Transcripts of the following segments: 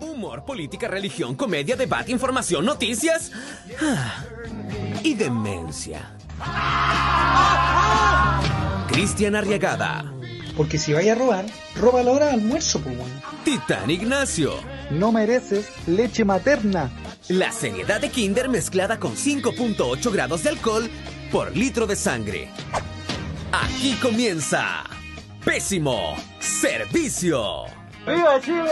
Humor, política, religión, comedia, debate, información, noticias ah, y demencia. Cristian Arriagada, Porque si vaya a robar, roba la hora de almuerzo, pues weón. Titán Ignacio. No mereces leche materna. La seriedad de Kinder mezclada con 5.8 grados de alcohol por litro de sangre. Aquí comienza Pésimo Servicio. ¡Viva Chile!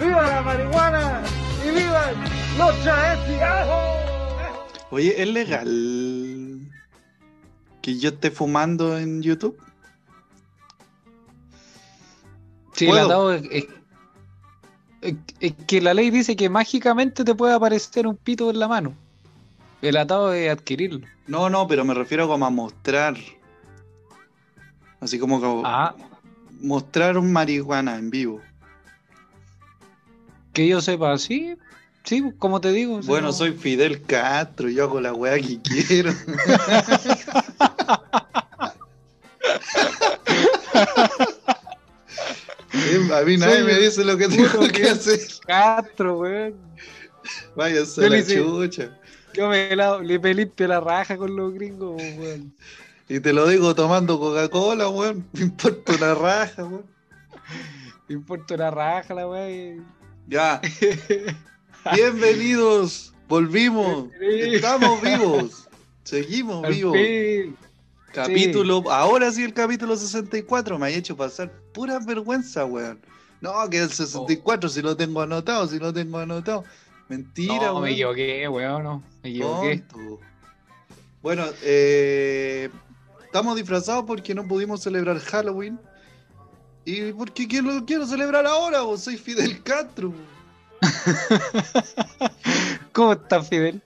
¡Viva la marihuana! ¡Y viva los travestis! Oye, ¿es legal que yo esté fumando en YouTube? Sí, Puedo. el atado es, es- que la ley dice que mágicamente te puede aparecer un pito en la mano. El atado es adquirirlo. No, no, pero me refiero como a mostrar. Así como que Ah, mostrar un marihuana en vivo. que yo sepa, sí, sí, como te digo. Bueno, no- soy Fidel Castro, yo hago la weá que quiero. A mí nadie me dice lo que tengo que Fidel hacer. Castro, weón. Váyase a la chucha. Yo me, la- le me limpio la raja con los gringos, weón. Y te lo digo tomando Coca-Cola, weón. Me importa una raja, weón. Me importa la raja, la weón. Ya. Bienvenidos. Volvimos. Estamos vivos. Seguimos Al vivos. fin. Capítulo, ahora sí el capítulo 64, me ha hecho pasar pura vergüenza, weón. No, que el 64 si lo tengo anotado, si lo tengo anotado. Mentira, No, weón. me equivoqué, weón, no. Me equivoqué. Tonto. Bueno, eh, estamos disfrazados porque no pudimos celebrar Halloween. Y porque quiero, lo quiero celebrar ahora, vos soy Fidel Castro. ¿Cómo estás, Fidel?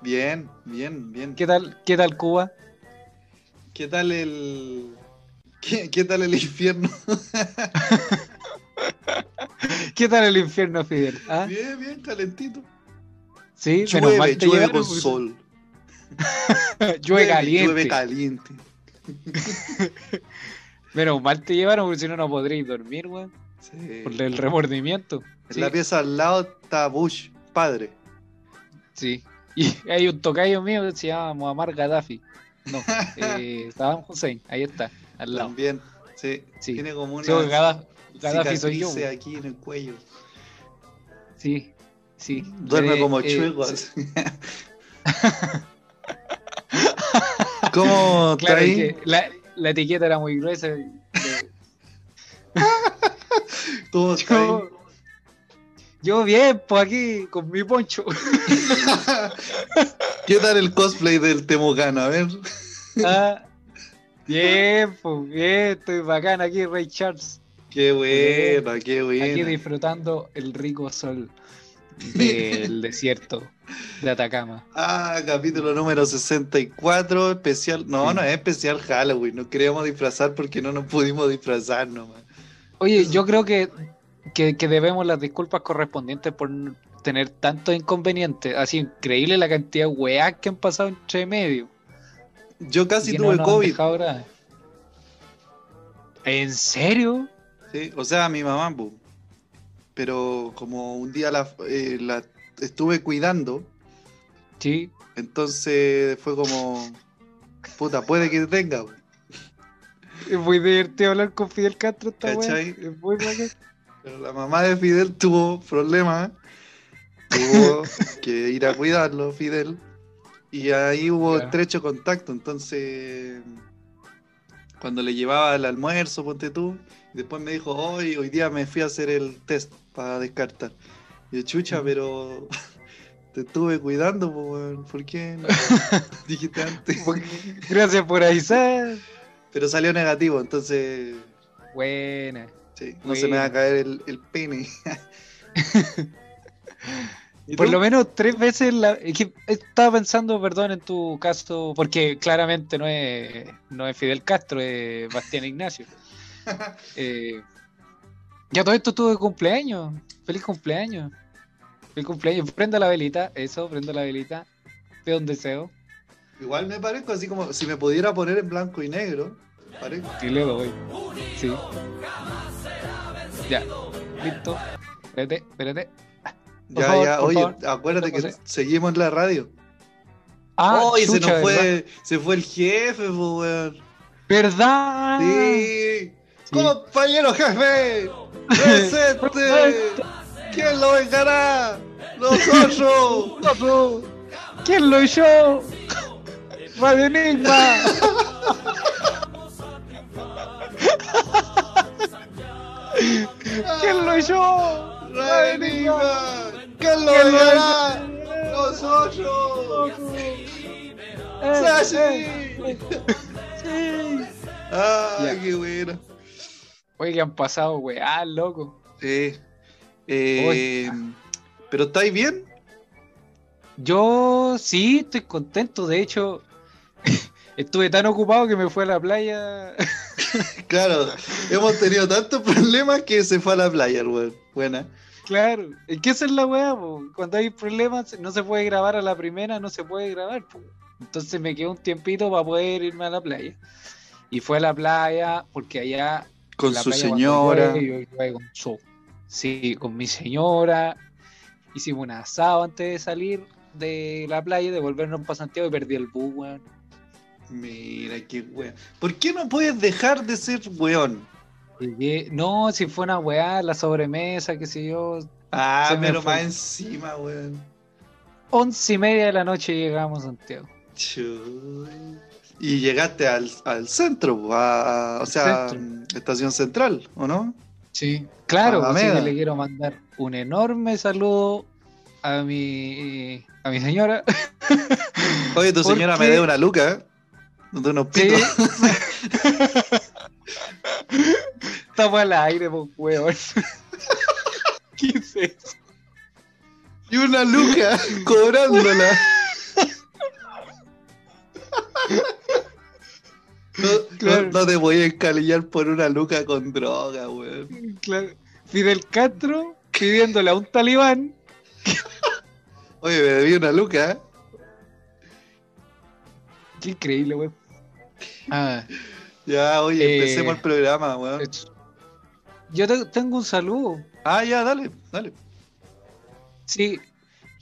Bien, bien, bien. ¿Qué tal, qué tal Cuba? ¿Qué tal el. ¿Qué, qué tal el infierno? ¿Qué tal el infierno, Fidel? ¿Ah? Bien, bien, calentito. Sí, menos mal Llueve, te llueve con sol. Llueve caliente. Llueve caliente. Menos mal te llevaron, porque si no, no podréis dormir, weón. Sí. Por el remordimiento. En Sí, la pieza al lado está Bush, padre. sí. Y hay un tocayo mío que se llama Muammar Gaddafi. No, eh, Saddam Hussein, ahí está, al lado. También. Sí. Sí. Tiene como una Gaddafi, Gaddafi soy yo. aquí en el cuello. Sí, sí. Duerme Eh, como eh, chueco. ¿Cómo Claro, ahí? la, la etiqueta era muy gruesa. y- ¿Cómo está ahí? Yo, bien, pues aquí con mi poncho. ¿Qué tal el cosplay del Temucano? A ver. Ah, bien, pues bien, estoy bacán aquí, Ray Charles. Qué buena, qué Aquí buena. disfrutando el rico sol del desierto de Atacama. Ah, capítulo número 64, especial. No, Sí. no es especial Halloween. No queríamos disfrazar porque no nos pudimos disfrazar nomás. Oye, yo creo que, que, que debemos las disculpas correspondientes por tener tantos inconvenientes. Así increíble la cantidad de weas que han pasado entre medio. Yo casi no tuve han COVID. ¿En serio? Sí, o sea, mi mamá, pero como un día la, eh, la estuve cuidando, Sí. entonces fue como, puta, puede que tenga. bu. Es muy divertido hablar con Fidel Castro esta. ¿Cachai? Es muy. Pero la mamá de Fidel tuvo problemas, tuvo que ir a cuidarlo, Fidel, y ahí hubo estrecho contacto, entonces cuando le llevaba el almuerzo, ponte tú, y después me dijo, hoy, hoy día me fui a hacer el test para descartar. Yo, chucha, pero te estuve cuidando, po, ¿por qué no dijiste antes? Gracias por avisar. Pero salió negativo, entonces Buena. sí, no se me va a caer el, el pene. ¿Y Por lo menos tres veces la... estaba pensando, perdón, en tu caso, porque claramente no es, no es Fidel Castro, es Bastián Ignacio. Eh, ya todo esto tuve cumpleaños. Feliz cumpleaños. Feliz cumpleaños. Prenda la velita, eso, prenda la velita. Pido un deseo. Igual me parezco así como si me pudiera poner en blanco y negro. parezco. Y le doy. Sí. Ya, listo. Espérate, espérate. Por Ya, favor, ya, oye, favor. acuérdate que seguimos en la radio. Ah, Oye, se chucha, nos ¿verdad? fue, se fue el jefe, weón. ¿Verdad? Sí. Sí. Compañero jefe, presente. ¿Quién lo vengará? Nosotros. ¿Quién lo hizo? Radio Enigma. ¿Quién lo hizo? Radio Enigma. ¿Quién lo ¿Quién lo vengará? Nosotros. Eh, ¡Sashi! eh, Sí. Ay, Ya. qué bueno. Oye, que han pasado, weá, loco. Sí. Eh, ¿Pero estáis bien? Yo sí estoy contento. De hecho, estuve tan ocupado que me fui a la playa. Claro, hemos tenido tantos problemas que se fue a la playa, el weón. Buena. Claro, es que esa es la weá, po. cuando hay problemas no se puede grabar a la primera, no se puede grabar. po. Entonces me quedó un tiempito para poder irme a la playa. Y fue a la playa porque allá... Con su playa señora. yo con su- Sí, con mi señora. Hicimos un asado antes de salir de la playa, de volvernos para Santiago y perdí el bus, weón. Mira, qué weón. ¿Por qué no puedes dejar de ser weón? No, si fue una weá, la sobremesa, qué sé yo. Ah, pero más encima, weón. Once y media de la noche llegamos a Santiago. Chuy. Y llegaste al, al centro, a- a- o sea, Centro. estación central, ¿o no? Sí, claro, así que le quiero mandar un enorme saludo a mi a mi señora. Oye, tu ¿Por señora qué? me debe una luca, ¿eh? De unos Sí. pitos. Estamos al aire, pues, weón. ¿Qué es eso? Y una luca cobrándola. No, no- Claro. no te voy a escalillar por una luca con droga, weón. Claro. Fidel Castro pidiéndole a un talibán. Oye, me debí una luca, ¿eh? Qué increíble, weón. Ah, Ya, oye, Eh, empecemos el programa, weón. Yo te- tengo un saludo. Ah, ya, dale, dale. Sí,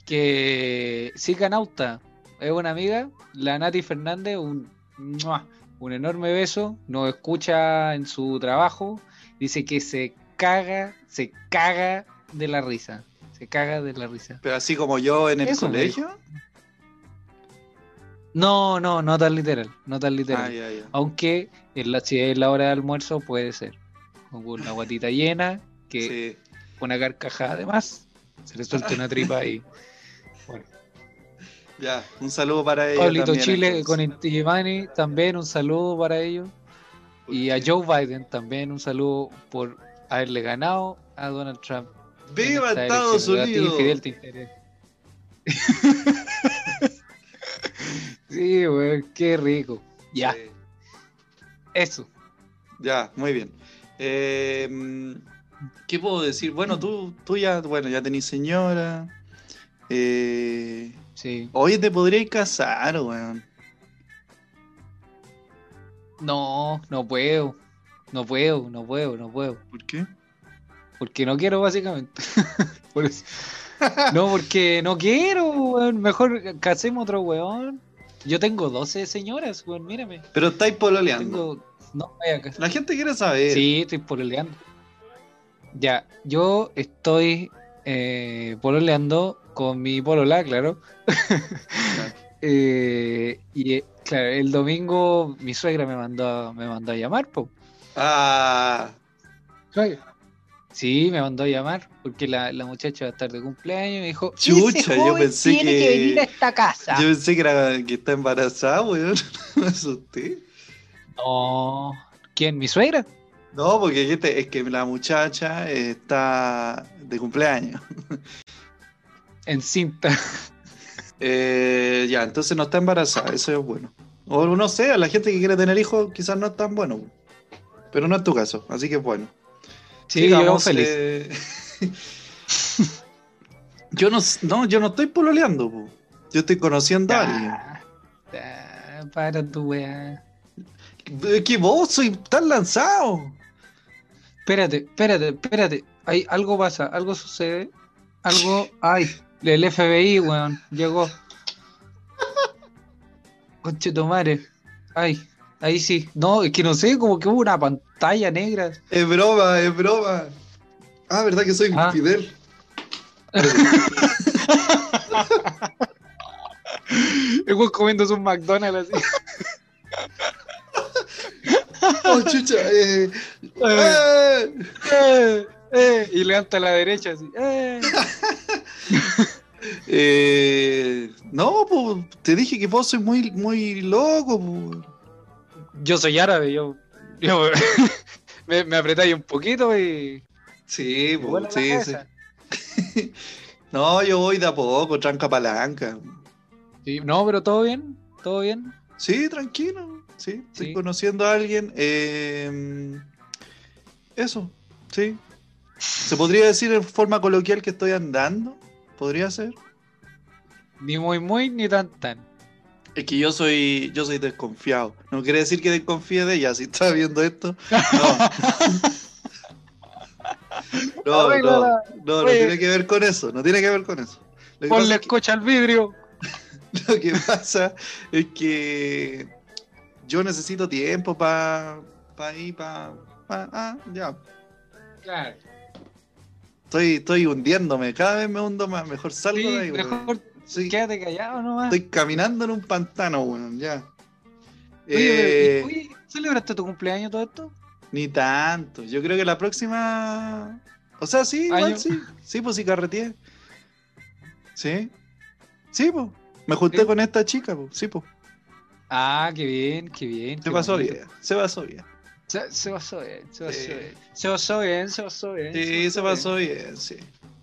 que Psicanauta es una amiga, la Nati Fernández, un, ¡mua! Un enorme beso, nos escucha en su trabajo, dice que se caga, se caga de la risa, se caga de la risa. Pero así como yo en el Eso colegio. No, no, no tan literal, no tan literal. Ah, ya, ya. Aunque en la, si es la hora de almuerzo puede ser, con una guatita llena, que Sí. una carcajada además, se le suelta una tripa y... Ya, un saludo para ella. Pablito también, Chile entonces. con Inti Gimani, también un saludo para ellos. Y a Joe Biden también un saludo por haberle ganado a Donald Trump. ¡Viva esta Estados Unidos! Fidel, te interesa. sí, weón, qué rico. Ya, Sí. eso. Ya, muy bien. Eh, mm, ¿Qué puedo decir? Bueno, tú, tú ya, bueno, ya tenés señora. Eh, Sí. hoy te podrías casar, weón. No, no puedo. No puedo, no puedo, no puedo. ¿Por qué? Porque no quiero, básicamente. Por eso. No, porque no quiero, weón. Mejor casemos otro weón. Yo tengo 12 señoras, weón, mírame. Pero estáis pololeando. Tengo. No, vaya casar. La gente quiere saber. Sí, estoy pololeando. Ya, yo estoy eh, pololeando con mi polola, claro. Eh, y eh, claro, el domingo mi suegra me mandó, a- me mandó a llamar, po. Ah, Sí, me mandó a llamar porque la, la muchacha va a estar de cumpleaños y me dijo, Chucha, "Ese yo pensé tiene que- venir a esta casa. yo pensé que, era, que está embarazada, weón. Me asusté. No, ¿quién? ¿Mi suegra? No, porque dijiste, es que la muchacha está de cumpleaños. En cinta. Eh, ya, entonces no está embarazada, eso es bueno. O no sé, a la gente que quiere tener hijos quizás no es tan bueno. Pero no es tu caso, así que es bueno. Sí, yo Sigamos, feliz. eh, yo no, no, yo no estoy pololeando, po. yo estoy conociendo a alguien. Para tu weá. Es que vos soy tan lanzado. Espérate, espérate, espérate. Hay, algo pasa, algo sucede. Algo. Ay, el FBI, weón. Llegó. Conche tomare. Ay, ahí sí. No, es que no sé, como que hubo una pantalla negra. Es broma, es broma. Ah, ¿verdad que soy Ah. Fidel? El comiendo un McDonald's así. Oh, chucha. Eh, eh. Eh, eh, y levanta a la derecha así. Eh. Eh, no, pues te dije que vos sois muy, muy loco. po. Yo soy árabe, yo. yo me, me apretáis un poquito y. Sí, po, la sí. No, yo voy de a poco, tranca palanca. Sí, no, pero todo bien, todo bien. Sí, tranquilo. Sí, estoy Sí. conociendo a alguien. eh, eso, sí. ¿Se podría decir en forma coloquial que estoy andando? ¿Podría ser? Ni muy, muy, ni tan, tan. Es que yo soy, yo soy desconfiado. No quiere decir que desconfíe de ella, si está viendo esto. No. No, no, no, no Oye. tiene que ver con eso, no tiene que ver con eso. Ponle pasa es que, escocha al vidrio. lo que pasa es que yo necesito tiempo para pa ir, para... ah, ya. Claro. Estoy, estoy hundiéndome, cada vez me hundo más, mejor salgo Sí, de ahí. mejor Sí, quédate callado nomás. estoy caminando en un pantano, weón, ya. Oye, Eh, oye, ¿celebraste tu cumpleaños todo esto? Ni tanto. Yo creo que la próxima. O sea, sí, igual sí. Sí, pues sí, carreteé. Sí. Sí, pues. Me junté Sí. con esta chica, pues. Sí, pues. Ah, qué bien, qué bien. Se qué pasó bonito. bien. Se pasó bien. Se, se pasó bien, se pasó Sí. bien. Se pasó bien, se pasó bien. Sí, se pasó bien, sí.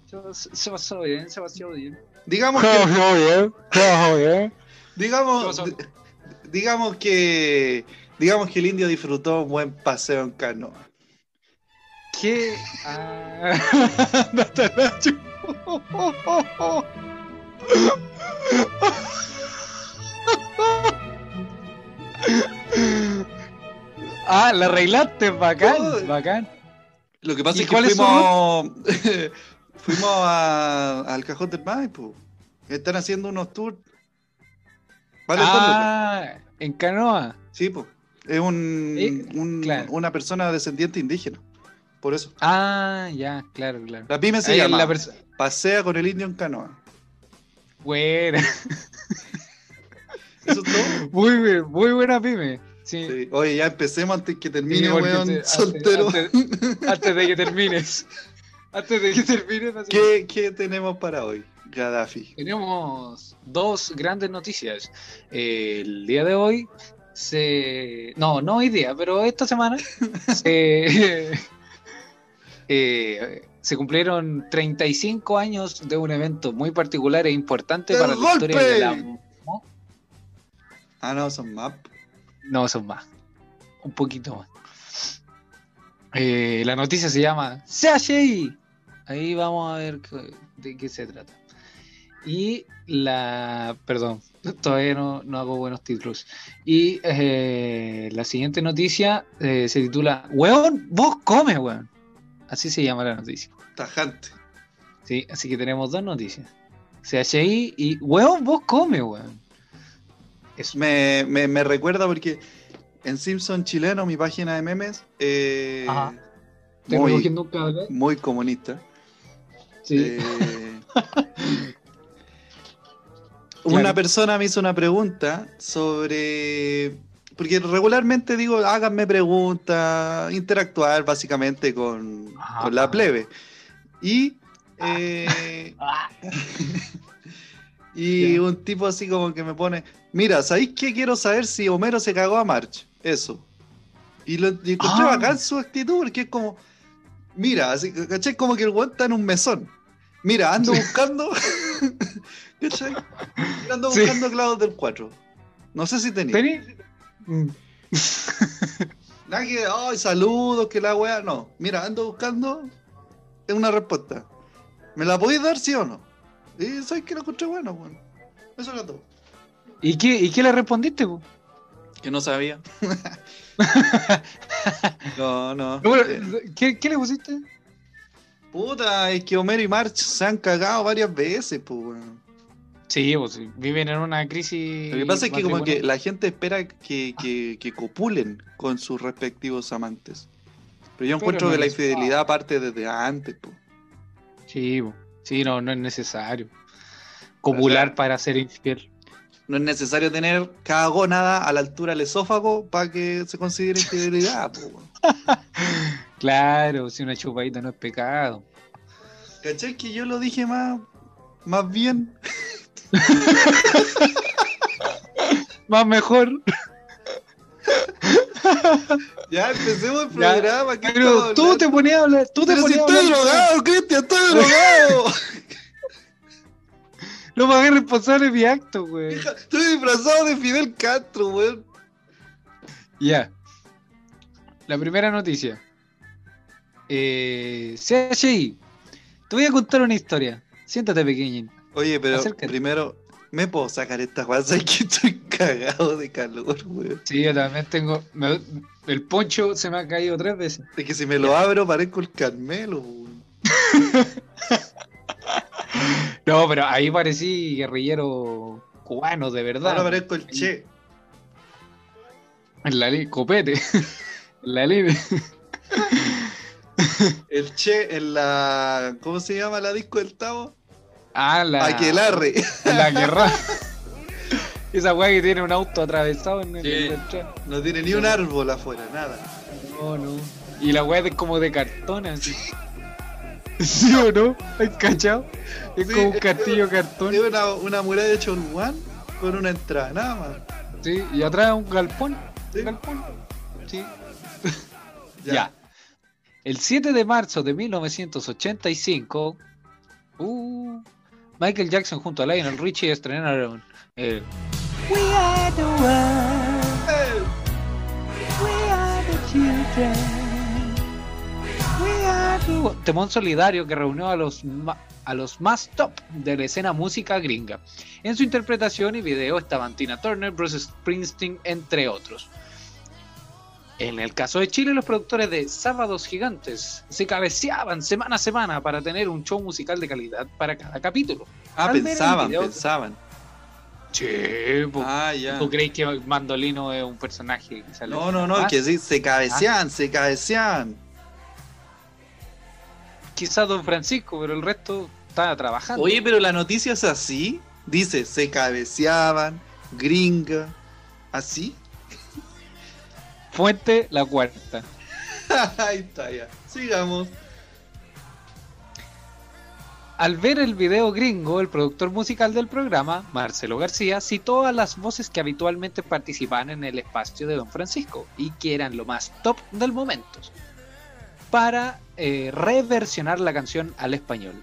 Se pasó, se pasó bien, se pasó bien. Digamos que. bien, se pasó bien. Digamos. Digamos que. Digamos que el indio disfrutó un buen paseo en canoa. ¿Qué? Ah. Ah, la arreglaste, bacán, bacán. Lo que pasa ¿Y es que fuimos. fuimos a- al cajón del Maipo. Están haciendo unos tours. Vale, ah, en canoa. Sí, pues. Es un, Eh, un- claro. una persona descendiente indígena. Por eso. Ah, ya, claro, claro. La pyme se Ahí llama la Pasea con el indio en canoa. Buena, Eso es todo. muy bien, muy buena pyme. Sí. Sí. Oye, ya empecemos antes que termine, weón, te- soltero. Antes, antes de que termines. Antes de que termines. ¿Qué, qué tenemos para hoy, Gaddafi? Tenemos dos grandes noticias. Eh, el día de hoy se. No, no hoy día, pero esta semana se, eh, se cumplieron 35 años de un evento muy particular e importante ¡El para la historia de la. Ah, no, son más. No, son más. Un poquito más. Eh, la noticia se llama CHI. Ahí vamos a ver qué- de qué se trata. Y la. Perdón, todavía no, no hago buenos títulos. Y eh, la siguiente noticia eh, se titula Weón, vos comes, weón. Así se llama la noticia. Tajante. Sí, así que tenemos dos noticias. CHI y Weón, vos comes, weón. Me, me, me recuerda porque en Simpson chileno, mi página de memes, eh, muy, muy comunista. Sí. Eh, Una Claro. persona me hizo una pregunta sobre. Porque regularmente digo, háganme preguntas, interactuar básicamente con, con la plebe. Y. eh, y un tipo así como que me pone: Mira, ¿sabéis qué quiero saber si Homero se cagó a March? Eso. Y lo y encontré Ah. bacán su actitud, porque es como. Mira, así, ¿cachai? Como que el weón está en un mesón. Mira, ando buscando. ¿Cachai? Ando Sí. buscando clavos del 4. No sé si tenía. ¿Tení? Mm. Nada que, ay, saludos, que la wea. No. Mira, ando buscando es una respuesta. ¿Me la podéis dar, sí o no? Y sabes que lo encontré bueno, weón. Eso era todo. ¿Y qué, ¿Y qué le respondiste? po? Que no sabía. No, no. Bueno, Eh, ¿qué, qué le pusiste? Puta, es que Homero y March se han cagado varias veces, pues, weón. Sí, pues sí, viven en una crisis. Lo que pasa es que como que la gente espera que, que, que copulen con sus respectivos amantes. Pero yo encuentro no que la infidelidad parte desde antes, pues. Sí, po. Sí, no, no es necesario. Copular O sea- para ser infiel. No es necesario tener cada gónada a la altura del esófago para que se considere infidelidad. Claro, si una chupadita no es pecado. ¿Cachai? Que yo lo dije más, más bien. Más mejor. Ya empecemos el programa. ¿qué Pero tú hablando? te ponías a hablar. Tú te Pero ponías estoy drogado, Cristian, estoy drogado. No me hagas responsable de mi acto, güey. Estoy disfrazado de Fidel Castro, weón. Ya. La primera noticia. Eh, CHI. Te voy a contar una historia. Siéntate, pequeñín. Oye, pero Acércate. primero, ¿me puedo sacar esta guasa? Que estoy cagado de calor, weón. Sí, yo también tengo. me- el poncho se me ha caído tres veces. Es que si me lo abro parezco el Carmelo, weón. No, pero ahí parecí guerrillero cubano, de verdad. Ahora parezco el Che. En la línea, copete. en la línea. El Che en la. ¿Cómo se llama la disco del Tavo? Ah, la. Aquelarre. La guerra. Esa weá que tiene un auto atravesado en el. Sí. en el. No tiene ni un árbol afuera, nada. No, no. Y la weá es como de cartón, así. ¿Sí o no? ¿Has cachado? Es Sí, como un castillo cartón. Es una, una muralla de Cholguán con una entrada, nada más. Sí, y atrás un galpón. Sí. Un galpón. Sí. Ya. El 7 de marzo de 1985, uh, Michael Jackson junto a Lionel Richie estrenaron el We are the world, we are the children, we are the world. Temón solidario que reunió a los, ma- a los más top de la escena música gringa. En su interpretación y video estaban Tina Turner, Bruce Springsteen, entre otros. En el caso de Chile, los productores de Sábados Gigantes se cabeceaban semana a semana para tener un show musical de calidad para cada capítulo. Ah, Al pensaban, video- pensaban. Che, po. Ah, ya. ¿Tú crees que Mandolino es un personaje que sale? No, no, no, Ah, que sí, se cabecean, se cabecean. Quizás Don Francisco, pero el resto estaba trabajando. Oye, pero la noticia es así. Dice, se cabeceaban, gringa, así. Fuente la cuarta. Ahí está ya. Sigamos. Al ver el video gringo, el productor musical del programa, Marcelo García, citó a las voces que habitualmente participaban en el espacio de Don Francisco y que eran lo más top del momento, para eh, reversionar la canción al español.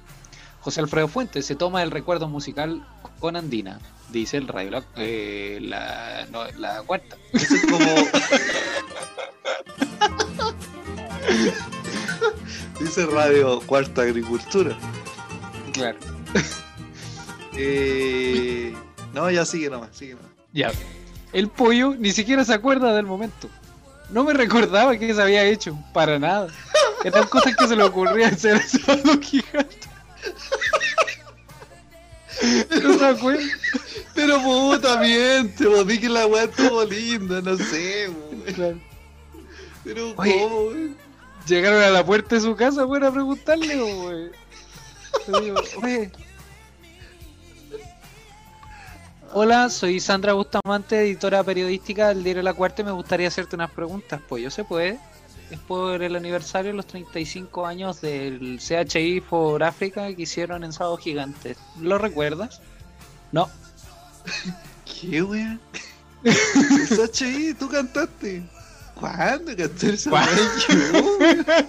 José Alfredo Fuentes se toma el recuerdo musical con Andina, dice el radio la, eh, la, cuarta. Como. Dice Radio Cuarta Agricultura. Claro. Eh, no, ya sigue nomás, sigue nomás. Ya. El pollo ni siquiera se acuerda del momento. No me recordaba que se había hecho, para nada. Eran cosas que se le ocurría hacer a los gigantes. No se acuerda. Pero puta, miente, vos di que la weá estuvo linda, no sé, weón. Claro. Pero Oye. cómo, weón. Llegaron a la puerta de su casa fuera a preguntarle, güey. Le digo, "Oye". Hola, soy Sandra Bustamante, editora periodística del diario La Cuarta y me gustaría hacerte unas preguntas. Pues yo se puede. Es por el aniversario de los 35 años del CHI for Africa que hicieron en Sábado Gigante. ¿Lo recuerdas? No. ¿Qué, weón? Sachi, tú cantaste. ¿Cuándo canté esa ¿Cuándo?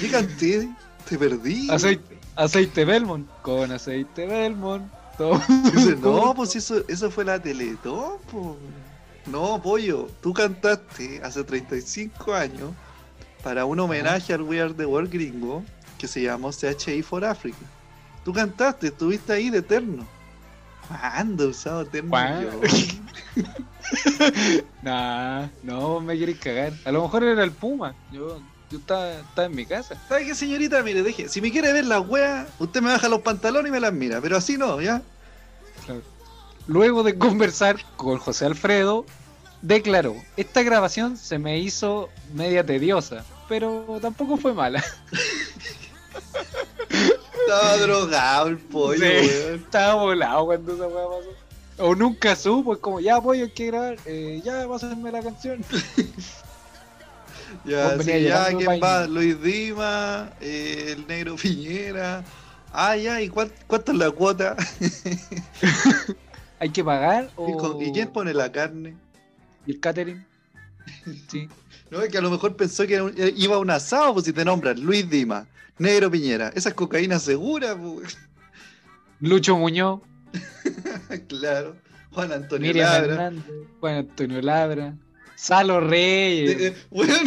yo, canté? Te perdí. Aceite, aceite Belmont. Con aceite Belmont. Dice, no, pues eso, eso fue la Teletón, po. No, pollo, tú cantaste hace 35 años para un homenaje al We Are the World gringo que se llamó CHI for Africa. Tú cantaste, estuviste ahí de eterno. ¿Cuándo usado eterno. Nah, no me queréis cagar. A lo mejor era el Puma. Yo, yo estaba, estaba en mi casa. ¿Sabe qué, señorita? Mire, deje. Si me quiere ver las weas, usted me baja los pantalones y me las mira. Pero así no, ¿ya? Luego de conversar con José Alfredo, declaró, esta grabación se me hizo media tediosa, pero tampoco fue mala. Estaba drogado el pollo, Sí, weón. Estaba volado cuando esa weá pasó. O nunca supo, es como, ya pollo, hay que grabar, eh, ya pásenme la canción. Ya, sí, ya, ¿quién va? Luis Dima, eh, el negro Piñera. Ah, ya, ¿y cuán- cuánto es la cuota? ¿Hay que pagar o...? ¿Y, quién pone la carne? ¿Y el catering? Sí. No, es que a lo mejor pensó que un- eh, iba a un asado, pues si te nombran Luis Dima, Negro Piñera. Esa es cocaína segura, pues. Lucho Muñoz, claro. Juan Antonio Miriam Labra. Hernández, Juan Antonio Labra, Salo Reyes. Weón,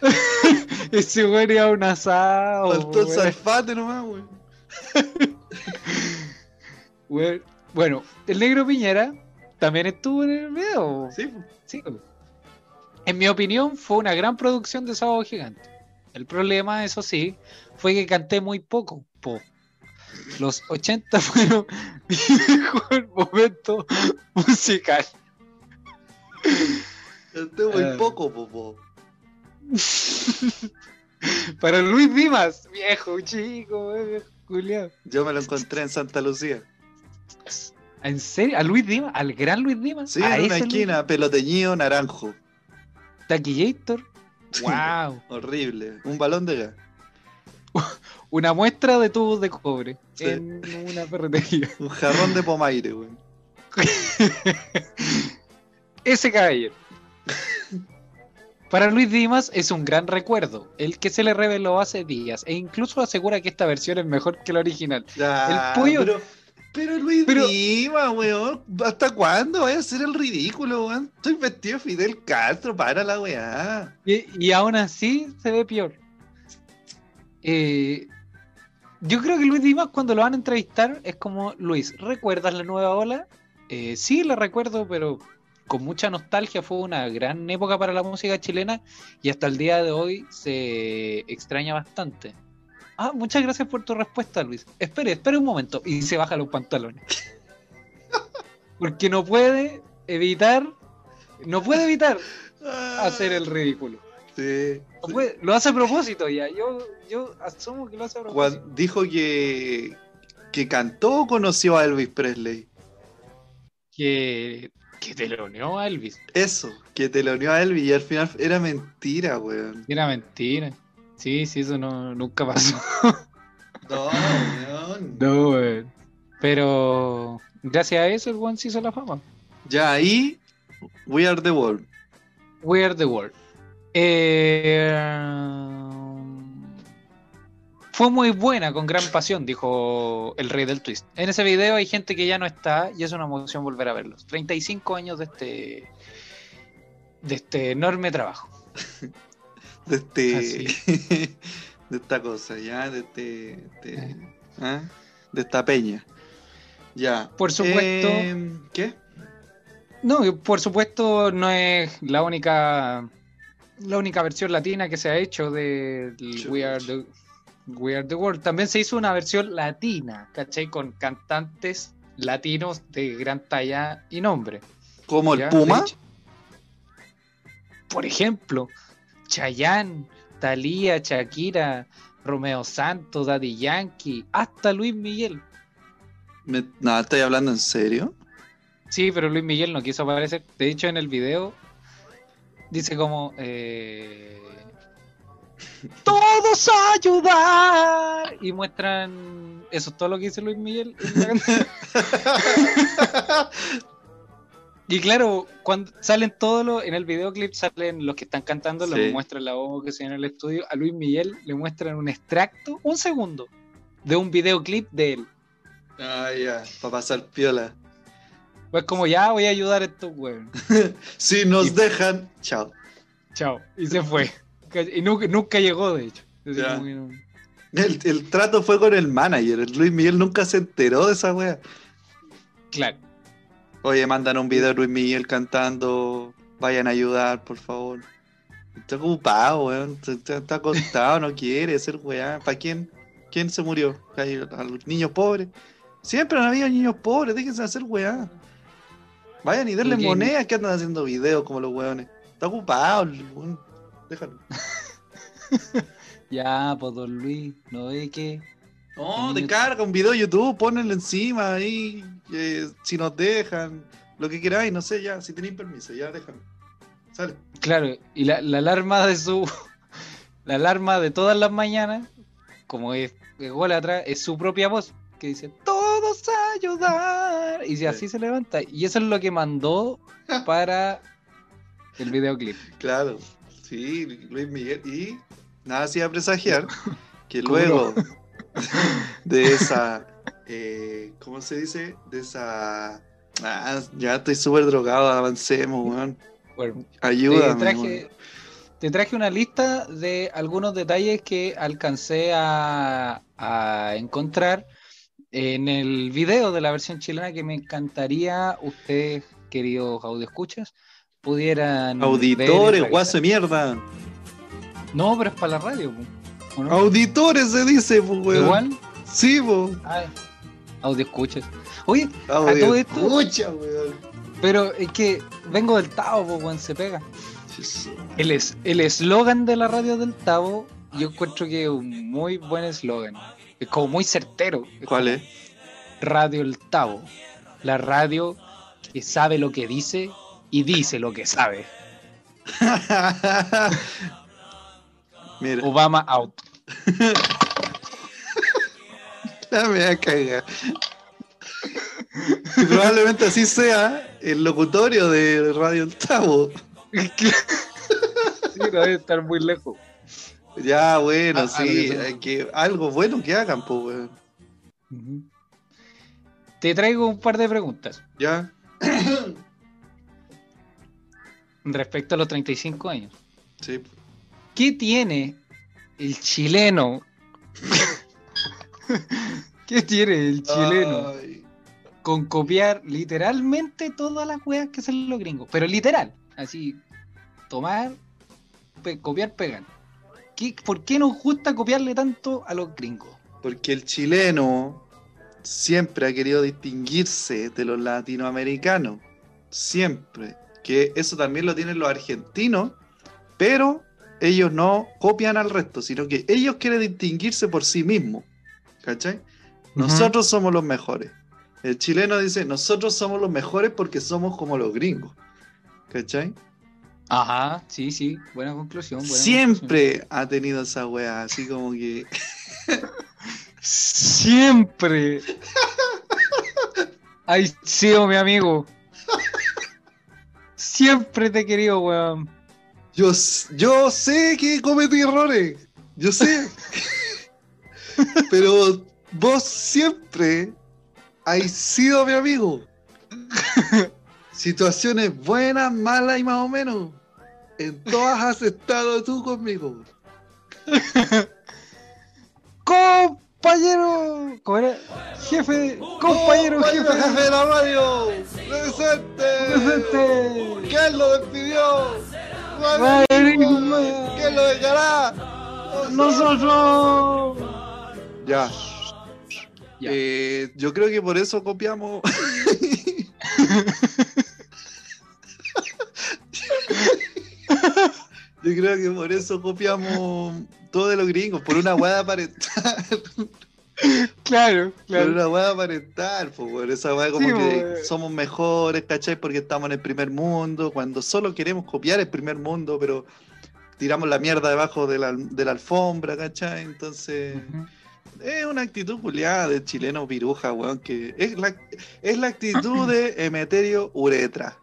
Ese weón iba a un asado. faltó el. Salfate nomás, weón. Weón. Bueno, el negro Piñera también estuvo en el video. Sí. Sí. En mi opinión, fue una gran producción de Sábado Gigante. El problema, eso sí, fue que canté muy poco. po. Los 80 fueron mi mejor momento musical. Este muy Ah. poco, popo. Para Luis Dimas, viejo, chico, viejo, culiao. Yo me lo encontré en Santa Lucía. ¿En serio? ¿A Luis Dimas? ¿Al gran Luis Dimas? Sí, ¿A en una Luis esquina, peloteñido naranjo. Taquillator. Wow. Horrible. Un balón de gas. Una muestra de tubos de cobre Sí. en una ferretería. Un jarrón de pomaire, weón. Ese caballero. Para Luis Dimas es un gran recuerdo, el que se le reveló hace días, e incluso asegura que esta versión es mejor que la original. Ya, El pollo- Pero, pero Luis Pero- Dima, weón. ¿Hasta cuándo vaya a hacer el ridículo, weón? Estoy vestido de Fidel Castro, para la weá. Y, y aún así se ve peor. Eh, yo creo que Luis Dimas cuando lo van a entrevistar es como, Luis, ¿recuerdas la nueva ola? Eh, sí, la recuerdo, pero con mucha nostalgia fue una gran época para la música chilena y hasta el día de hoy se extraña bastante. Ah, muchas gracias por tu respuesta, Luis. Espere, espere un momento. Y se baja los pantalones. Porque no puede evitar, no puede evitar hacer el ridículo. Sí. No puede- lo hace a propósito ya. Yo, yo asumo que lo hace a propósito. Cuando dijo que, que cantó o conoció a Elvis Presley. Que, que teloneó a Elvis. Eso, que te lo unió a Elvis y al final era mentira, weón. Era mentira. Sí, sí, eso no, nunca pasó. No, weón. No, weón. Pero gracias a eso el one se hizo la fama. Ya ahí, We Are the World. We are the world. Eh, fue muy buena, con gran pasión, dijo el rey del twist. En ese video hay gente que ya no está y es una emoción volver a verlos. 35 años de este de este enorme trabajo. De este. Así. de esta cosa, ya, de este. de- ¿ah? De esta peña. Ya. Por supuesto. Eh, ¿Qué? No, por supuesto no es la única la única versión latina que se ha hecho de We Are the We Are the World. También se hizo una versión latina, ¿cachai? Con cantantes latinos de gran talla y nombre. ¿Como el. Puma? Por ejemplo, Chayanne, Thalía, Shakira, Romeo Santos, Daddy Yankee, hasta Luis Miguel. Me- no, ¿estoy hablando en serio? Sí, pero Luis Miguel no quiso aparecer. De hecho, en el video dice como... eh, Todos a ayudar. Y muestran... Eso es todo lo que dice Luis Miguel. y claro, cuando salen todos los... En el videoclip salen los que están cantando, Sí. les muestran la voz que se en el estudio. A Luis Miguel le muestran un extracto, un segundo, de un videoclip de él. Ah, ya, para pasar piola. Pues como ya voy a ayudar a estos weones. Si nos Y- dejan, chao. Chao. Y se fue. Y nunca, nunca llegó, de hecho. No- El, el trato fue con el manager. el Luis Miguel nunca se enteró de esa wea. Claro. Oye, mandan un video de Luis Miguel cantando. Vayan a ayudar, por favor. Está ocupado, weón. Está, está- acostado, no quiere ser weá. ¿Para quién? ¿Quién se murió? ¿A los niños pobres? Siempre han habido niños pobres, déjense de hacer weá. Vayan y denle monedas que andan haciendo videos como los weones. Está ocupado, el weón. Déjalo. Ya, pues don Luis, ¿no ve que? No, te carga un video de YouTube, ponenlo encima ahí. eh, si nos dejan, lo que queráis, no sé, ya, si tenéis permiso, ya déjame. Sale. Claro, y la, la alarma de su. La alarma de todas las mañanas, como es atrás, es su propia voz, que dice: Todos a ayudar. Y si Sí. así se levanta. Y eso es lo que mandó para el videoclip. Claro, sí, Luis Miguel. Y nada hacía presagiar que ¿Cómo luego de esa, eh, ¿cómo se dice? De esa... Ah, ya estoy súper drogado, avancemos, weón. Bueno, Ayúdame. te, traje, weón. te traje una lista de algunos detalles que alcancé a, a encontrar en el video de la versión chilena que me encantaría ustedes, queridos audioescuchas, pudieran. Auditores, guaso de mierda. No, pero es para la radio. po, ¿o no? Auditores se dice, pues, weón. Igual. Sí, pues. Audio escuchas. Oye, Audio todo esto- escucha, weón. pero es que vengo del Tavo, pues, weón, se pega. Jesús. El es- el eslogan de la radio del Tavo, yo encuentro que es un muy buen eslogan. Es como muy certero. Es ¿Cuál es? Radio El Tavo. La radio que sabe lo que dice y dice lo que sabe. Mira, Obama out. la me va a cagar. Y probablemente así sea el locutorio de Radio El Tavo. sí, no debe estar muy lejos. Ya, bueno, Ah, sí, algo así. hay que, algo bueno que hagan, pues. Te traigo un par de preguntas Ya, respecto a los 35 años. sí. ¿Qué tiene el chileno? ¿Qué tiene el chileno Ay, con copiar literalmente todas las weas que hacen los gringos? Pero literal, así, tomar, pe- copiar, pegar. ¿Qué- ¿Por qué nos gusta copiarle tanto a los gringos? porque el chileno siempre ha querido distinguirse de los latinoamericanos. Siempre. Que eso también lo tienen los argentinos, pero ellos no copian al resto, sino que ellos quieren distinguirse por sí mismos. ¿Cachai? Nosotros somos los mejores. El chileno dice, nosotros somos los mejores porque somos como los gringos. ¿Cachai? Ajá, sí, sí, buena conclusión. buena Siempre ha tenido esa wea, así como que... Siempre. Ay, sido mi amigo. Siempre te he querido, weón. Yo, sé que cometí errores, yo sé. Pero vos siempre has sido mi amigo. Situaciones buenas, malas y más o menos. En todas has estado tú conmigo. Compañero. ¿Cómo era? Jefe. Compañero, Compañero jefe. jefe de la radio. Presente. Presente. ¿Quién lo despidió? Marisma. ¿Quién lo dejará? Nosotros. Ya. Ya. Eh, yo creo que por eso copiamos. yo creo que por eso copiamos todo de los gringos, por una hueá aparentar. Claro, por claro. una hueá aparentar, pues, por esa hueá como Sí, que somos mejores, ¿cachai? Porque estamos en el primer mundo, cuando solo queremos copiar el primer mundo, pero tiramos la mierda debajo de la, de la alfombra, ¿cachai? Entonces. Es una actitud culiada de chileno piruja, weón, que es la, es la actitud de Emeterio Uretra.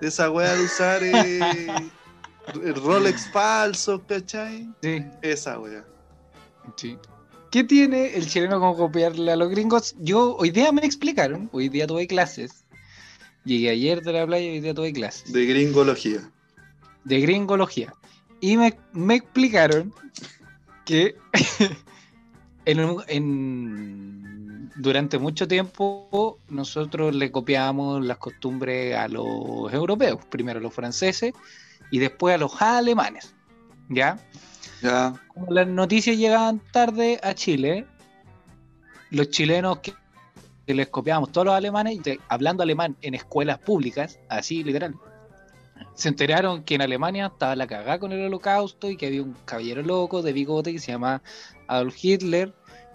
De esa weá de usar eh, Rolex falsos, ¿cachai? Sí, Esa weá. sí. ¿Qué tiene el chileno con copiarle a los gringos? Yo hoy día me explicaron, hoy día tuve clases. Llegué ayer de la playa y hoy día tuve clases. De gringología. de gringología. Y me, me explicaron que en, durante mucho tiempo nosotros le copiábamos las costumbres a los europeos, primero a los franceses y después a los alemanes. ¿Ya? Ya. Como las noticias llegaban tarde a Chile, los chilenos que, les copiábamos todos los alemanes, hablando alemán en escuelas públicas, así literal, se enteraron que en Alemania estaba la cagada con el holocausto y que había un caballero loco de bigote que se llama Adolf Hitler,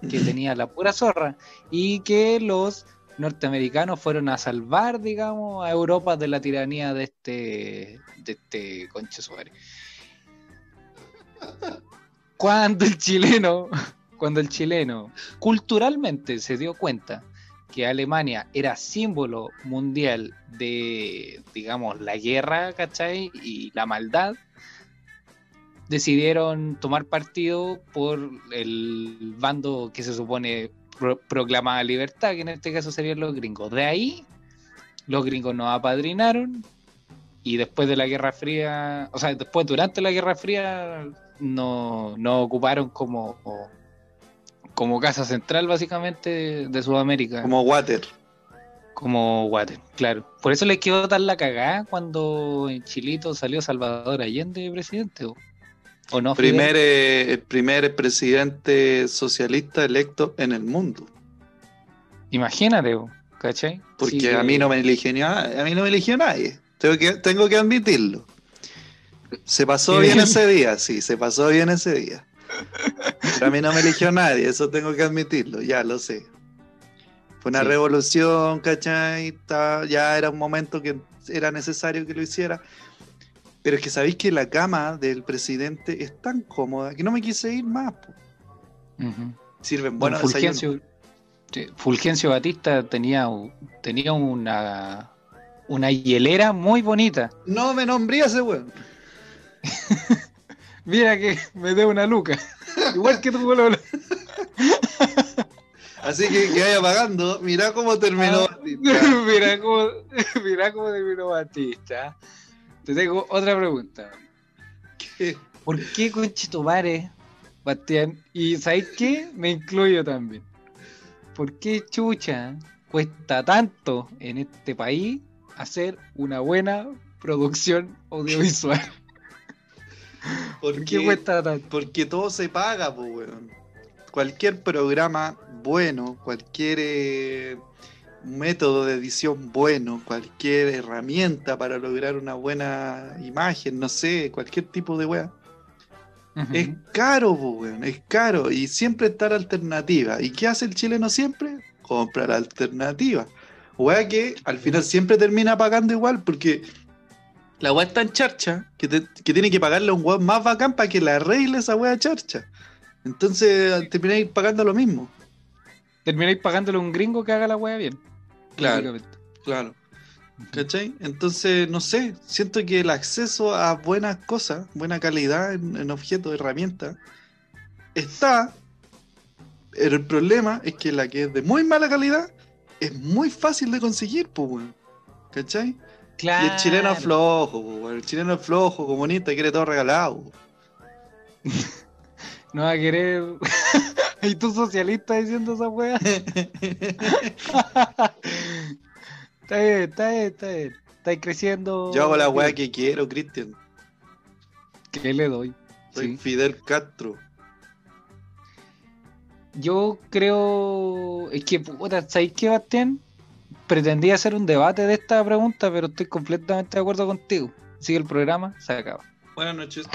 que tenía la pura zorra, y que los norteamericanos fueron a salvar, digamos, a Europa de la tiranía de este, de este conche. Cuando el chileno, cuando el chileno culturalmente se dio cuenta que Alemania era símbolo mundial de, digamos, la guerra, ¿cachai? Y la maldad, decidieron tomar partido por el bando que se supone pro- proclamaba libertad, que en este caso serían los gringos. De ahí, los gringos nos apadrinaron y después de la Guerra Fría, o sea, después durante la Guerra Fría, nos no ocuparon como, como casa central básicamente de, de Sudamérica. Como Water. Como Guate, claro. Por eso le quedó tan la cagada cuando en Chilito salió Salvador Allende presidente. ¿O, o no? Primer, eh, el primer presidente socialista electo en el mundo. Imagínate. ¿cachai? Porque a mí no me eligió a, mí no me eligió nadie. Tengo que, tengo que admitirlo. Se pasó bien bien. ese día, sí, se pasó bien ese día. Pero a mí no me eligió nadie, eso tengo que admitirlo, ya lo sé. Fue una Sí. revolución, ¿cachai? Ya era un momento que era necesario que lo hiciera. Pero es que sabéis que la cama del presidente es tan cómoda que no me quise ir más. Ujú. Sirven Bueno, buenos Fulgencio, Fulgencio Batista tenía, tenía una, una hielera muy bonita. No me nombré ese weón. Mira que me dé una luca. Igual que tu boludo. Así que que vaya pagando. Mirá cómo terminó. Ah. Batista. mira cómo, mira cómo terminó Batista. Te tengo otra pregunta. ¿Qué? ¿Por qué conchetumare, Bastián? Y ¿sabes qué? Me incluyo también. ¿Por qué chucha cuesta tanto en este país hacer una buena producción audiovisual? ¿Por qué cuesta tanto? porque todo se paga, pues, weón. Cualquier programa bueno, cualquier eh, método de edición bueno, cualquier herramienta para lograr una buena imagen, no sé, cualquier tipo de weá. Es caro, weón, es caro. Y siempre está la alternativa. ¿Y qué hace el chileno siempre? Compra la alternativa. Weá que al final siempre termina pagando igual porque la weá es tan charcha que, te- que tiene que pagarle a un weón más bacán para que le arregle esa weá charcha. Entonces termináis pagando lo mismo. Termináis pagándole a un gringo que haga la wea bien. Claro. Claro. ¿Cachai? Entonces, no sé, siento que el acceso a buenas cosas, buena calidad en, en objetos, herramientas, está. Pero el problema es que la que es de muy mala calidad es muy fácil de conseguir, pues, weón. ¿Cachai? Y el chileno es flojo. El chileno es flojo, comunista, quiere todo regalado. No va a querer. y tú socialista diciendo esa wea. está bien, está bien, está bien. Estáis creciendo. Yo hago la weá que quiero, Cristian. ¿Qué le doy? Soy Sí. Fidel Castro. Yo creo. Es que, puta, ¿sabéis qué, Bastián? Pretendía hacer un debate de esta pregunta, pero estoy completamente de acuerdo contigo. Sigue el programa, se acaba. Buenas noches.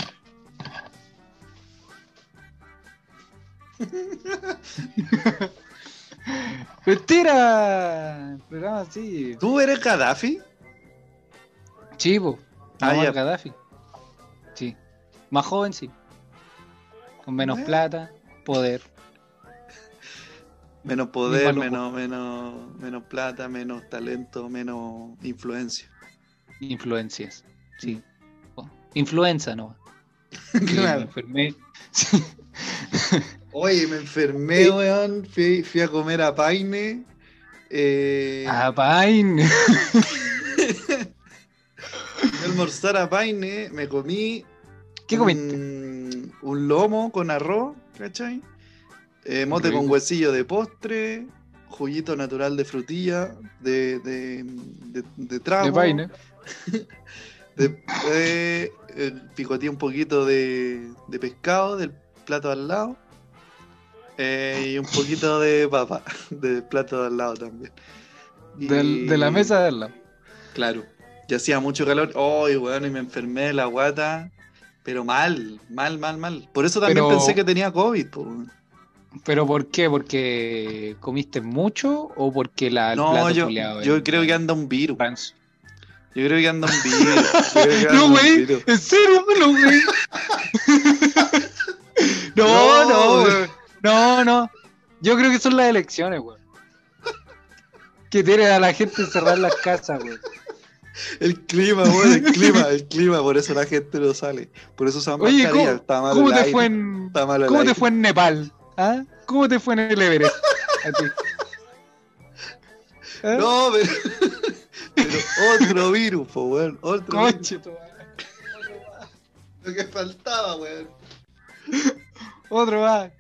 ¡Mentira! El programa sí. ¿Tú eres Gaddafi? Chivo. Ah, ya. Gaddafi. Sí. Más joven, sí. Con menos plata, poder. Menos poder, menos, menos, menos plata, menos talento, menos influencia. Influencias. Sí. Oh, Influenza, ¿no? Claro. Me enfermé. Oye, me enfermé, weón. Fui, fui a comer a Paine. Eh, Ah, pain. fui a almorzar a Paine. Me comí. ¿Qué comiste? Un, un lomo con arroz, ¿cachai? Eh, mote Rico. con huesillo de postre. juguito natural de frutilla, de, de, de, de trago. De vaina. Después eh, picoteé un poquito de, de pescado del plato al lado. Eh, y un poquito de papa del plato de al lado también. Y- Del- de la mesa de al lado. Claro. Y hacía mucho calor. ¡Ay, weón! Y me enfermé de la guata. Pero mal, mal, mal, mal. Por eso también Pero- pensé que tenía COVID. po, weón. ¿Pero por qué? ¿Porque comiste mucho o porque la, el No, plato yo, yo creo que anda un virus. Yo creo que anda un virus. No, güey, en serio, no, güey. No, No, no. No, no. Yo creo que son las elecciones, güey. Que tienen a la gente en las casas, güey. El clima, weón, el clima, el clima. Por eso la gente no sale. Por eso usan Oye. ¿cómo, Está malo cómo te aire, fue en Está malo el cómo te fue en Nepal? ¿Ah? ¿Cómo te fue en el Everest? A ti. ¿Ah? No, pero, pero otro virus, po, weón. Otro virus. Conche madre. Lo que faltaba, weón. Otro más.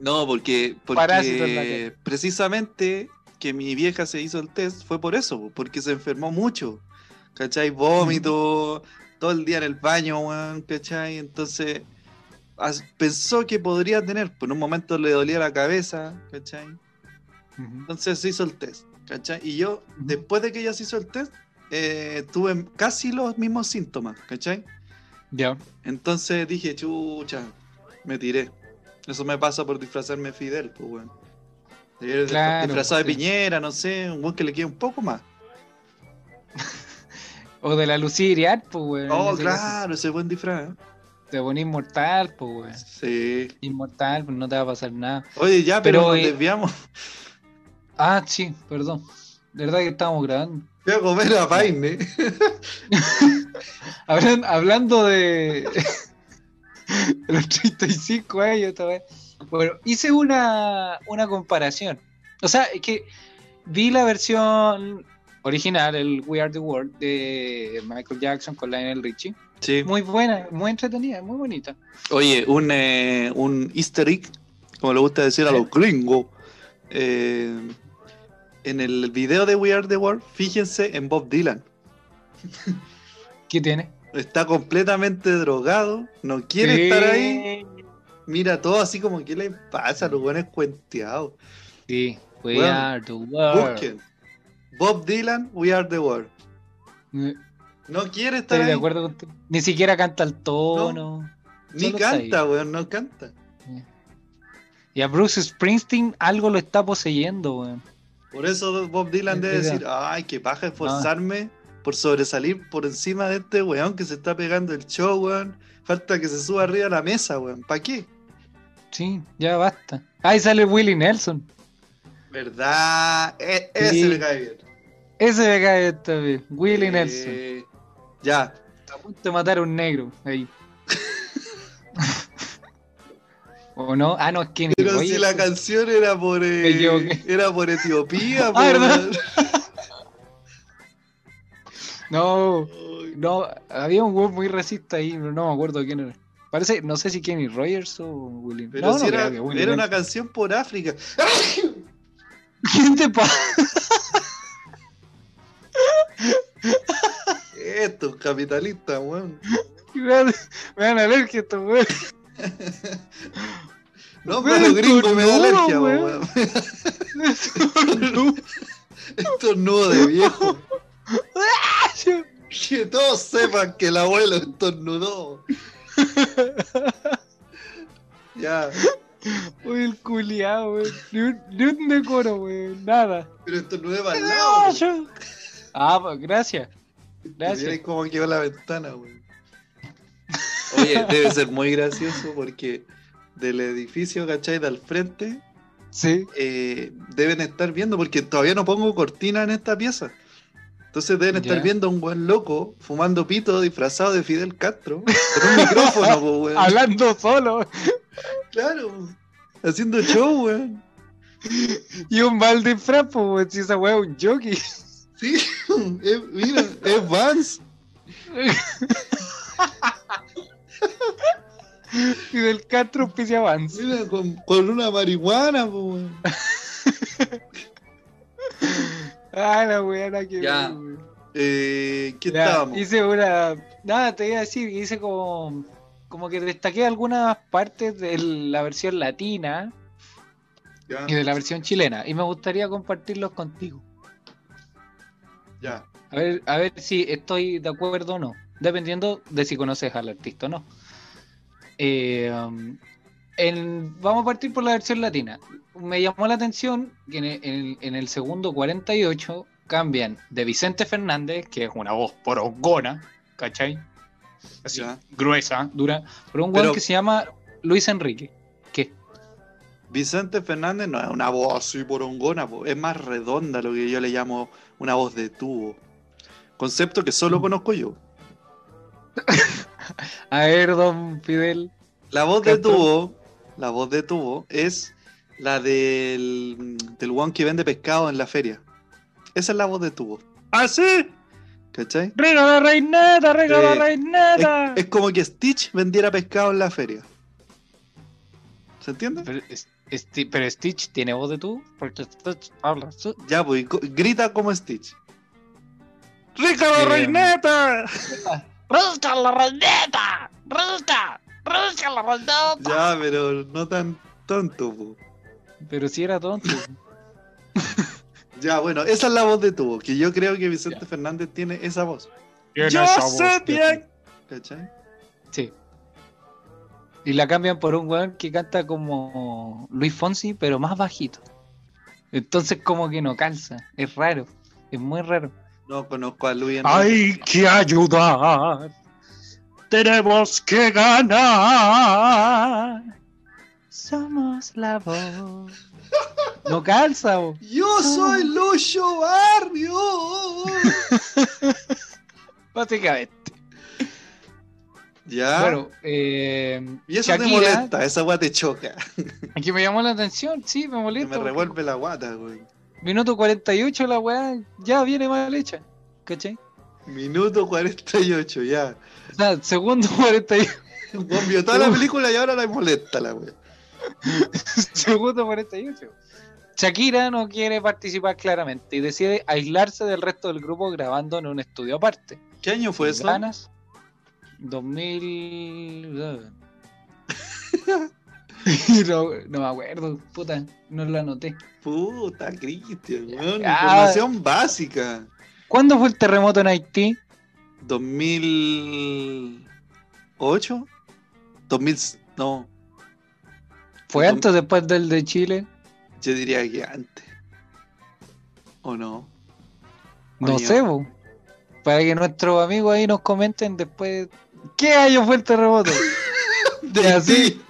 No, porque, Parásito en la porque precisamente que mi vieja se hizo el test fue por eso, po, porque se enfermó mucho. ¿Cachai? Vómito, todo el día en el baño, weón, ¿cachai? Entonces as- pensó que podría tener, por un momento le dolía la cabeza, ¿cachai? Entonces se hizo el test, ¿cachai? Y yo, después de que ella se hizo el test, eh, tuve casi los mismos síntomas, ¿cachai? Ya. Entonces dije, chucha, me tiré. Eso me pasa por disfrazarme de Fidel, pues, weón. Haber Claro, disfrazado de sí. Piñera, no sé, un weón que le quede un poco más. O de la Lucía pues, güey. Oh, claro, ese buen disfraz. ¿eh? Te pones inmortal, pues, güey. Sí. Inmortal, pues no te va a pasar nada. Oye, ya, pero, Pero, nos eh, desviamos. Ah, sí, perdón. De verdad que estábamos grabando. Voy a comer a Paine. Hablan- hablando de los 35 años vez. Bueno, hice una, una comparación. O sea, es que vi la versión original, el We Are the World, de Michael Jackson con Lionel Richie. Sí. Muy buena, muy entretenida, muy bonita. Oye, un, eh, un easter egg, como le gusta decir a los gringos. eh, en el video de We Are the World, fíjense en Bob Dylan. ¿Qué tiene? Está completamente drogado, no quiere Sí. estar ahí. Mira todo así como, ¿qué le pasa? Los buenos cuenteados. Sí, We Bueno, Are the World. Busquen. Bob Dylan, We Are the World. Eh, No quiere estar Estoy de ahí. acuerdo contigo. Ni siquiera canta el tono. Ni Solo está canta, weón, no canta. Y a Bruce Springsteen algo lo está poseyendo, weón. Por eso Bob Dylan debe decir, ay, qué paja esforzarme por sobresalir por encima de este weón que se está pegando el show, weón. Falta que se suba arriba a la mesa, weón. ¿Para qué? Sí, ya basta. Ahí sale Willie Nelson. ¿Verdad? E- ese Sí. me cae bien. Ese me cae esta vez. Willie Nelson. Ya. Está a punto de matar a un negro. Ahí. ¿O no? Ah, no, es Kenny Pero si la canción era por eh, era por Etiopía, Ah. No, no, había un weón muy racista ahí, pero no me acuerdo quién era. Parece, no sé si Kenny Rogers o Willie. Pero no, si no era, era una Nelson. canción por África. ¿Quién te pasa? Estos capitalistas, weón. Me dan, alergia estos weón. No, pero los gringos me da alergia, weón. weón. Estornudo de viejo. Que todos sepan que el abuelo estornudó. Ya, Uy, el culiado, weón. Ni un, ni un decoro, weón. Nada. pero estornudé para el lado. Ah, pues gracias. Gracias. Gracias. cómo quedó la ventana, weón. Oye, debe ser muy gracioso porque del edificio, ¿cachai? De al frente, Sí. eh, deben estar viendo, porque todavía no pongo cortina en esta pieza. Entonces deben estar viendo a un buen loco fumando pito disfrazado de Fidel Castro con un micrófono, po, weón. Hablando solo. Claro, haciendo show, weón. Y un balde frapo, weón. Si esa weá es un jockey. Sí, es- mira, es Vance. Y del Castro Pise Avance. Mira, con, con una marihuana, po, weón. Ah, la weá, la que Ya. Eh, ¿Qué Ya, estábamos? hice una. Nada, te iba a decir, hice como. Como que destaqué algunas partes de la versión latina Ya, y de la versión chilena. Y me gustaría compartirlos contigo. ya. A ver, a ver si estoy de acuerdo o no. Dependiendo de si conoces al artista o no. Eh, um, en- vamos a partir por la versión latina. Me llamó la atención que en el, en segundo 48 cambian de Vicente Fernández, que es una voz porongona, ¿cachai? Así, Ya. gruesa, dura, por un weón que se llama Luis Enrique. ¿Qué? Vicente Fernández no es una voz así porongona, po, es más redonda lo que yo le llamo una voz de tubo. Concepto que Mm. solo conozco yo. A ver, don Fidel. La voz de tubo, la voz de tubo es la del, del one que vende pescado en la feria. Esa es la voz de tubo. ¿Ah, sí? ¿Cachai? ¡Rica la reineta, rica la Eh, reineta! Es como que Stitch vendiera pescado en la feria. ¿Se entiende? Pero, es- Sti- pero Stitch tiene voz de tú, porque Stitch habla. Ya, pues, grita como Stitch. ¡Rica la Eh, reineta! ¡Rica la reineta! ¡Rica! ¡Rica la! Ya, pero no tan tonto, po. Pero si era tonto. Ya, bueno, esa es la voz de tubo, que yo creo que Vicente Ya. Fernández tiene esa voz. Tiene Yo sé bien. ¿Cachai? Sí. Y la cambian por un weón que canta como Luis Fonsi, pero más bajito. Entonces como que no calza. Es raro. Es muy raro. No conozco a Luis Enrique. Hay que ayudar. Tenemos que ganar. Somos la voz. No calza, bo. Yo soy Lucho Barrio. básicamente. ya. Bueno, eh, y eso te Shakira, molesta, esa weá te choca. aquí me llamó la atención, sí, me molesta. me revuelve la guata, güey. Minuto 48 la weá ya viene mal hecha. ¿Cachai? Minuto 48, ya. O sea, segundo 48. Vos vio toda la película y ahora la molesta la weá. segundo 48. Shakira no quiere participar claramente y decide aislarse del resto del grupo grabando en un estudio aparte. ¿Qué año fue eso? Ganas 2000 no, no me acuerdo, puta, no lo anoté. Puta, Cristian. Ah. Información básica. ¿Cuándo fue el terremoto en Haití? 2008? 2000, no, ¿Fue antes o después del de Chile? yo diría que antes. ¿O no? No sé, bo. para que nuestros amigos ahí nos comenten después. ¿Qué año fue el terremoto? De Haití.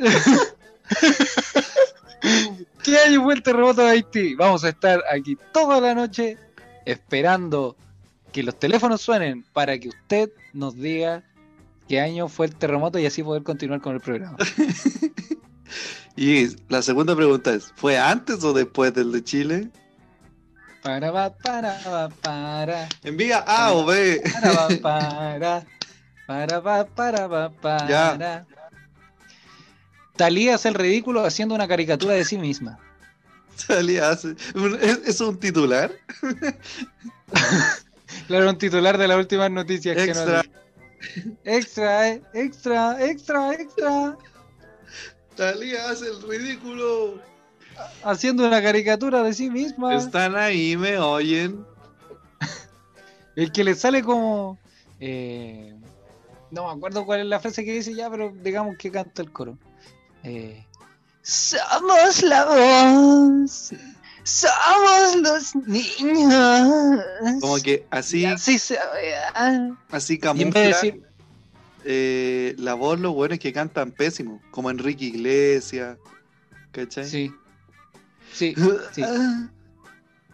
¿Qué año fue el terremoto de Haití? Vamos a estar aquí toda la noche esperando que los teléfonos suenen para que usted nos diga qué año fue el terremoto y así poder continuar con el programa. Y la segunda pregunta es, ¿fue antes o después del de Chile? Para, va, para, va, para, Envía A o B. para, va, para, para, va, para, va, para. Ya. Talía hace el ridículo haciendo una caricatura de sí misma. Salía hace... ¿Es, es un titular? Claro, un titular de las últimas noticias que Extra. nos Extra, eh, extra, extra, extra. Talía hace el ridículo. Haciendo una caricatura de sí misma. Están ahí, me oyen. El que le sale como. eh, no me acuerdo cuál es la frase que dice ya, pero digamos que canta el coro. Eh, Somos la voz. Somos los niños. Como que así, Y así se ve. así camufla decir. eh, la voz, los buenos que cantan pésimo, como Enrique Iglesias. ¿Cachai? Sí. Sí, sí.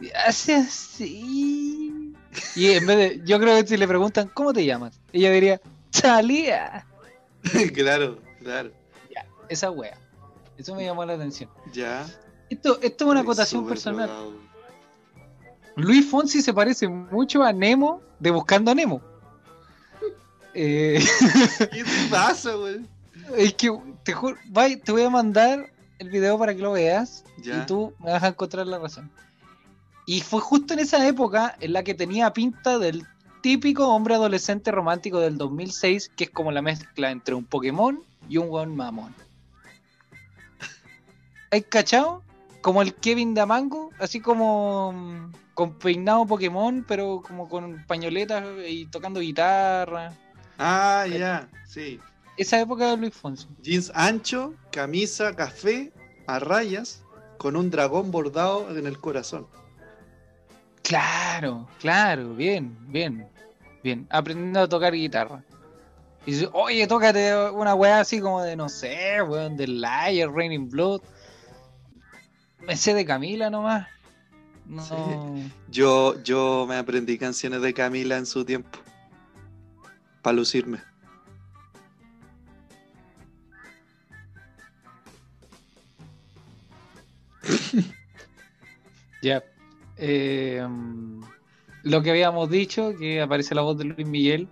Y hace así. Y en vez de. Yo creo que si le preguntan, ¿cómo te llamas? Ella diría, Talía. claro, claro. Esa wea. Eso me llamó la atención. Ya. Esto, esto es una acotación personal. drogado. Luis Fonsi se parece mucho a Nemo de Buscando a Nemo. Eh, ¿Qué te pasa, güey? es que te juro, te voy a mandar el video para que lo veas Ya. y tú me vas a encontrar la razón. Y fue justo en esa época en la que tenía pinta del típico hombre adolescente romántico del 2006, que es como la mezcla entre un Pokémon y un weón mamón. ¿Hay cachado? Como el Kevin Damango, así como mm, con peinado Pokémon, pero como con pañoletas y tocando guitarra. Ah, ya, sí. Esa época de Luis Fonsi. Jeans ancho, camisa café a rayas con un dragón bordado en el corazón. Claro, claro, bien, bien, bien. Aprendiendo a tocar guitarra. Y dice, oye, tócate una weá así como de, no sé, weón, de Liar, Raining Blood. Me sé de Camila nomás. No. Sí. Yo, yo me aprendí canciones de Camila en su tiempo. Para lucirme. Ya. Eh, lo que habíamos dicho, que aparece la voz de Luis Miguel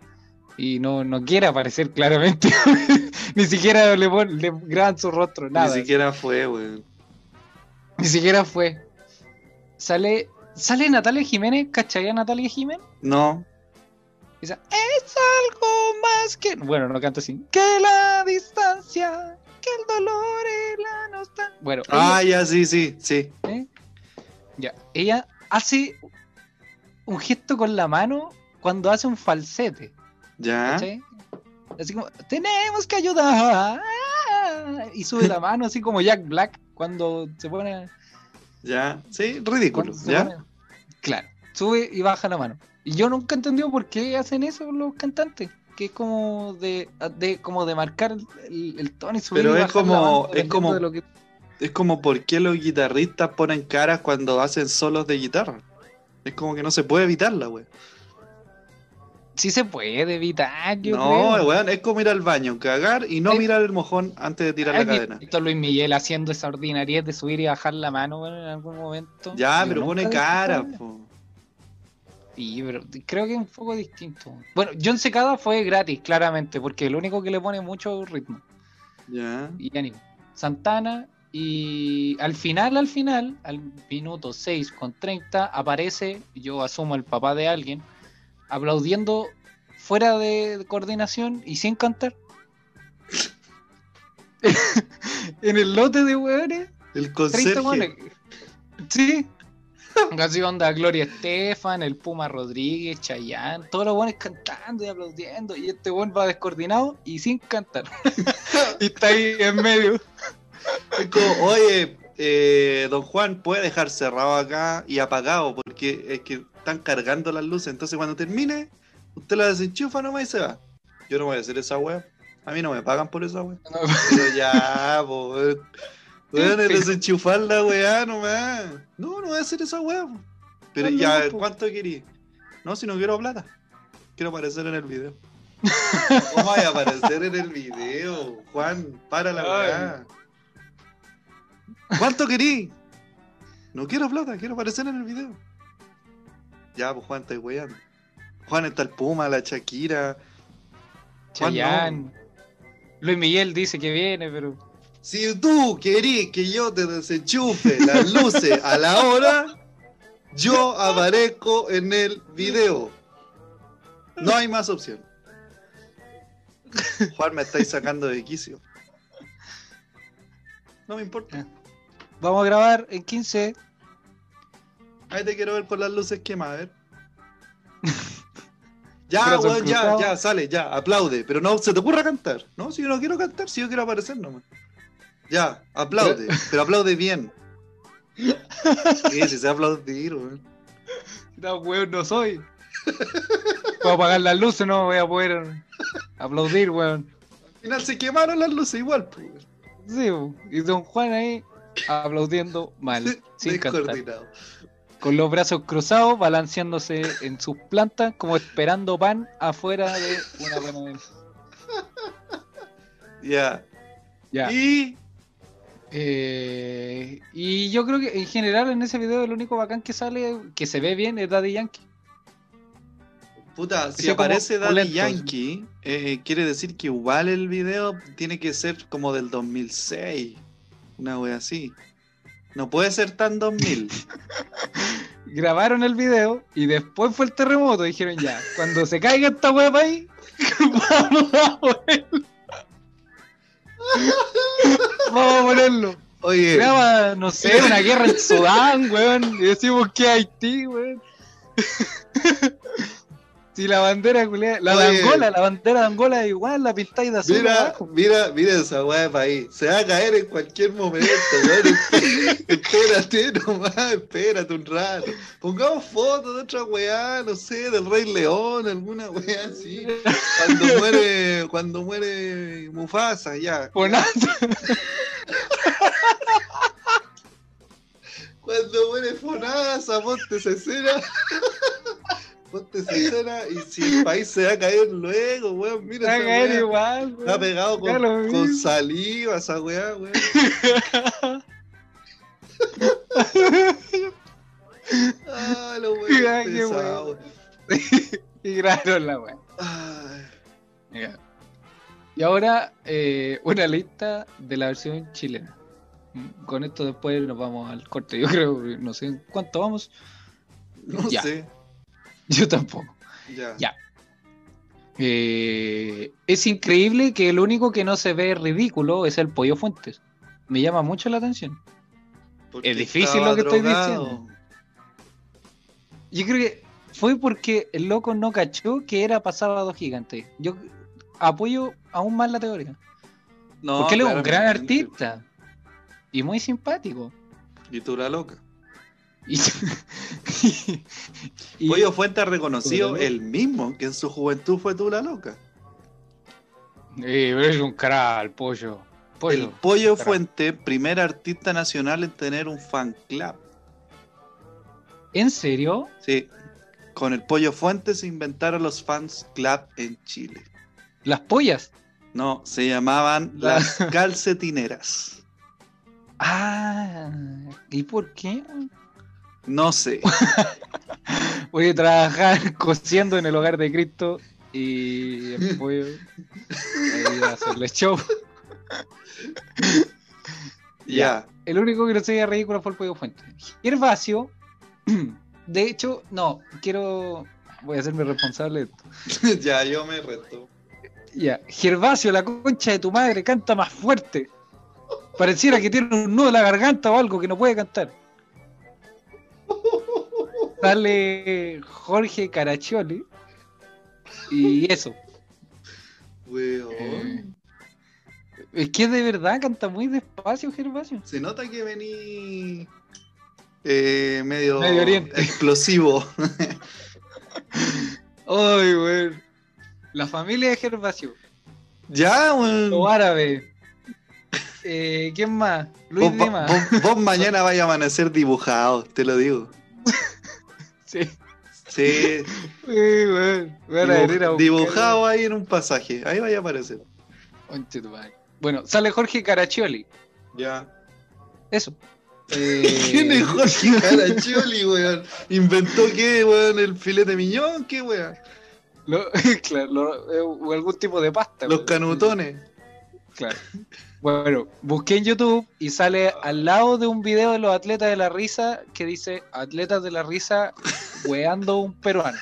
y no, no quiere aparecer claramente. Ni siquiera le, pon- le graban su rostro, nada. Ni siquiera fue, weón. Ni siquiera fue. Sale, sale Natalia Jiménez, ¿cachai a Natalia Jiménez? No. Es algo más que. Bueno, no canta así. Que la distancia, que el dolor y la nostalgia. Bueno, Ah, ya, sí, sí, sí. ¿eh? ya, ella hace un gesto con la mano cuando hace un falsete. Ya. ¿cachai? Así como, tenemos que ayudar. Y sube la mano, así como Jack Black cuando se pone. Ya. Sí, ridículo. Ya. pone- Claro, sube y baja la mano. Y yo nunca he entendido por qué hacen eso los cantantes. Que es como de, de como de marcar el, el tono y subir Pero y es bajar la como- mano, es como- de lo que- Es como por qué los guitarristas ponen caras cuando hacen solos de guitarra. Es como que no se puede evitarla, weón. Sí se puede evitar, yo No, creo. weón, es como ir al baño, cagar y no mirar el mojón antes de tirar la ¿Has cadena. visto a Luis Miguel haciendo esa ordinariedad de subir y bajar la mano weón, en algún momento? Ya, pero pone cara, po. Sí, pero creo que es un poco distinto. Bueno, John Secada fue gratis, claramente, porque el único que le pone mucho ritmo Ya. y ánimo. Santana, y al final, al final, al minuto 6 con 30, aparece, yo asumo el papá de alguien, aplaudiendo fuera de coordinación y sin cantar. en el lote de hueones El 30 conserje. weones. Sí. Casi onda Gloria Estefan, el Puma Rodríguez, Chayanne, todos los buenos cantando y aplaudiendo. Y este buen va descoordinado y sin cantar. y está ahí en medio. Es como, oye, eh, don Juan, puede dejar cerrado acá y apagado porque es que están cargando las luces. Entonces, cuando termine, usted la desenchufa nomás y se va. Yo no voy a hacer esa wea. A mí no me pagan por esa wea. Pero ya, po, weón. Weón, es desenchufar la weá nomás. No, no voy a hacer esa weá. po. Pero No, ya, no. ¿cuánto querí? No, si no quiero plata. Quiero aparecer en el video. ¿Cómo voy a aparecer en el video? Juan, para la weá. ¿Cuánto querí? No quiero plata, quiero aparecer en el video. Ya, pues Juan, estoy weyando. Juan está el Puma, la Shakira. Juan, no. Chayanne. Luis Miguel dice que viene, pero. Si tú querís que yo te desenchufe las luces a la hora, yo aparezco en el video. No hay más opción. Juan, me estáis sacando de quicio. No me importa. Vamos a grabar en 15. Ahí te quiero ver con las luces quemadas, a ver. Ya, weón, ya, ya, sale, ya, aplaude. Pero no se te ocurra cantar. No, si yo no quiero cantar, si yo quiero aparecer nomás. Ya, aplaude, pero aplaude bien. Sí, si se aplaudir, weón. No, weón, no soy. Puedo apagar las luces, no voy a poder aplaudir, weón. Al final se quemaron las luces igual, pues. weón. Sí, y don Juan ahí aplaudiendo mal, sin cantar. Con los brazos cruzados, balanceándose en sus plantas, como esperando pan afuera de una panadería. Ya. Ya. Y Eh, y yo creo que en general en ese video el único bacán que sale, que se ve bien, es Daddy Yankee. Puta, si aparece Daddy. Yankee, eh, quiere decir que igual el video tiene que ser como del 2006. Una wea así. No puede ser tan 2000. Grabaron el video y después fue el terremoto. Dijeron ya, cuando se caiga esta pa' ahí, vamos a ponerlo. Vamos a ponerlo. Oye, Graba, no sé, una guerra en Sudán, weón. Y decimos que Haití, weón. Si la bandera, culiá- la de. Angola, la bandera de Angola es igual, la pintáis de azul. mira, abajo. mira, mira esa weá de país. Se va a caer en cualquier momento, weón. Espérate nomás, espérate un rato. Pongamos fotos de otra weá, no sé, del Rey León, alguna weá así. Cuando muere, cuando muere Mufasa, ya. Cuando muere Fonasa, ponte cesera. Ponte y si el país se va a caer luego, weón. Mira Va a caer weá. igual, weón. Está pegado con, con saliva esa weá, weón. Ah, lo weón. Pesado. Y grabaron la weá. Y ahora, eh, una lista de la versión chilena. Con esto después nos vamos al corte. Yo creo, no sé en cuánto vamos. no Ya. sé. Yo tampoco. Ya. Ya. Eh, es increíble que el único que no se ve ridículo es el pollo Fuentes. Me llama mucho la atención. Porque Es difícil lo que estoy diciendo. Yo creo que fue porque el loco no cachó que era pasado a dos gigantes. Yo apoyo aún más la teoría. No, porque él es un gran artista. Y muy simpático. Y tú la loca. Y, y- Pollo Fuente ha reconocido el mismo que en su juventud fue tú la loca. Pero es un cara el pollo. Pollo. el Pollo. Fuente, primer artista nacional en tener un fan club. ¿En serio? Sí. Con el Pollo Fuente se inventaron los fans club en Chile. Las pollas. No, se llamaban La- las calcetineras. Ah, ¿y por qué? No sé. Voy a trabajar cosiendo en el hogar de Cristo y ahí a hacerle show. ya. El único que no se veía ridículo fue el pollo fuente. Gervasio, de hecho, no, quiero. Voy a hacerme responsable de esto. ya, yo me reto. Ya, Gervasio, la concha de tu madre, canta más fuerte. Pareciera que tiene un nudo en la garganta o algo que no puede cantar. Sale Jorge Caraccioli. Y eso. Weón. Es que de verdad canta muy despacio, Gervasio. Se nota que vení eh, medio, Medio Oriente. explosivo. Ay, weón. La familia de Gervasio. ya, weón. Los árabes. Eh, ¿Quién más? Luis Vos, Dimas. vos- vos mañana vais a amanecer dibujado, te lo digo. Sí. Sí, Sí, dibuj- dibujado ahí en un pasaje. Ahí vaya a aparecer. Bueno, sale Jorge Caraccioli. Ya. Eso. Eh, ¿Quién es Jorge Caraccioli, weón? ¿Inventó qué, weón? ¿El filete miñón? ¿Qué, weón? lo- claro, lo- eh, o algún tipo de pasta. Los weón. canutones. Claro. Bueno, busqué en YouTube y sale al lado de un video de los atletas de la risa que dice atletas de la risa weando un peruano.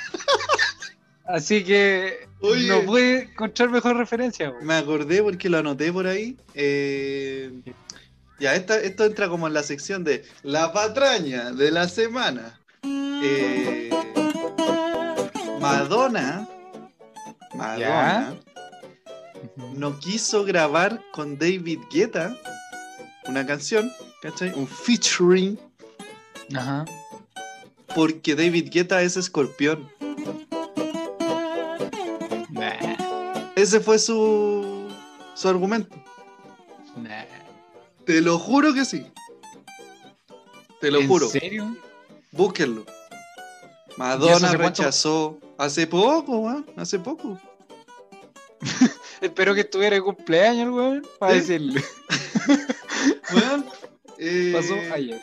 Así que Oye. no pude encontrar mejor referencia. weón. Me acordé porque lo anoté por ahí. Eh, ya, esta, esto entra como en la sección de la patraña de la semana. Eh, Madonna. Madonna no quiso grabar con David Guetta una canción, ¿cachai? Un featuring Ajá. Porque David Guetta es escorpión. Nah, Ese fue su, su argumento. nah. Te lo juro que sí. Te lo ¿En juro. serio? Búsquenlo. ¿Y eso Madonna hace cuánto? rechazó hace poco, weón. Hace poco. Espero que estuviera de cumpleaños, weón, para decirle. Weón. eh, Pasó ayer.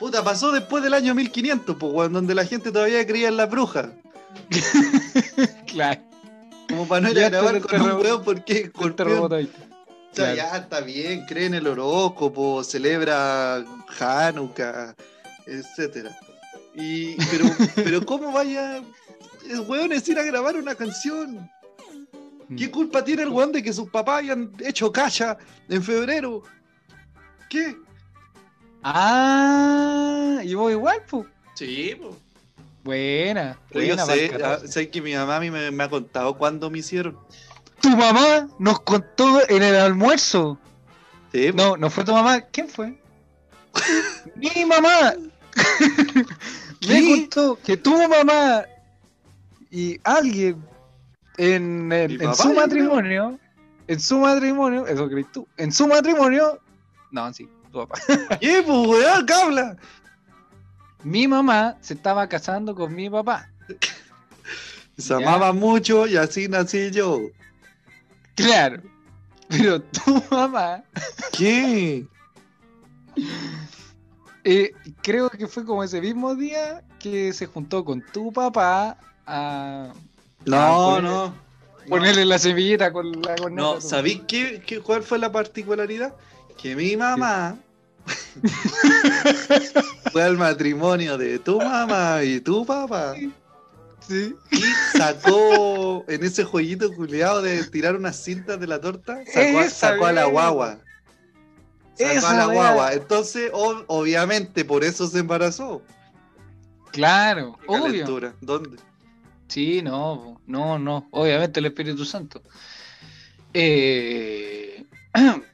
Puta, pasó después del año 1500, pues, weón, donde la gente todavía creía en las brujas. Claro. Como para no ir a grabar con un weón porque. O sea, Claro. ya está bien, cree en el horóscopo, celebra Hanukkah, etcétera. Y, pero, pero ¿cómo vaya el weón es ir a grabar una canción? Mm. ¿Qué culpa tiene el weón de que sus papás hayan hecho cacha en febrero? ¿Qué? Ah, y vos igual, pues. Sí, pues. Buena, Pero yo sé, pa'l 14. ah, sé que mi mamá a mí me, me ha contado cuándo me hicieron. Tu mamá nos contó en el almuerzo. Sí, No, no fue tu mamá. ¿Quién fue? Mi mamá. Me contó que tu mamá y alguien en, el- en su matrimonio, en su matrimonio, eso crees tú, en su matrimonio, no, sí, tu papá. ¿Qué, pues, weón? ¿Qué habla? Mi mamá se estaba casando con mi papá. Se Ya. amaba mucho y así nací yo. Claro. Pero tu mamá, ¿Qué? eh, creo que fue como ese mismo día que se juntó con tu papá a No, pues, no. ponerle la semillita con la corneta. No, ¿sabéis qué, qué- cuál fue la particularidad? Que mi mamá fue al matrimonio de tu mamá y tu papá Sí. y sacó en ese jueguito culiado de tirar unas cintas de la torta, sacó, sacó a la guagua. Sacó Esa a la guagua. Entonces, ob- obviamente, por eso se embarazó. Claro, obvio. ¿Dónde? Sí, no, no, no. Obviamente el Espíritu Santo. Eh,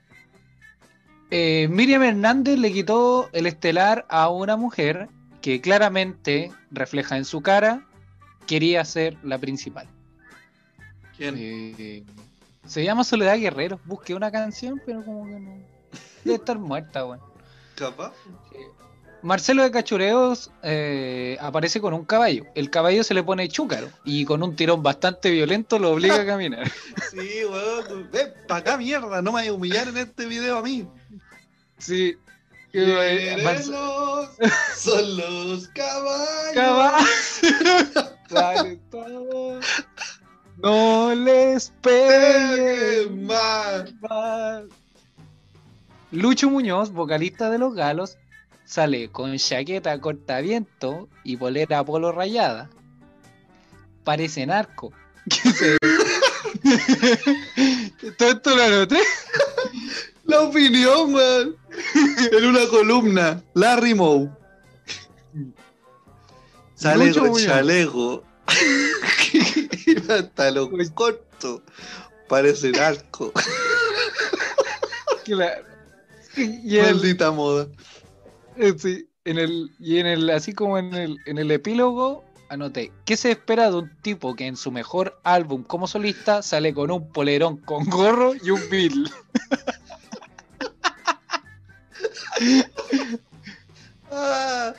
eh, Miriam Hernández le quitó el estelar a una mujer que claramente refleja en su cara quería ser la principal. ¿Quién? Eh, se llama Soledad Guerrero. Busqué una canción, pero como que no. Debe estar muerta, weón. ¿Capaz? Marcelo de Cachureos eh, aparece con un caballo. El caballo se le pone chúcaro y con un tirón bastante violento lo obliga a caminar. Sí, weón. Ven para acá, mierda. No me vayas a humillar en este video a mí. Sí. Eh, son los caballos. Caballo. Dale todo. No les pegue Pegue más. Lucho Muñoz, vocalista de Los Galos, sale con chaqueta cortaviento y polera polo rayada. Parece narco. ¿Qué se- Todo esto lo anoté. La opinión, weón. En una columna. Larry Moe. Sale Lucho con chaleco. Hasta los cortos. Parece narco. Claro. Y el, Maldita moda. Eh, sí, en el, y en el, así como en el, en el epílogo, anoté, ¿qué se espera de un tipo que en su mejor álbum como solista sale con un polerón con gorro y un Beatle? Ah,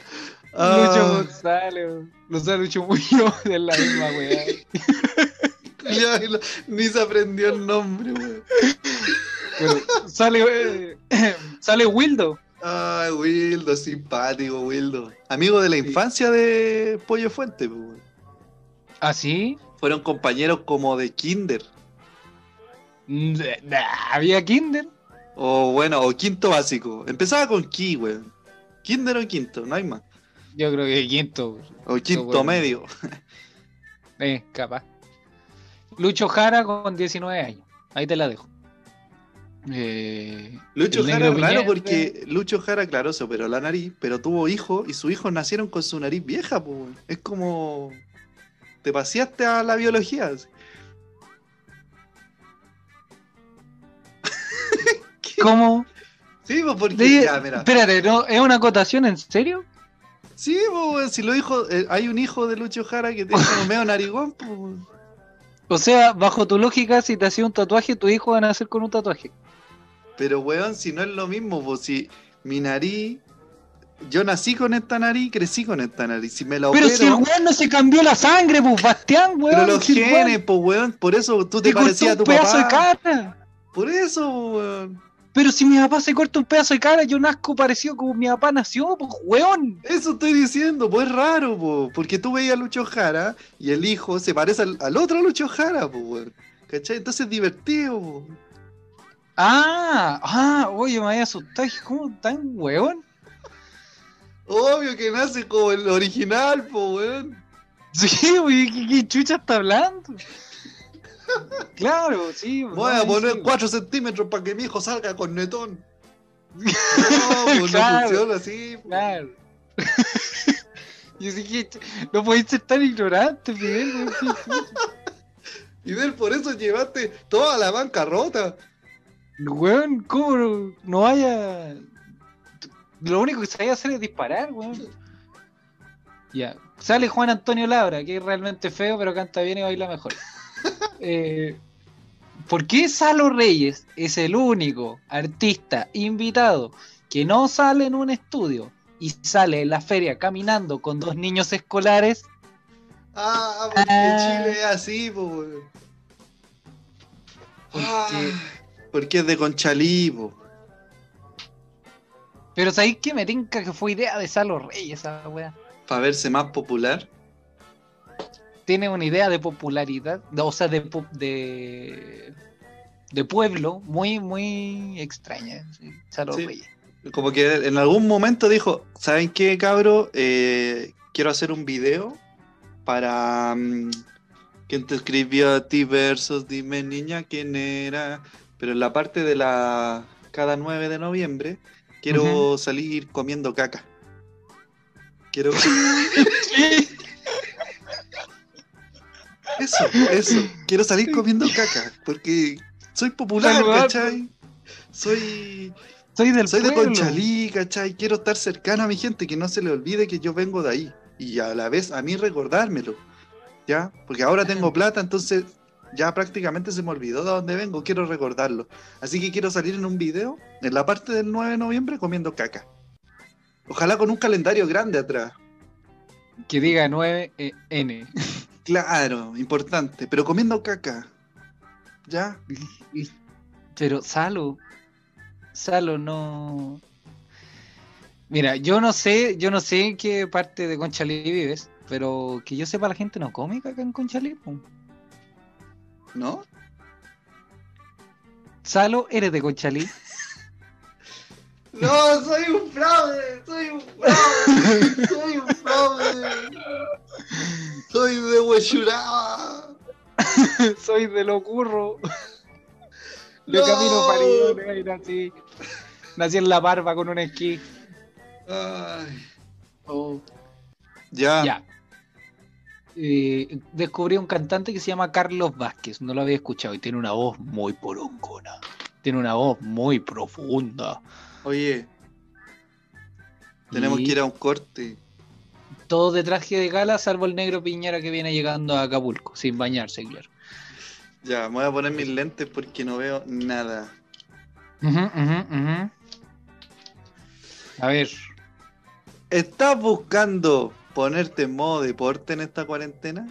Lucho ah, González, Lucho Muñoz de la misma weá. ya, ni se aprendió el nombre, weón. Bueno, sale, eh, sale Wildo. Ay, Wildo, simpático, Wildo. Amigo de la Sí. infancia de Pollo Fuente, pues, weón. ¿Así? Fueron compañeros como de Kinder. ¿Había Kinder? O bueno, o quinto básico. Empezaba con Ki, weón. Kinder o quinto, no hay más. Yo creo que quinto. O quinto bueno. medio. Eh, capaz. Lucho Jara con 19 años. Ahí te la dejo. Eh, Lucho Jara Piñera- porque Lucho Jara, claro, se operó la nariz, pero tuvo hijos y sus hijos nacieron con su nariz vieja, pues. Es como. Te paseaste a la biología. así. ¿Cómo? Sí, pues porque. De- Ya, mira. Espérate, ¿no? ¿es una acotación en serio? Sí, pues, si lo dijo, eh, hay un hijo de Lucho Jara que tiene como medio narigón, pues. O sea, bajo tu lógica, si te hacía un tatuaje, tu hijo va a nacer con un tatuaje. Pero, weón, si no es lo mismo, pues si mi nariz. Yo nací con esta nariz, crecí con esta nariz. Si me la Pero opero, si el weón no se cambió la sangre, pues Bastián, weón. pero los si genes, pues, weón, por eso tú te, te parecías a un tu de papá. cara. Por eso, weón. Pero si mi papá se corta un pedazo de cara, yo nazco parecido como mi papá nació, pues weón. Eso estoy diciendo, pues es raro, po, porque tú veías a Lucho Jara y el hijo se parece al, al otro Lucho Jara, pues, weón. ¿Cachai? Entonces es divertido, po. Ah, ah, oye, me había asustado. ¿Cómo tan huevón? Obvio que nace como el original, po, weón. Sí, oye, ¿qué, qué chucha está hablando? Claro, sí. Voy a poner sí. 4 centímetros para que mi hijo salga con netón. No, pues Claro. no funciona así. po. Claro. Yo dije, no podéis ser tan ignorante, Fidel. ver, por eso llevaste toda la bancarrota. Weón, ¿cómo no, no vaya? Lo único que sabía hacer es disparar, weón. Ya. Sale Juan Antonio Labra, que es realmente feo, pero canta bien y baila mejor. Eh, ¿Por qué Salo Reyes es el único artista invitado que no sale en un estudio y sale en la feria caminando con dos niños escolares? Ah, porque Ah. Chile es así, po, weón. Porque- Ah, porque es de Conchalí, po. Pero ¿sabéis qué? Me tinca que fue idea de Salo Reyes esa weá. Para verse más popular. Tiene una idea de popularidad, de- o sea, de, de, de pueblo muy, muy extraña. sí, Salo Sí. Reyes. Como que en algún momento dijo, ¿saben qué, cabro? Eh, quiero hacer un video para... mm, ¿Quién te escribió a ti versos? Dime, niña, ¿quién era? Pero en la parte de la... Cada 9 de noviembre, quiero salir comiendo caca. Quiero... Eso, eso. Quiero salir comiendo caca. Porque soy popular, Saludar. ¿cachai? Soy... Soy del Soy de. Conchalí, ¿cachai? Quiero estar cercano a mi gente, que no se le olvide que yo vengo de ahí. Y a la vez a mí recordármelo. ¿Ya? Porque ahora tengo plata, entonces ya prácticamente se me olvidó de dónde vengo. Quiero recordarlo. Así que quiero salir en un video, en la parte del 9 de noviembre, comiendo caca. Ojalá con un calendario grande atrás. Que diga 9N. Claro, importante. Pero comiendo caca. ¿Ya? Pero Salo, Salo no. Mira, yo no sé, yo no sé en qué parte de Conchalí vives, pero que yo sepa la gente no come caca en Conchalí. ¿No? Salo, eres de Conchalí. No, soy un fraude, soy un fraude, soy un fraude. Soy de Huechuraba. Soy de Locurro. Yo No. camino parido, nací. Nací en la barba con un esquí. Ay. Oh. Ya. Ya. Eh, descubrí un cantante que se llama Carlos Vázquez, no lo había escuchado y tiene una voz muy porongona. Tiene una voz muy profunda. Oye, tenemos Y que ir a un corte. Todo de traje de gala, salvo el negro Piñera que viene llegando a Acapulco, sin bañarse, claro. Ya, me voy a poner mis lentes porque no veo nada. Ujú, ujú, ujú. A ver, ¿Estás buscando ponerte en modo deporte en esta cuarentena?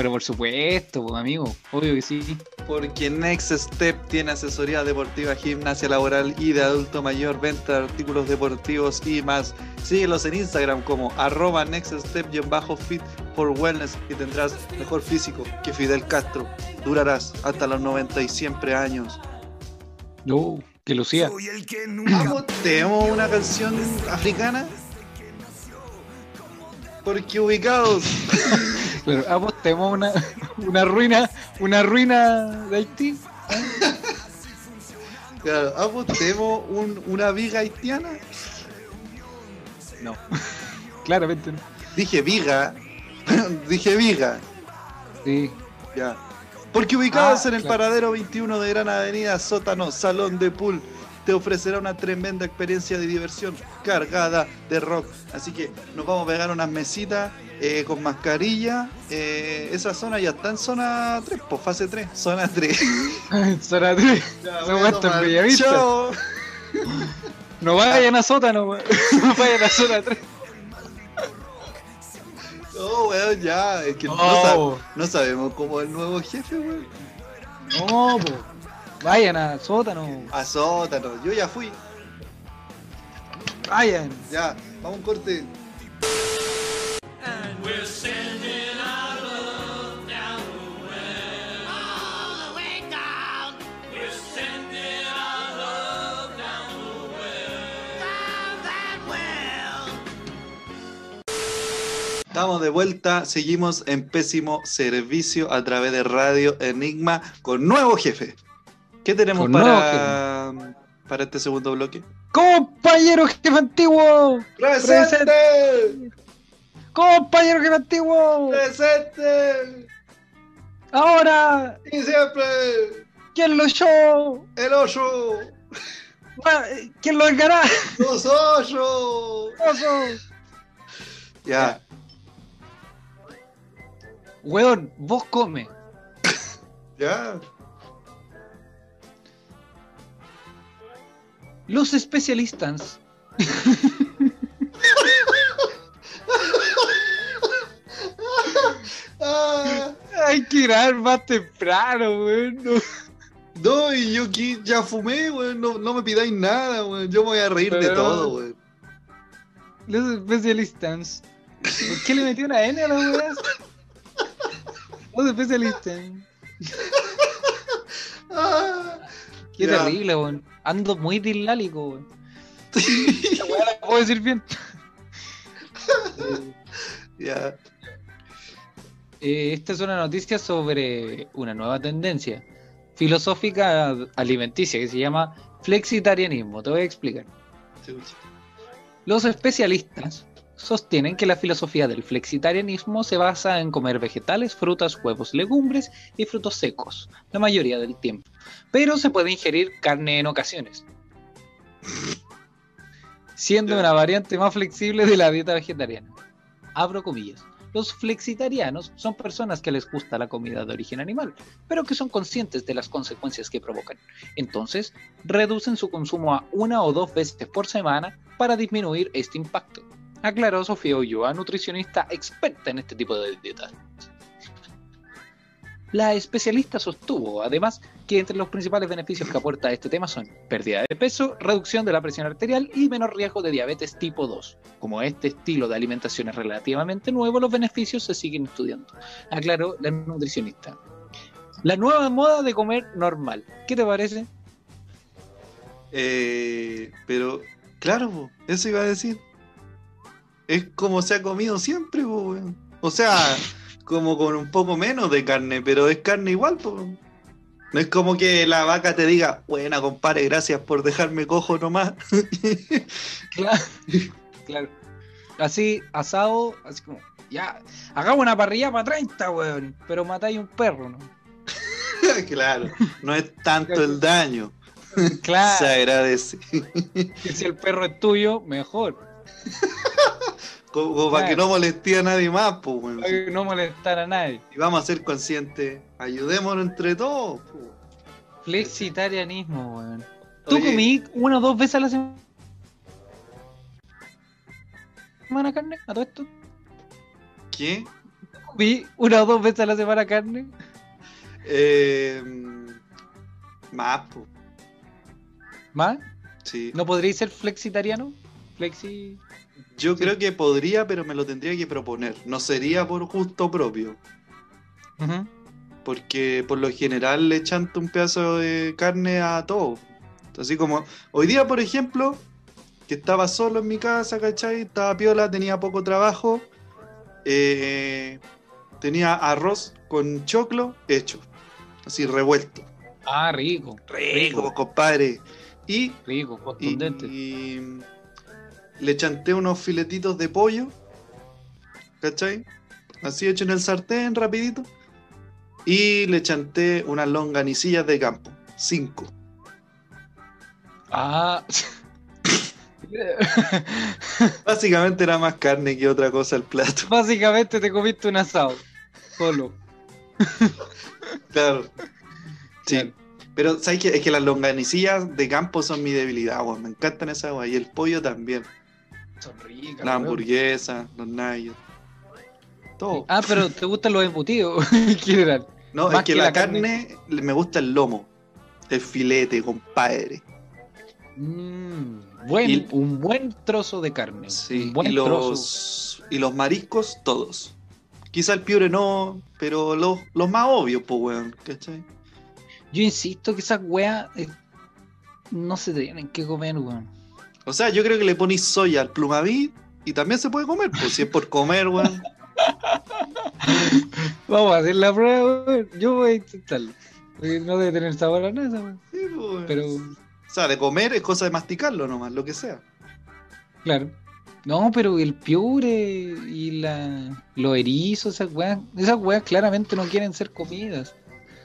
Pero por supuesto, pues, amigo, obvio que sí. Porque Next Step tiene asesoría deportiva, gimnasia laboral y de adulto mayor, venta de artículos deportivos y más. Síguelos en Instagram como arroba Next Step-fit for wellness y tendrás mejor físico que Fidel Castro. Durarás hasta los 90 y siempre años. No, que lucía. El que Vamos, ¿Tenemos una canción africana? Porque ubicados. Claro, apostemos una, una ruina, una ruina de Haití. Claro, apostemos un- una viga haitiana. No, claramente no. Dije viga. Dije viga. Sí. Ya. Porque ubicados Ah, en el claro. paradero 21 de Gran Avenida, sótano, salón de pool, te ofrecerá una tremenda experiencia de diversión cargada de rock. Así que nos vamos a pegar unas mesitas eh, con mascarilla. Eh, esa zona ya está en zona 3, pues fase 3, zona 3. Zona 3. Ya, Esa voy a weá está en tomar. Bellavista. Chao. No vayan a sótano, weón. No vayan a zona 3. No, weón, ya. Es que no, No. sab- no sabemos cómo es el nuevo jefe, weón. No, po. Vayan a sótano. A sótano, yo ya fui. Vayan. Ya, vamos un corte. Estamos de vuelta, seguimos en pésimo servicio a través de Radio Enigma con nuevo jefe. ¿Qué tenemos Con para, para este segundo bloque? ¡Compañero jefe antiguo! ¡Presente! ¡Compañero jefe antiguo! ¡Presente! ¡Ahora! Y siempre ¿Quién lo echó? el Ah, ¿Quién lo encará? los ocho. Ya, Weón, vos come. ya. Los especialistas. Ah, Hay que ir a más temprano, weón. no. no, y yo aquí ya fumé, weón. No, no me pidáis nada, weón. Yo me voy a reír de todo, weón. Los especialistas. ¿Por qué le metió una N a la weá? Los especialistas. Ah, Qué Ya. terrible, weón. Ando muy dislálico, weón. Weá la puedo decir bien. ya. Eh, esta es una noticia sobre una nueva tendencia filosófica alimenticia que se llama flexitarianismo. Te voy a explicar. Los especialistas sostienen que la filosofía del flexitarianismo se basa en comer vegetales, frutas, huevos, legumbres y frutos secos, la mayoría del tiempo. Pero se puede ingerir carne en ocasiones, siendo una variante más flexible de la dieta vegetariana. Abro comillas. Los flexitarianos son personas que les gusta la comida de origen animal, pero que son conscientes de las consecuencias que provocan. Entonces, reducen su consumo a una o dos veces por semana para disminuir este impacto. Aclaró Sofía Ulloa, nutricionista experta en este tipo de dietas. La especialista sostuvo, además, que entre los principales beneficios que aporta este tema son pérdida de peso, reducción de la presión arterial y menor riesgo de diabetes tipo 2. Como este estilo de alimentación es relativamente nuevo, los beneficios se siguen estudiando, aclaró la nutricionista. La nueva moda de comer normal, ¿qué te parece? Eh, pero, claro, eso iba a decir. Es como se ha comido siempre, po, weón. O sea, como con un poco menos de carne, pero es carne igual, po. No es como que la vaca te diga, buena compadre, gracias por dejarme cojo nomás. Claro, claro. Así, asado, así como, ya, hagamos una parrilla para 30, weón, pero matáis un perro, ¿no? claro, no es tanto el daño. Se Claro, agradece. que si el perro es tuyo, mejor. Como, para que no moleste a nadie más, po, weón. Para que no molestar a nadie. Y vamos a ser conscientes. Ayudémonos entre todos, po. Flexitarianismo, weón. ¿Tú Oye, comí una o dos veces a la semana carne? ¿A todo esto? ¿Qué? ¿Comí una o dos veces a la semana carne? Eh, más, po. ¿Más? Sí. ¿No podríais ser flexitariano? Flexi... Yo sí. creo que podría, pero me lo tendría que proponer. No sería por gusto propio. Porque por lo general le chanto un pedazo de carne a todo. Así como hoy día, por ejemplo, que estaba solo en mi casa, ¿cachai? Estaba piola, tenía poco trabajo. eh, tenía arroz con choclo hecho. Así revuelto. Ah, rico. Rico, compadre. Y Rico, contundente. y le chanté unos filetitos de pollo, ¿cachai? Así hecho en el sartén, rapidito. Y le chanté unas longanicillas de campo, cinco. Ah. Básicamente era más carne que otra cosa el plato. Básicamente te comiste un asado. Solo. Claro. Sí. Claro. Pero ¿sabes qué? Es que las longanicillas de campo son mi debilidad, weón. Me encantan esas, weón. Y el pollo también. Son ricas. La hamburguesa, los nuggets. Todo. Ah, pero te gustan los embutidos en general. No, Más es que, que la, la carne, me gusta el lomo. El filete, compadre. Mm, buen, Y- un buen trozo de carne. Sí, un buen y trozo. los, y los mariscos, todos. Quizá el piure no, pero los, los más obvios, pues, weón. ¿Cachai? Yo insisto que esas weas eh, no se tienen que comer, weón. O sea, yo creo que le ponís soya al plumavit y también se puede comer, pues, si es por comer, weón. Vamos a hacer la prueba, weón. Yo voy a intentarlo. Porque No debe tener sabor a nada, weón. Sí, weón. Pero, O sea, de comer es cosa de masticarlo nomás, lo que sea. claro. No, pero el piure y la, los erizos, esas weas, esas weas claramente no quieren ser comidas.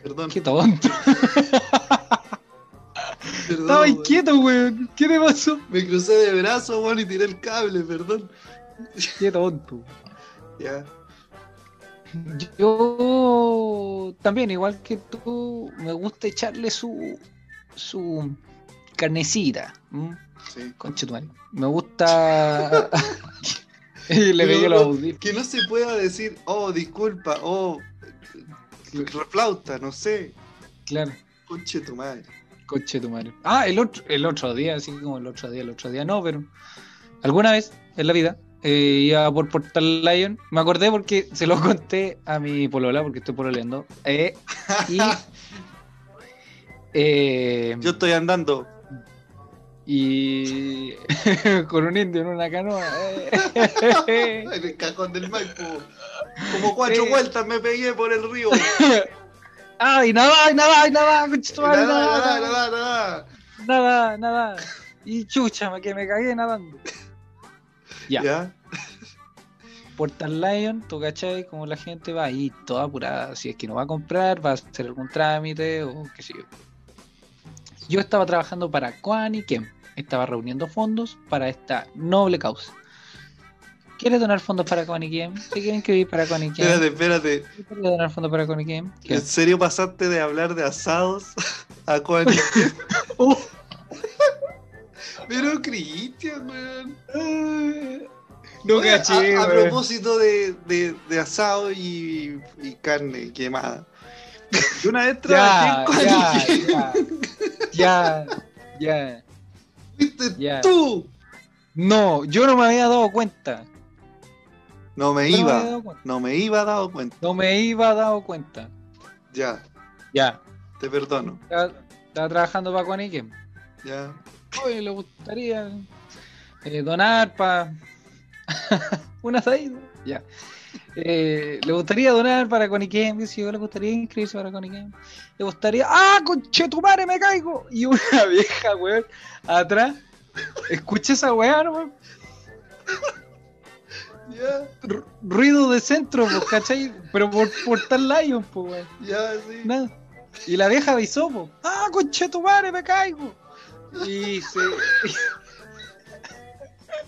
Perdón. Qué tonto. perdón, Estaba inquieto, weón. ¿Qué te pasó? Me crucé de brazos, weón, y tiré el cable, perdón. Qué tonto. Ya. Yo también, igual que tú, me gusta echarle su su carnecita. ¿m? Sí. Concha tu madre. Me gusta. y le pegué los audífonos. Que no se pueda decir, oh, disculpa, oh, reflauta, no sé. Claro, Conche tu madre. Conche tu madre. Ah, el otro, el otro día, así como el otro día, el otro día no, pero alguna vez en la vida eh, iba por Portal Lion. Me acordé porque se lo conté a mi polola, porque estoy pololeando. eh, y. eh, Yo estoy andando. y con un indio en una canoa. eh. En el cajón del Maipo. Como cuatro vueltas me pegué por el río. ¡Ay, nada, nada, nada! madre, Nada, nada, nada, nada, nada. nada, nada. Y chucha, que me cagué nadando. Ya. ¿Ya? Portal Lion, tú cachai, como la gente va ahí toda apurada, si es que no va a comprar, va a hacer algún trámite o qué sé yo. Yo estaba trabajando para Koan y Kem, estaba reuniendo fondos para esta noble causa. ¿Quieres donar fondos para y Kem? ¿Te quieren inscribir para y Kem? Espérate, espérate. ¿Quieres donar fondos para Kem? ¿Qué? ¿En serio pasaste de hablar de asados a cuál? Uh. Pero Cristian, weón. No Oye, a- caché, a, weón. propósito de, de, de asado y, y carne quemada. Yo una vez trabajé Ya, en ya, ya, ya, ya. ¿Fuiste ya. tú? No, yo no me había dado cuenta. No me iba. dado cuenta. No me iba dado cuenta. No me iba dado cuenta. Ya, Ya. te perdono. Estaba, trabajando para Coanique. Ya. Oye, le gustaría eh, donar para un asadito. Ya. Eh, le gustaría donar para Coniquem, que si yo le gustaría inscribirse para Coniquem. Le gustaría. ¡Ah, conchetumare, me caigo! Y una vieja, weón, atrás. Escucha esa weá, ¿no, weón? Ya, Ru- Ruido de centro, pues, ¿cachai? Pero por, por tal Lion, pues, weón. ya, sí. Nada. Y la vieja avisó, po. ¡Ah, conchetumare, me caigo! Y se.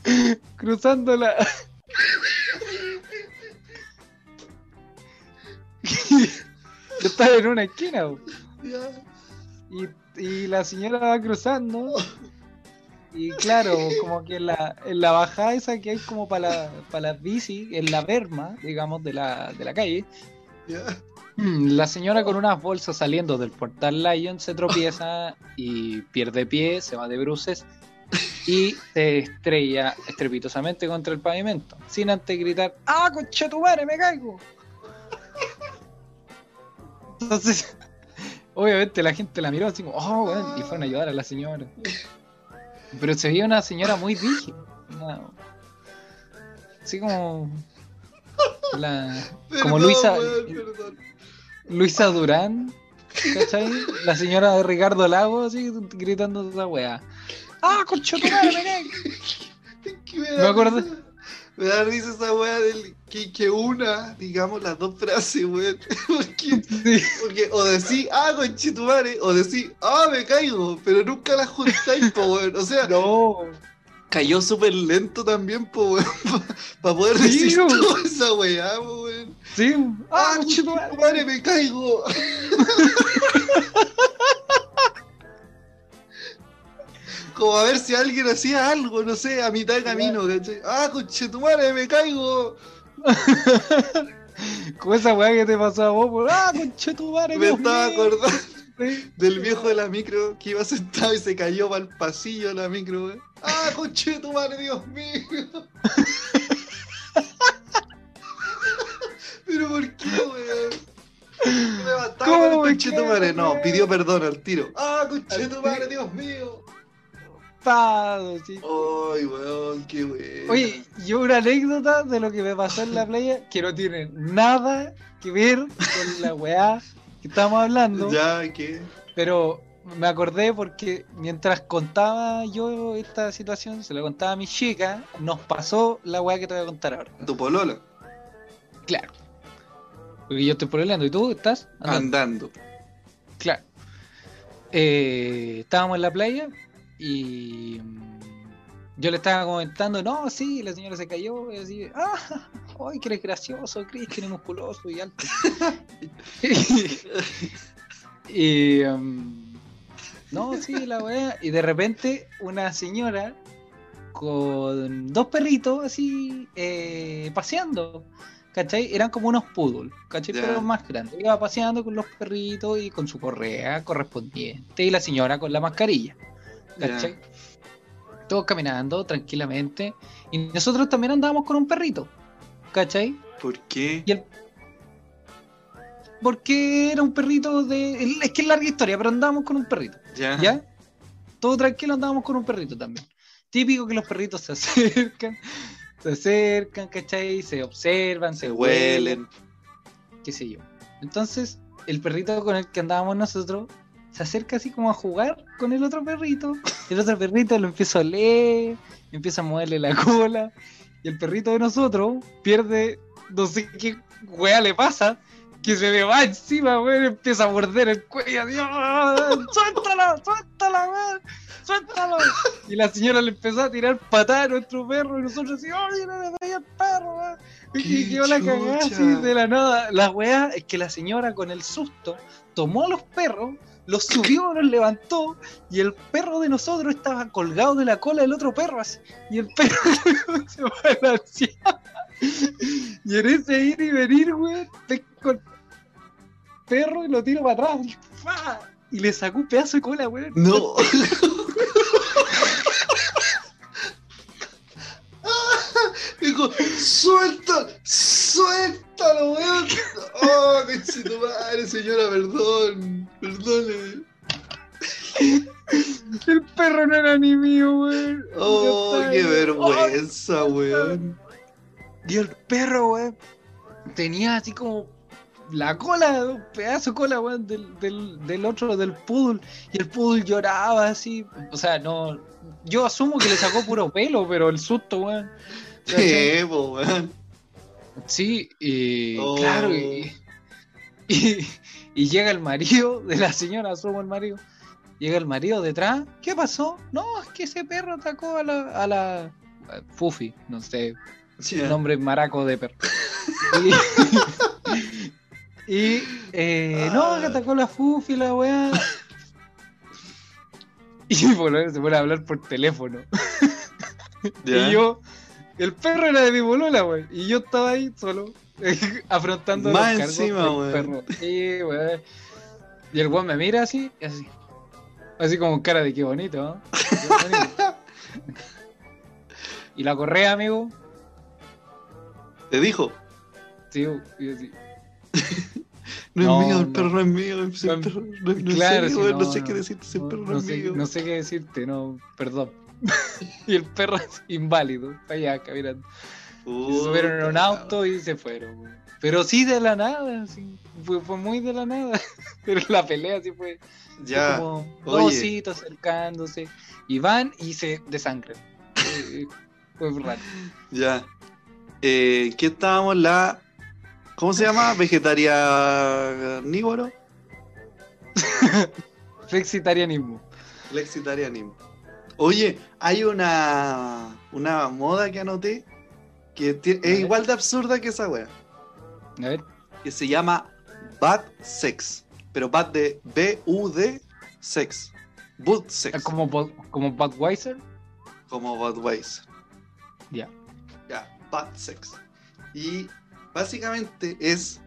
Cruzando la. Yo estaba en una esquina, po. Ya. Y, y la señora va cruzando. Y claro, como que en la, en la bajada esa que hay como para la, para las bici, en la berma, digamos, de la, de la calle. Mm, La señora con unas bolsas saliendo del portal Lion se tropieza y pierde pie, se va de bruces y se estrella estrepitosamente contra el pavimento, sin antes gritar, ¡Ah, concha tu madre, me caigo! Entonces, obviamente la gente la miró así como, ¡Oh, weón", y fueron a ayudar a la señora. Pero se veía una señora muy rígida, una- así como... La, como Luisa, perdón. Luisa Durán, ¿cachai? La señora de Ricardo Lago, así gritando esa weá. ¡Ah, conchetumare, me acordé. Me da risa esa weá del que, que una, digamos, las dos frases, weón. Porque, Sí. porque o decís, ah, conchetumare, o decís, ah, me caigo, pero nunca las juntáis, po, weón. O sea, No. cayó súper lento también, po, weón, para poder Sí, decir toda esa weá, po, weón. Sí. Ah, ¡Ah, conchetumare, me caigo. Como a ver si alguien hacía algo, no sé, a mitad de camino, ¿cachai? Ah, conchetumare, me caigo. Con esa weá que te pasó a vos, por- ¡Ah, conchetumare! Me estaba acordando del viejo de la micro que iba sentado y se cayó para el pasillo de la micro, weón. Ah, conchetumare, Dios mío. Pero ¿por qué, weón? ¿Cómo con el me conchetumare. quedo, No, pidió perdón al tiro. Ah, conchetumare, Dios mío. Ay, weón, qué weón. Oye, yo una anécdota de lo que me pasó en la playa que no tiene nada que ver con la weá que estábamos hablando, Ya, ¿qué? pero me acordé porque mientras contaba yo esta situación, se la contaba a mi chica, nos pasó la weá que te voy a contar ahora. Tu polola. Claro. Porque yo estoy pololeando y tú estás andando. Andando. Claro. Eh, estábamos en la playa y mm, yo le estaba comentando, no, sí, la señora se cayó, y así, ah, ay, que eres gracioso, Chris, que eres musculoso y alto. y, mm, no, sí, la weá, y de repente una señora con dos perritos así eh, paseando. ¿Cachai? Eran como unos poodle, ¿cachai? Pero más grandes. Iba paseando con los perritos y con su correa correspondiente y la señora con la mascarilla. ¿Cachai? Todos caminando tranquilamente. Y nosotros también andábamos con un perrito. ¿Cachai? ¿Por qué? Y el... Porque era un perrito de... Es que es larga historia, pero andábamos con un perrito. Ya. ¿Ya? Todo tranquilo andábamos con un perrito también. Típico que los perritos se acercan, se acercan, ¿cachai? Se observan, se, Se huelen, huelen. qué sé yo. Entonces, el perrito con el que andábamos nosotros se acerca así como a jugar con el otro perrito. El otro perrito lo empieza a oler, empieza a moverle la cola. Y el perrito de nosotros pierde, no sé qué wea le pasa, que se le va encima, weón, empieza a morder el cuello. Dios, ¡Suéltala! ¡Suéltala, weón! ¡Suéltalo! Y la señora le empezó a tirar patada a nuestro perro y nosotros así, ¡ay, no le pegué al perro! weón". Y ¡Qué quedó la cagada así de la nada. La weá es que la señora con el susto tomó a los perros, los subió, los levantó y el perro de nosotros estaba colgado de la cola del otro perro así. Y el perro se balanceaba. Y en ese ir y venir, weón, pesco el perro y lo tiro para atrás. Y, y le sacó un pedazo de cola, weón. No. Dijo, suelta, suéltalo, weón. Oh, tu madre, señora, perdón. Perdóneme. El perro no era ni mío, weón. Oh, qué vergüenza, weón. Y el perro, weón, tenía así como la cola, un pedazo de cola, weón, del, del, del otro, del poodle. Y el poodle lloraba así. O sea, no. Yo asumo que le sacó puro pelo, pero el susto, weón. Sí, weón. Sí, y Oh. claro, y, y, y llega el marido de la señora, asumo el marido. Llega el marido detrás. ¿Qué pasó? No, es que ese perro atacó a la, a la a Fufi, no sé, Ya. nombre maraco de perro. Y, y, eh, no, que atacó la Fufi, la weá. Y por se pone a hablar por teléfono. Y yo, el perro era de mi bolola, weón. Y yo estaba ahí solo, afrontando Más los cargos encima, weón. perro. Sí. Y el weón me mira así, y así. Así como cara de qué bonito, ¿no? Y la correa, amigo, Te dijo, sí, y así. no, No, es mío, el perro no es mío, No, perro no, claro, sé, sí, weón, no, sé qué decirte, ese perro no, es mío. no sé qué decirte, no, perdón. y el perro así, inválido, allá caminando. Se subieron en un auto y se fueron. Pero sí de la nada, sí, fue, fue muy de la nada. Pero la pelea sí fue, fue Ya, como oye. dos ositos acercándose. Y van y se desangran. Eh, fue raro. ya. Eh, ¿Qué estábamos? La. ¿Cómo se llama? ¿Vegetarianívoro? Flexitarianismo. Flexitarianismo. Oye, hay una. Una moda que anoté que es igual de absurda que esa wea. A ver. Que se llama Bad Sex. Pero Bad de B-U-D Sex. Bud Sex. Como, Bud- como Budweiser. como Budweiser. Ya. Ya, bad sex. Y básicamente es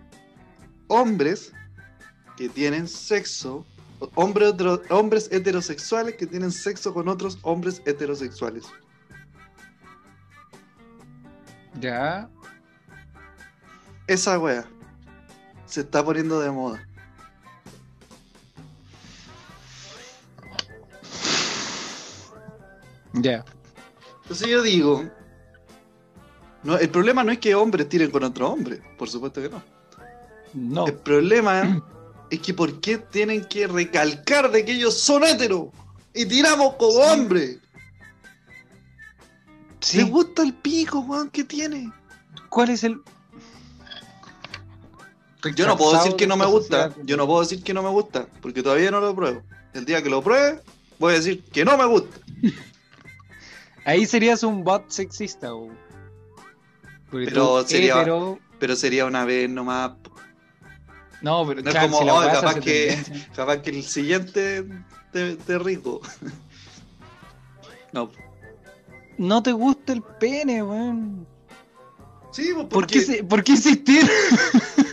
hombres que tienen sexo, hombre hetero- hombres heterosexuales que tienen sexo con otros hombres heterosexuales. Ya. Esa wea se está poniendo de moda. Ya. Entonces yo digo, no, el problema no es que hombres tiren con otro hombre, por supuesto que no. No. El problema es que por qué tienen que recalcar de que ellos son héteros y tiramos como Sí. hombres. Sí. ¿Te gusta el pico, weón? ¿Qué tiene? ¿Cuál es el.? Yo no puedo decir que no me gusta. Yo no puedo decir que no me gusta, porque todavía no lo pruebo. El día que lo pruebe, voy a decir que no me gusta. Ahí serías un bot sexista, Pero sería- Pero sería una vez nomás. No, pero No es como, si "Oh, capaz que-. Capaz que el siguiente te, te rico. No. No te gusta el pene, weón. Sí, pues ¿Por porque qué, se- ¿Por qué insistir?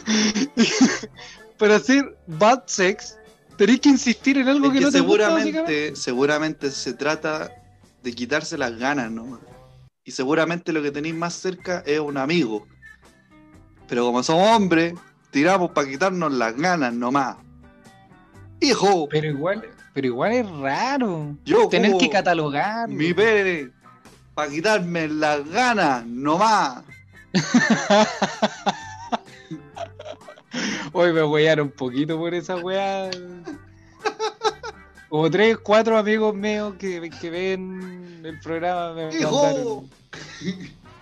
Para hacer bad sex, tenés que insistir en algo es que, que no te gusta, seguramente, seguramente se trata de quitarse las ganas, ¿no? Y seguramente lo que tenéis más cerca es un amigo. Pero como somos hombres, tiramos para quitarnos las ganas nomás. Hijo, Pero igual, pero igual es raro. yo Tener que catalogar. mi pene para quitarme las ganas nomás. Hoy me huellaron un poquito por esa weá. Como tres, cuatro amigos míos que, que ven el programa me ¡Hijo! mandaron.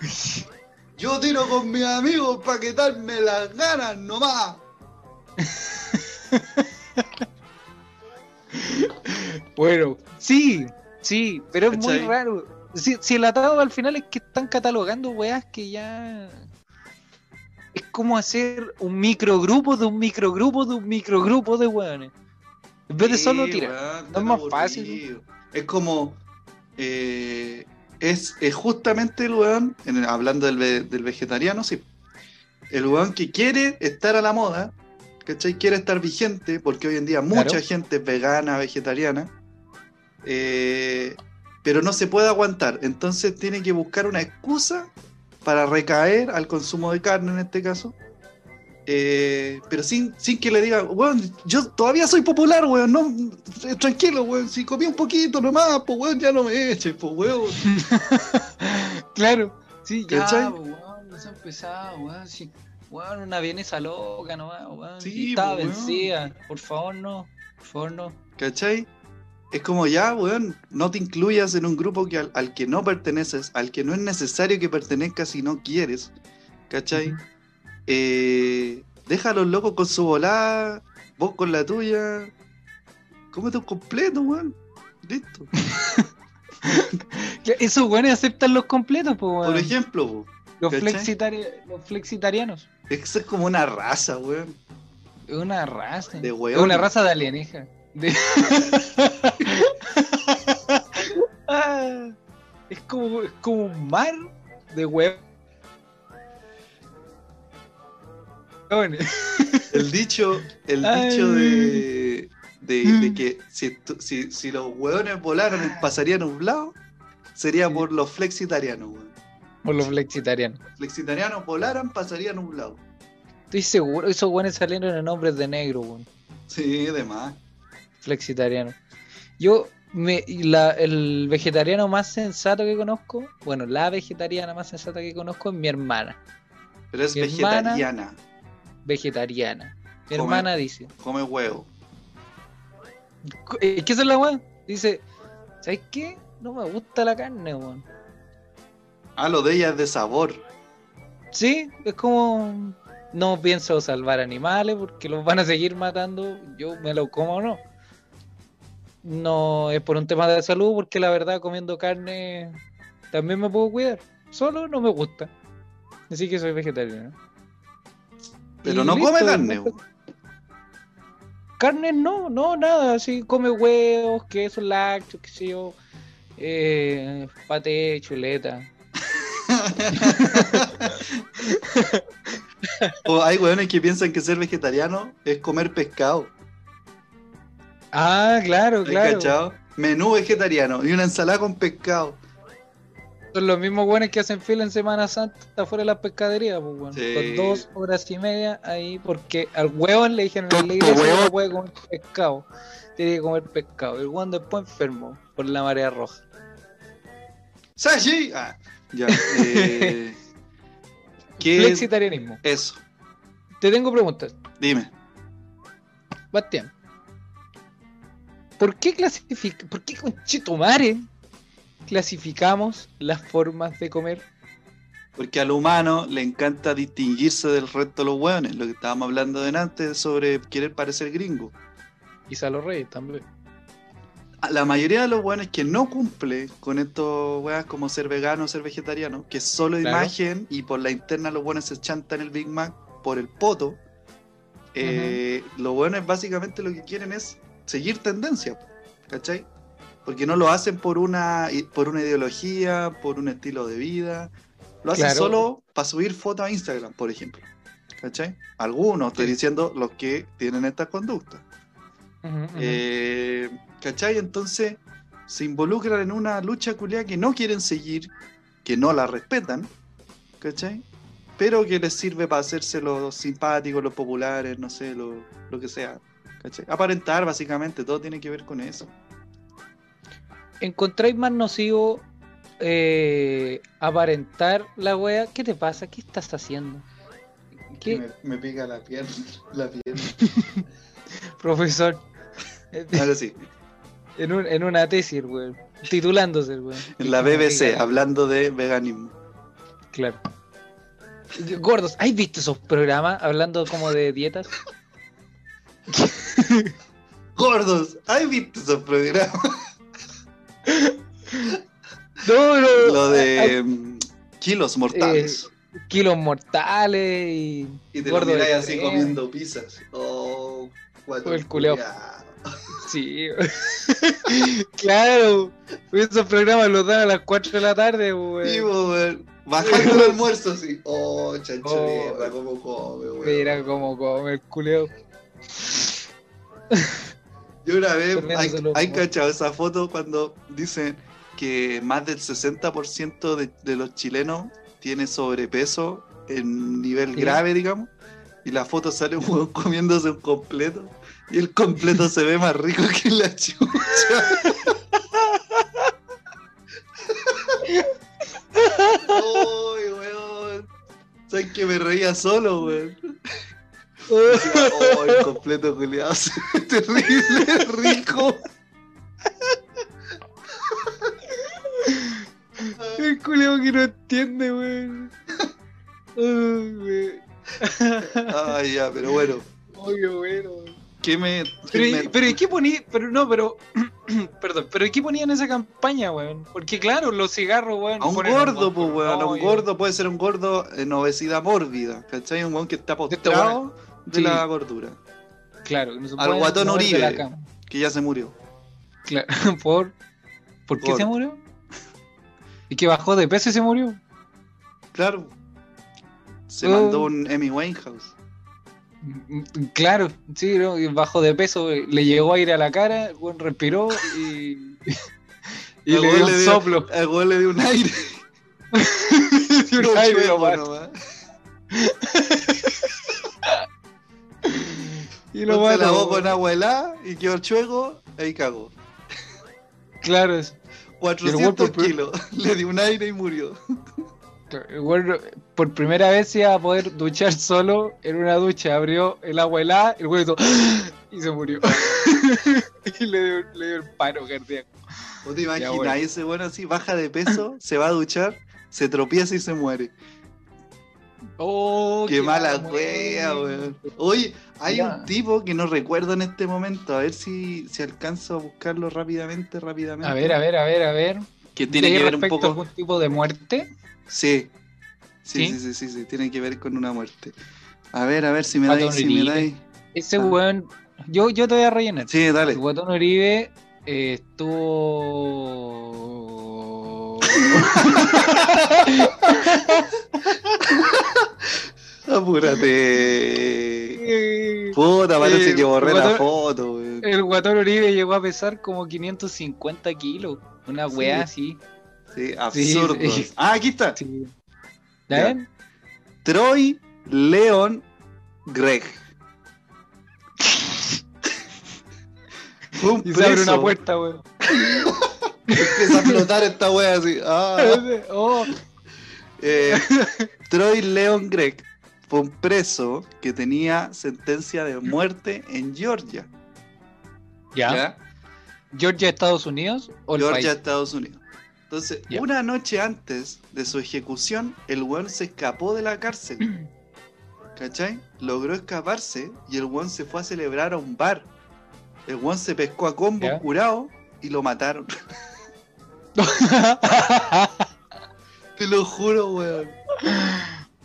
Yo tiro con mis amigos para quitarme las ganas nomás. Bueno, sí, sí, pero es muy raro. Si, si el atado al final es que están catalogando weas que ya. Es como hacer un microgrupo de un microgrupo de un microgrupo de weones. En vez de solo tirar. weón, No es más fácil. Es como. eh, es, es justamente el weón, en hablando del, ve- del vegetariano, sí. El weón que quiere estar a la moda, ¿cachai? Quiere estar vigente, porque hoy en día mucha Claro. gente es vegana, vegetariana, eh, pero no se puede aguantar. Entonces tiene que buscar una excusa para recaer al consumo de carne en este caso. Eh, pero sin, sin que le diga, weón, yo todavía soy popular, weón, no, eh, tranquilo, weón, si comí un poquito nomás, pues weón, ya no me eches, pues weón. Claro, sí, ya, ¿Cachai? po, weón, no se ha empezado, weón, sí. Weón, una vienesa loca nomás, weón. Sí, po, weón. vencida. Por favor, no. Por favor, no. ¿Cachai? Es como ya, weón, no te incluyas en un grupo que al, al que no perteneces, al que no es necesario que pertenezcas si no quieres, ¿cachai? Eh, deja a los locos con su volada, vos con la tuya, cómete un completo, weón, listo. Esos weones aceptan los completos, weón. Por ejemplo, po, los, flexitari- los flexitarianos. eso es como una raza, weón. Es una raza. De es weón. una raza de alienígena. De- Ah, es, como, es como un mar de huevos. El dicho, el Ay. dicho de, de, de que si, tu- si, si los hueones volaran pasarían nublado, sería Sí. por los flexitarianos, weón. Por los flexitarianos. Flexitarianos volaran, pasarían nublado. Estoy seguro, esos weones salieron en hombres de negro, weón. Sí, demás. Flexitariano. Yo, me, la- el vegetariano más sensato que conozco, bueno, la vegetariana más sensata que conozco es mi hermana, Pero es Mi hermana- vegetariana. Mi Come. hermana dice, Come huevo. "Eh, ¿qué es la weón? Dice, ¿sabes qué? No me gusta la carne, weón. Ah, lo de ella es de sabor. Sí, es como, no pienso salvar animales porque los van a seguir matando, yo me lo como o no. No es por un tema de salud, porque la verdad comiendo carne también me puedo cuidar. Solo no me gusta. Así que soy vegetariano. Pero no listo, come carne. no-. Carne no, no, nada. Así come huevos, queso, lácteos, qué sé yo. Eh, paté, chuleta. O hay hueones que piensan que ser vegetariano es comer pescado. Ah, claro, ¿Has claro. cachado? Menú vegetariano y una ensalada con pescado. Son los mismos buenos que hacen fila en Semana Santa afuera de las pescaderías, pues. Sí. Con dos horas y media ahí, porque al huevón le dijeron en la iglesia no puede comer pescado. Tiene que comer pescado. El huevón después enfermo por la marea roja. ¡Sashi! Ah, ya. Eh, ¿Qué es Flexitarianismo. eso? Te tengo preguntas. Dime. Bastián. ¿Por qué clasifica, por qué con Chetumare clasificamos las formas de comer? Porque al humano le encanta distinguirse del resto de los hueones, lo que estábamos hablando antes sobre querer parecer gringo. Quizá los reyes también. La mayoría de los hueones que no cumple con estos hueas como ser vegano o ser vegetariano, que es solo Claro. imagen y por la interna los hueones se chantan el Big Mac por el poto, eh, los hueones básicamente lo que quieren es seguir tendencia, ¿cachai? Porque no lo hacen por una, por una ideología, por un estilo de vida, lo hacen Claro. solo para subir fotos a Instagram, por ejemplo. ¿Cachai? Algunos, estoy diciendo los que tienen estas conductas. Ujú. Eh, ¿Cachai? Entonces se involucran en una lucha culiada que no quieren seguir, que no la respetan, ¿cachai? Pero que les sirve para hacerse los simpáticos, los populares, no sé, lo, lo que sea. ¿cachai? Aparentar, básicamente, todo tiene que ver con eso. ¿Encontráis más nocivo eh, aparentar la wea? ¿Qué te pasa? ¿Qué estás haciendo? ¿Qué, Me, pica la pierna, la pierna. profesor? Ahora sí, en, un- en una tesis, weón. Titulándose, weón. en la BBC, hablando de veganismo. Claro. Gordos, ¿has visto esos programas hablando como de dietas? Gordos, ¿has visto esos programas? No, no. Lo hay de mm, kilos mortales. kilos mortales y. Y te gordo lo de así crema. comiendo pizzas. Oh, O el culeo. Sí. claro. Esos programas los dan a las 4 de la tarde, weón. Sí, weón. Bajando el almuerzo así. Oh, chancho Oh. mierda, cómo come, weón. Mira cómo come el culeo. Yo una vez, hay, cachado esa foto cuando dicen que más del 60% de, de los chilenos tiene sobrepeso en nivel Sí. grave, digamos. Y la foto sale un comiéndose un completo. Y el completo se ve más rico que la chucha. ¡Ay, weón! ¿Sabes que me reía solo, weón? ¡Oh, el completo culiado! terrible rico! El culeo que no entiende, weón. Ay, ya, pero bueno. Qué bueno. ¿Qué me.? Pero, qué ¿y- me- pero ¿y qué ponía? Pero no, pero. perdón, pero ¿y qué ponía en esa campaña, weón? Porque claro, los cigarros, weón. A un gordo, pues, weón. A un gordo puede ser un gordo en obesidad mórbida. ¿Cachai? Un weón que está Este postrado de sí. la gordura. Claro, que no se Al puede guatón mover de la Uribe. cama. Que ya se murió. Claro, ¿por, ¿por qué Por- se murió? ¿Y que bajó de peso y se murió? Claro. Se Oh. mandó un Emmy Winehouse. Claro, sí, ¿no? Y bajó de peso, le llegó aire a la cara, el weón respiró y. y le dio un soplo. Al weón le dio un aire. Y un No aire nomás. Y lo Se lavó con agua helada y quedó chueco. Ahí cagó. Claro, es- 400 por- kilos. Le dio un aire y murió. el weón por primera vez se iba a poder duchar solo en una ducha. Abrió el agua helada, el hizo y se murió. y le dio, le dio el paro cardíaco. ¿Vos te imaginas bueno. ese bueno así? Baja de peso, se va a duchar, se tropieza y se muere. Oh, Qué mala mala wea, weón. Oye, hay un tipo que no recuerdo en este momento. A ver si, si alcanzo a buscarlo rápidamente, rápidamente. A ver, a ver, a ver, a ver. Que tiene ¿Sí, que ver un poco. algún tipo de muerte? Sí. Sí, ¿Sí? sí, sí, sí, sí, tiene que ver con una muerte. A ver, a ver si me dais, si me dais. Ese Ah. weón, yo, yo te voy a rellenar. Sí, dale. El guatón Uribe eh, estuvo. Apúrate. Puta, parece Eh, que borré la foto, weón. El guatón Uribe llegó a pesar como 550 kilos. Una weá así. Sí, absurdo. sí. Ah, aquí está. Sí. ¿Ya Ya. ven? Troy Leon Greg. Un Y se abre una puerta, weón. Empieza a flotar esta wea así. Ah. Oh, Eh, Troy Leon Gregg fue un preso que tenía sentencia de muerte en Georgia. ¿Ya? ¿Georgia, Estados Unidos o Georgia, país? Estados Unidos. Entonces, Ya. una noche antes de su ejecución, el weón se escapó de la cárcel. ¿Cachai? Logró escaparse y el weón se fue a celebrar a un bar. El weón se pescó a combo Ya. curado y lo mataron. Te lo juro, weón.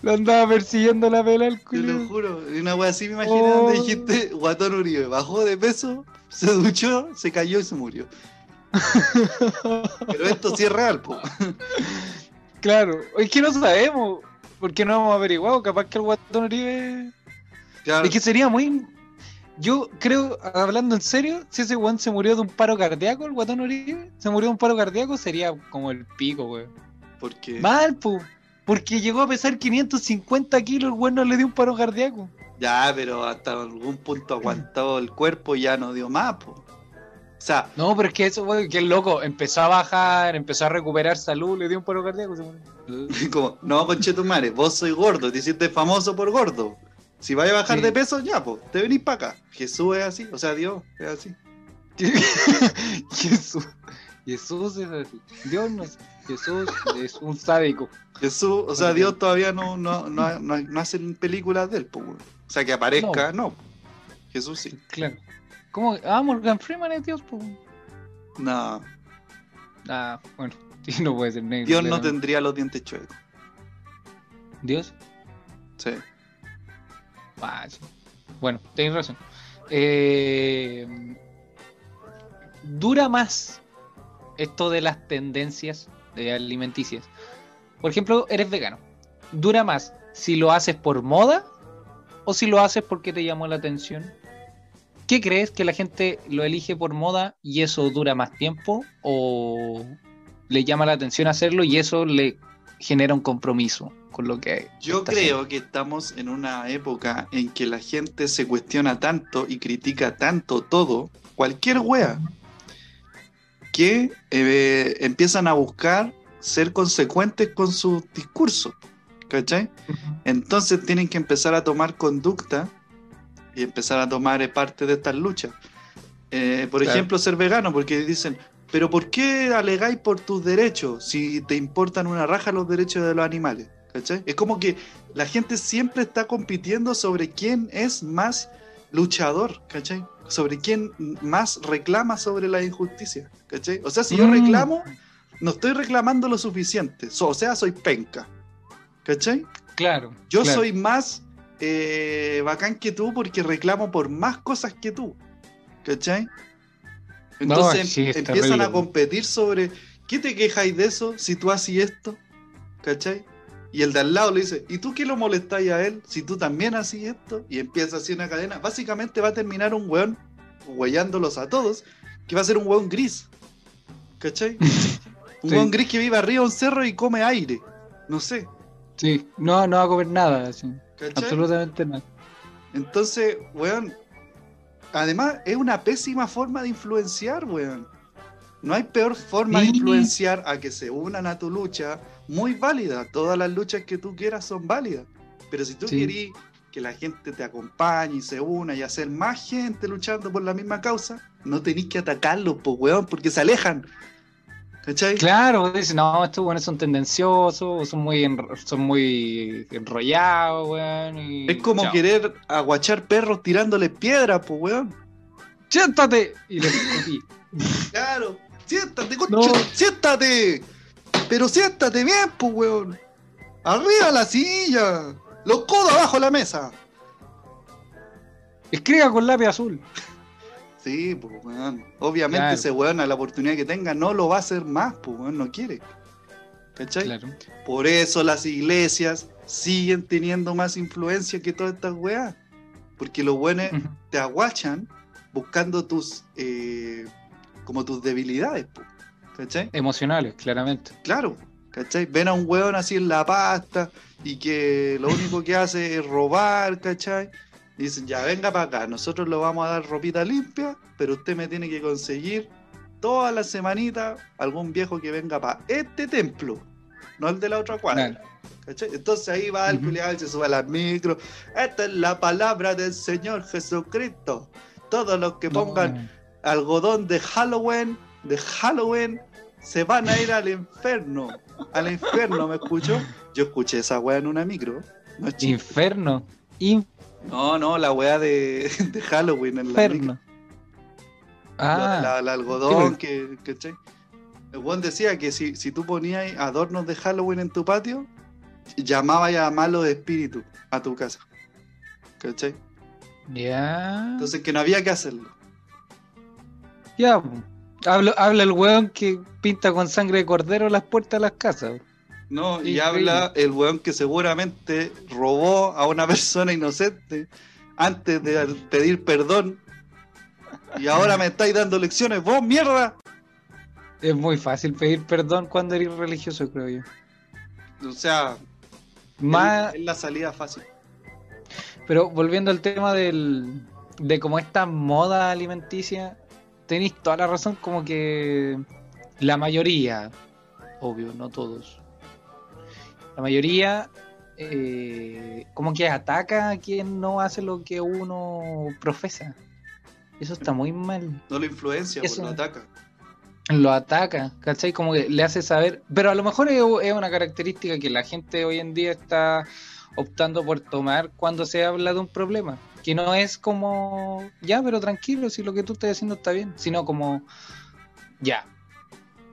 Lo andaba persiguiendo la pela el Te culo. lo juro. Y una wea así me imaginé Oh. donde dijiste Guatón Uribe. Bajó de peso, se duchó, se cayó y se murió. Pero esto sí es real, po. Claro, es que no sabemos. porque no hemos averiguado? Capaz que el Guatón Uribe. Claro. Es que sería muy. Yo creo, hablando en serio, si ese weón se murió de un paro cardíaco, el Guatón Uribe, se murió de un paro cardíaco, sería como el pico, weón. Porque Mal, pu. Porque llegó a pesar 550 kilos, el weón no le dio un paro cardíaco. ya, pero hasta algún punto aguantó el cuerpo y ya no dio más, po. O sea, No, pero es que eso, weón, que el loco empezó a bajar, empezó a recuperar salud, le dio un paro cardíaco. se como, no, conchetumare, vos soy gordo, te hiciste famoso por gordo. Si vais a bajar Sí. de peso, ya, pues, te venís para acá. Jesús es así, o sea, Dios es así. Jesús. Jesús es así. Dios no es. Jesús es un sádico. Jesús, o sea, Dios todavía no, no, no, no, no hacen películas de él, pues. O sea, que aparezca, no. Jesús sí. Claro. ¿Cómo? Ah, Morgan Freeman es Dios, pues. No, Ah, bueno. Sí, no puede ser negro. Dios no tendría los dientes chuecos. Dios. Sí. Ah, sí. Bueno, tenéis razón. Eh, dura más esto de las tendencias de alimenticias. Por ejemplo, eres vegano. Dura más si lo haces por moda o si lo haces porque te llamó la atención. ¿Qué crees que la gente lo elige por moda y eso dura más tiempo o le llama la atención hacerlo y eso le genera un compromiso con lo que Yo creo que estamos en una época en que la gente se cuestiona tanto y critica tanto todo, cualquier wea, que eh, empiezan a buscar ser consecuentes con su discurso. ¿Cachai? Entonces tienen que empezar a tomar conducta y empezar a tomar eh, parte de estas luchas. Eh, por Claro. ejemplo, ser vegano, porque dicen, pero ¿por qué alegáis por tus derechos si te importan una raja los derechos de los animales? ¿Cachai? Es como que la gente siempre está compitiendo sobre quién es más luchador, ¿cachai? Sobre quién más reclama sobre la injusticia, ¿cachai? O sea, si yo Mm. reclamo, no estoy reclamando lo suficiente, so- o sea, soy penca, ¿cachai? Claro. Yo claro. soy más eh, bacán que tú porque reclamo por más cosas que tú. ¿Cachai? Entonces sí, empiezan terrible. a competir sobre ¿qué te quejáis de eso si tú haces esto? ¿Cachai? Y el de al lado le dice, ¿y tú qué lo molestáis a él si tú también haces esto? Y empieza así una cadena. Básicamente va a terminar un weón huellándolos a todos, que va a ser un weón gris. ¿Cachai? Un Sí. weón gris que vive arriba de un cerro y come aire. No sé. Sí, no, no va a comer nada, así, absolutamente nada. Entonces, weón, además es una pésima forma de influenciar, weón. No hay peor forma de influenciar a que se unan a tu lucha, muy válida. Todas las luchas que tú quieras son válidas. Pero si tú Sí. querís que la gente te acompañe y se una y hacer más gente luchando por la misma causa, no tenés que atacarlos, pues, weón, porque se alejan. ¿Cachai? Claro, dicen, no, estos buenos son tendenciosos, son muy, son muy enrollados, weón. y Es como chao. querer aguachar perros tirándole piedra, pues, weón. ¡Siéntate! Y les escupí. Claro, siéntate, concha, No. siéntate. Pero siéntate bien, pues, weón. Arriba la silla. Los codos abajo de la mesa. Escriba con lápiz azul. Sí, pues, weón. Obviamente Claro. ese weón a la oportunidad que tenga no lo va a hacer más, pues, weón, no quiere. ¿Cachai? Claro. Por eso las iglesias siguen teniendo más influencia que todas estas weas. Porque los buenos te aguachan buscando tus, eh, como tus debilidades, pues. ¿Cachai? Emocionales, claramente. Claro, ¿cachai? Ven a un weón así en la pasta y que lo único que hace es robar, ¿cachai? Y dicen, ya venga para acá, nosotros le vamos a dar ropita limpia, pero usted me tiene que conseguir toda la semanita algún viejo que venga para este templo, no el de la otra cuadra. Claro. ¿cachai? Entonces ahí va el Ujú. culiado se sube a las micro. Esta es la palabra del Señor Jesucristo. Todos los que pongan No. algodón de Halloween, de Halloween, se van a ir al infierno. Al infierno, ¿me escucho? Yo escuché esa weá en una micro. No. Inferno. Inferno. no, no, la weá de, de Halloween en la micro. Ah, La, la algodón, que, ¿cachai? El weón decía que si, si tú ponías adornos de Halloween en tu patio, llamaba ya a malos espíritus a tu casa. ¿Cachai? ya. Entonces que no había que hacerlo. Ya. po. Habla, habla el weón que pinta con sangre de cordero las puertas de las casas. No, y Increíble. habla el weón que seguramente robó a una persona inocente antes de pedir perdón. Y ahora me estáis dando lecciones, vos mierda. Es muy fácil pedir perdón cuando eres religioso, creo yo. O sea, Más, es, es la salida fácil. pero volviendo al tema del, de como esta moda alimenticia, tenéis toda la razón, como que la mayoría, obvio, no todos, la mayoría eh, como que ataca a quien no hace lo que uno profesa. Eso está muy mal. No lo influencia, pues Eso. lo ataca. Lo ataca, ¿cachai? Como que le hace saber. Pero a lo mejor es, es una característica que la gente hoy en día está optando por tomar cuando se habla de un problema. Que no es como, ya, pero tranquilo, si lo que tú estás haciendo está bien. Sino como, ya,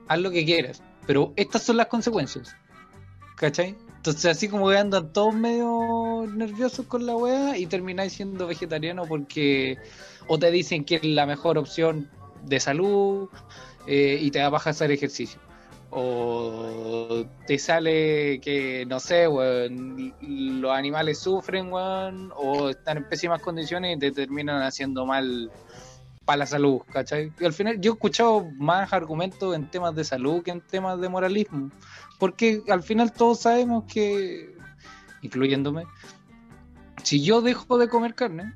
haz lo que quieras. Pero estas son las consecuencias. ¿Cachai? Entonces así como que andan todos medio nerviosos con la weá y termináis siendo vegetariano porque o te dicen que es la mejor opción de salud eh, y te da baja hacer ejercicio. O te sale que, no sé, los animales sufren, o están en pésimas condiciones y te terminan haciendo mal para la salud, ¿cachai? Y al final yo he escuchado más argumentos en temas de salud que en temas de moralismo, porque al final todos sabemos que, incluyéndome, si yo dejo de comer carne,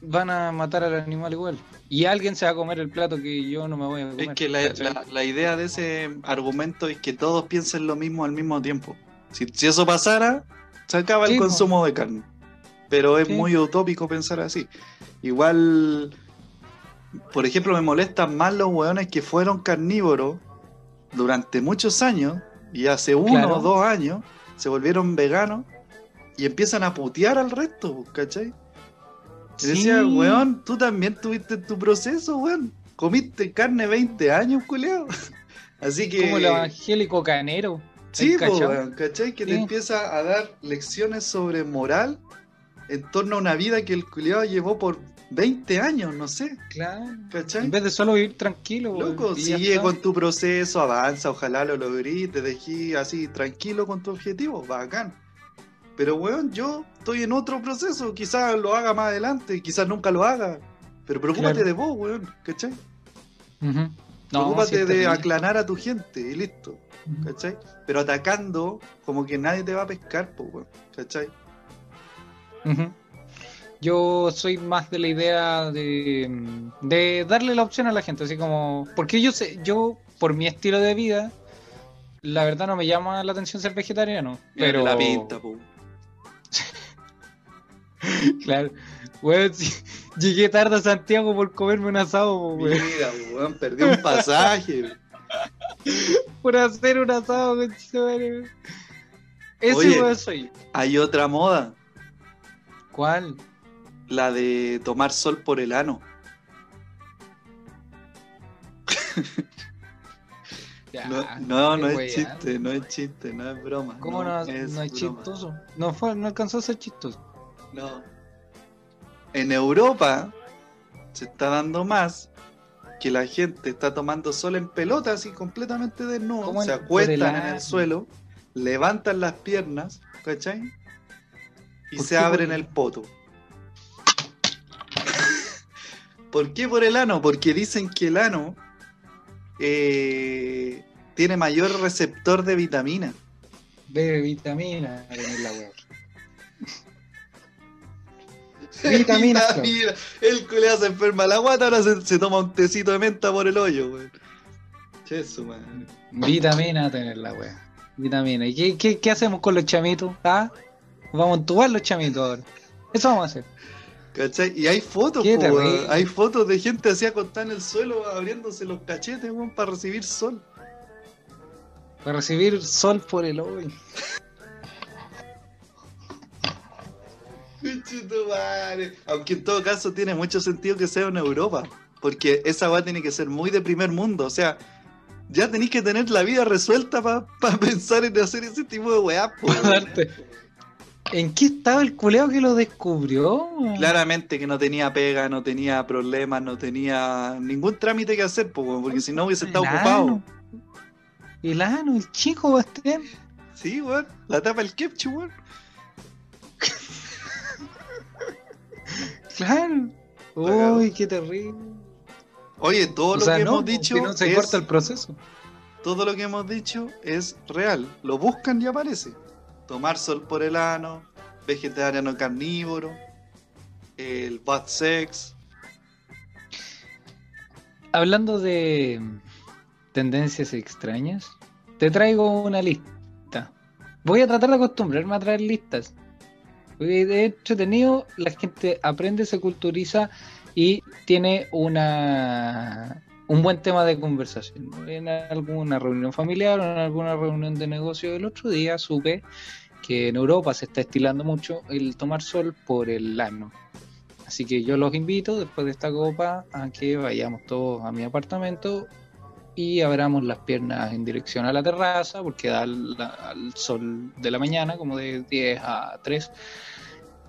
van a matar al animal igual. Y alguien se va a comer el plato que yo no me voy a comer. Es que la, la- la idea de ese argumento es que todos piensen lo mismo al mismo tiempo. Si, si eso pasara, se acaba el Sí, consumo de carne. Pero es Sí. muy utópico pensar así. Igual, por ejemplo, me molestan más los hueones que fueron carnívoros durante muchos años y hace uno Claro. o dos años se volvieron veganos y empiezan a putear al resto, ¿cachai? Sí. decía, weón, tú también tuviste tu proceso, weón. Comiste carne 20 años, culeado. Así que. Como el evangélico canero. Sí, ¿Hay po, weón, ¿cachai? Que te empieza a dar lecciones sobre moral en torno a una vida que el culeado llevó por 20 años, no sé, Claro. ¿cachai? En vez de solo vivir tranquilo, weón, Loco, sigue con tu proceso, avanza, ojalá lo logrís, te dejé así tranquilo con tu objetivo, bacán. Pero weón, yo estoy en otro proceso, quizás lo haga más adelante, quizás nunca lo haga. Pero preocúpate Claro. de vos, weón, ¿cachai? No, preocúpate sí, de bien. aclarar a tu gente y listo, Ujú. ¿cachai? Pero atacando, como que nadie te va a pescar, pues, weón, ¿cachai? Ujú. Yo soy más de la idea de, de darle la opción a la gente, así como. Porque yo sé, yo, por mi estilo de vida, la verdad no me llama la atención ser vegetariano. Pero. la pinta, pues. Claro. Weón, llegué tarde a Santiago por comerme un asado, weón. Mira, weón, perdí un pasaje. Por hacer un asado, weón. Ese Oye. weón soy. Hay otra moda, ¿Cuál? la de tomar sol por el ano. Ya, No, no, es chiste, no es chiste, no es broma. ¿Cómo no, no es, chistoso? No, fue, no alcanzó a ser chistoso. No. En Europa se está dando más que la gente está tomando sol en pelota, así completamente desnudo. ¿Cómo en- Se el acuestan en el suelo, levantan las piernas, ¿cachai? Y ¿Por se abren el poto. ¿Por qué por el ano? Porque dicen que el ano eh, tiene mayor receptor de vitamina. De vitamina en la weá. Vitaminas. Club. Vitamina. El culea se enferma la guata, ahora se, se toma un tecito de menta por el hoyo, weón. Su madre. Vitamina tener la wea. Vitamina. ¿Y qué, qué, qué hacemos con los chamitos? ¿Ah? Vamos a entubar los chamitos ahora. Eso vamos a hacer. ¿Cachai? Y hay fotos, po. Hay fotos de gente así acostada en el suelo abriéndose los cachetes, weón, para recibir sol. Para recibir sol por el hoy. Aunque en todo caso tiene mucho sentido que sea en Europa. Porque esa weá tiene que ser muy de primer mundo. O sea, ya tenéis que tener la vida resuelta para pensar en hacer ese tipo de weá. Darte. ¿En qué estaba el culeo que lo descubrió? Claramente que no tenía pega, no tenía problemas, no tenía ningún trámite que hacer, porque si no hubiese estado El ocupado. El ano, el chico Bastián. Sí, weón. La tapa el ketchup, weón. Claro. Uy, qué terrible. Oye, todo O lo sea, que no, hemos dicho que no se es- corta el proceso. todo lo que hemos dicho es real. Lo buscan y aparece. Tomar sol por el ano, vegetariano carnívoro, el bad sex. Hablando de tendencias extrañas, te traigo una lista. Voy a tratar de acostumbrarme a traer listas. Porque de entretenido, la gente aprende, se culturiza y tiene una un buen tema de conversación. En alguna reunión familiar o en alguna reunión de negocio el otro día supe que en Europa se está estilando mucho el tomar sol por el ano. Así que yo los invito después de esta copa a que vayamos todos a mi apartamento y abramos las piernas en dirección a la terraza porque da al, al sol de la mañana, como de 10 a 3,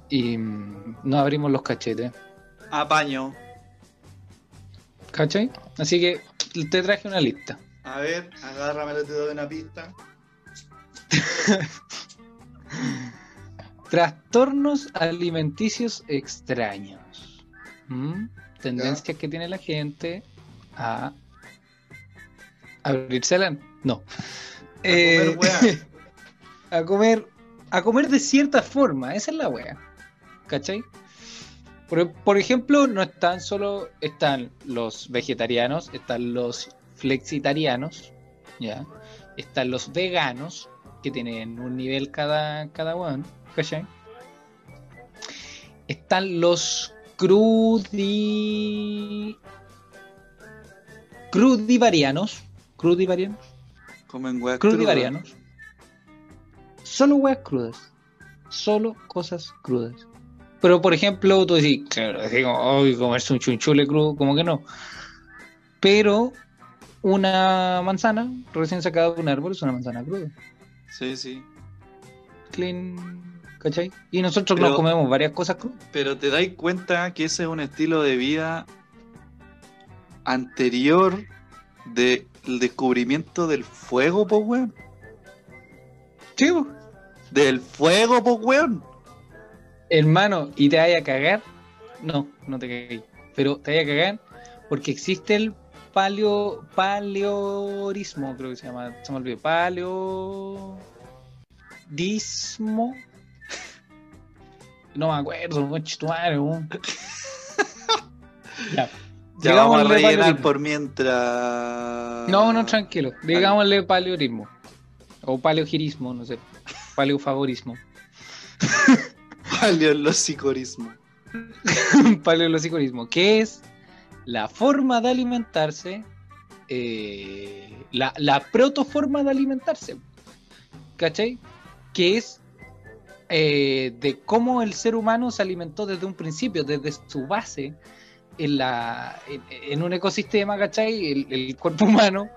y mm, nos abrimos los cachetes. Apaño. ¿Cachai? Así que te traje una lista. A ver, agárramelo, te doy una pista. Trastornos alimenticios extraños. ¿Mm? Tendencias que tiene la gente a abrirse la... No. A comer weá. a comer a comer de cierta forma, esa es la wea. ¿Cachai? Por, por ejemplo, no están solo, están los vegetarianos, están los flexitarianos, ¿ya? Están los veganos, que tienen un nivel cada, cada weón, ¿cachai? Están los crudi... crudivarianos, crudivarianos, Comen cruda. crudivarianos. Solo weas crudas. Solo cosas crudas. Pero por ejemplo, tú decís, claro, así como, "Ay, comerse un chunchule crudo, como que no. Pero una manzana recién sacada de un árbol es una manzana cruda. Sí, sí. Clean, ¿cachai? Y nosotros Pero- nos comemos varias cosas crudas. Pero te dais cuenta que ese es un estilo de vida anterior del descubrimiento del fuego, po weón. Sí. Del fuego, po weón. Hermano, y te vaya a cagar. No, no te cagué. Pero te vaya a cagar porque existe el paleo paleorismo, creo que se llama. Se me olvidó. Paleo. Dismo. No me acuerdo, conche tu madre. Ya. Ya vamos a rellenar paleorismo. por mientras. No, no, tranquilo. Digámosle paleorismo. O paleogirismo, no sé. Paleofavorismo. Paleolosicorismo. paleolosicorismo, que es la forma de alimentarse, eh, la, la protoforma de alimentarse, ¿cachai? Que es eh, de cómo el ser humano se alimentó desde un principio, desde su base, en, un ecosistema, ¿cachai? El, el cuerpo humano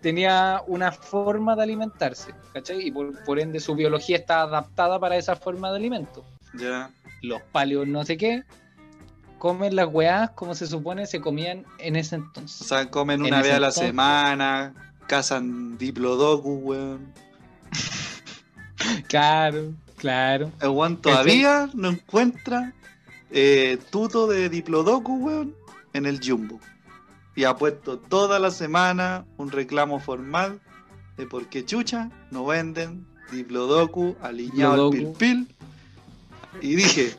tenía una forma de alimentarse, ¿cachai? Y por, por ende su biología está adaptada para esa forma de alimento Ya. los paleos no sé qué, comen las weás como se supone se comían en ese O entonces. sea, comen En una vez a la entonces- semana, cazan diplodocus, weón. Claro, claro. El weón todavía no encuentra eh, tuto de diplodocus, weón, en el jumbo. Y ha puesto toda la semana un reclamo formal de por qué chucha no venden diplodocus alineado al pil Diplodocus. pil. Y dije,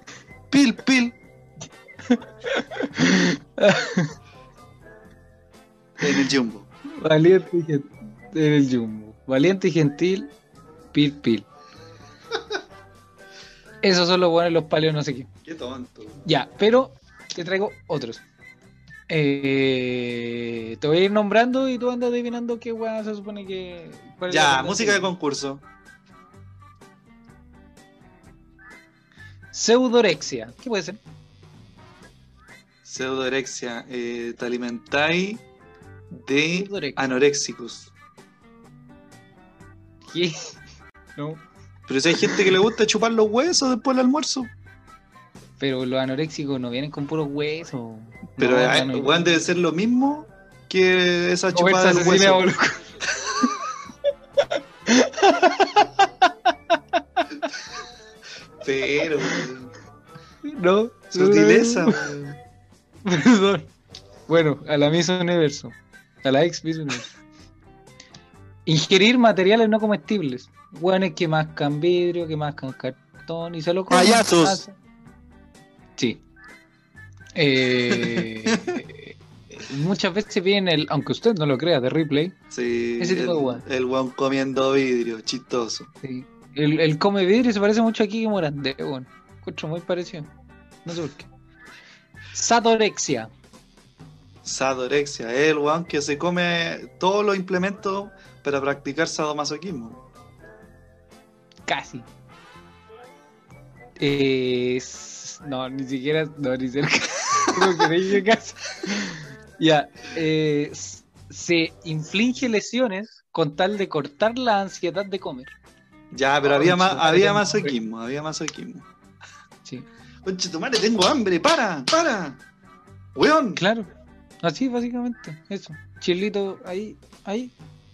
pil pil, En el Jumbo. Valiente y gentil. En el Jumbo. Valiente y gentil. Pil pil. Esos son los buenos los paleos, no sé qué. Qué tonto. Ya, pero te traigo otros. Eh, te voy a ir nombrando y tú andas adivinando qué weá se supone que. Ya, música de concurso. Pseudorexia. ¿Qué puede ser? Pseudorexia. Eh, te alimentáis de Pseudorexia. anoréxicos. ¿Qué? No. Pero si hay gente que le gusta chupar los huesos después del almuerzo. Pero los anoréxicos no vienen con puros huesos. Pero No, eh, debe ser lo mismo que esa chupada del asesina, Pero, No. sutileza. Perdón. Bueno, a la Miss Universo. A la ex Miss Universo. Ingerir materiales no comestibles. Hueones que mascan vidrio, que mascan cartón y se lo comen. Payasos. Sí. Eh, muchas veces viene el, aunque usted no lo crea, de replay. Sí, Ese tipo de weón. el, el weón comiendo vidrio, chistoso. sí. El, el come vidrio se parece mucho a Kiki Morandé, bueno. Encuentro muy parecido. No sé por qué. Sadorexia, es el weón que se come todos los implementos para practicar sadomasoquismo. Casi. Eh, no, ni siquiera, no, ni cerca. Ya, eh, se inflige lesiones con tal de cortar la ansiedad de comer. Ya, pero Oh, había, conchetumare, había masoquismo, había masoquismo. Sí, tu madre, tengo hambre, para, para. Weón. claro. Así, básicamente, eso. Chilito ahí, ahí,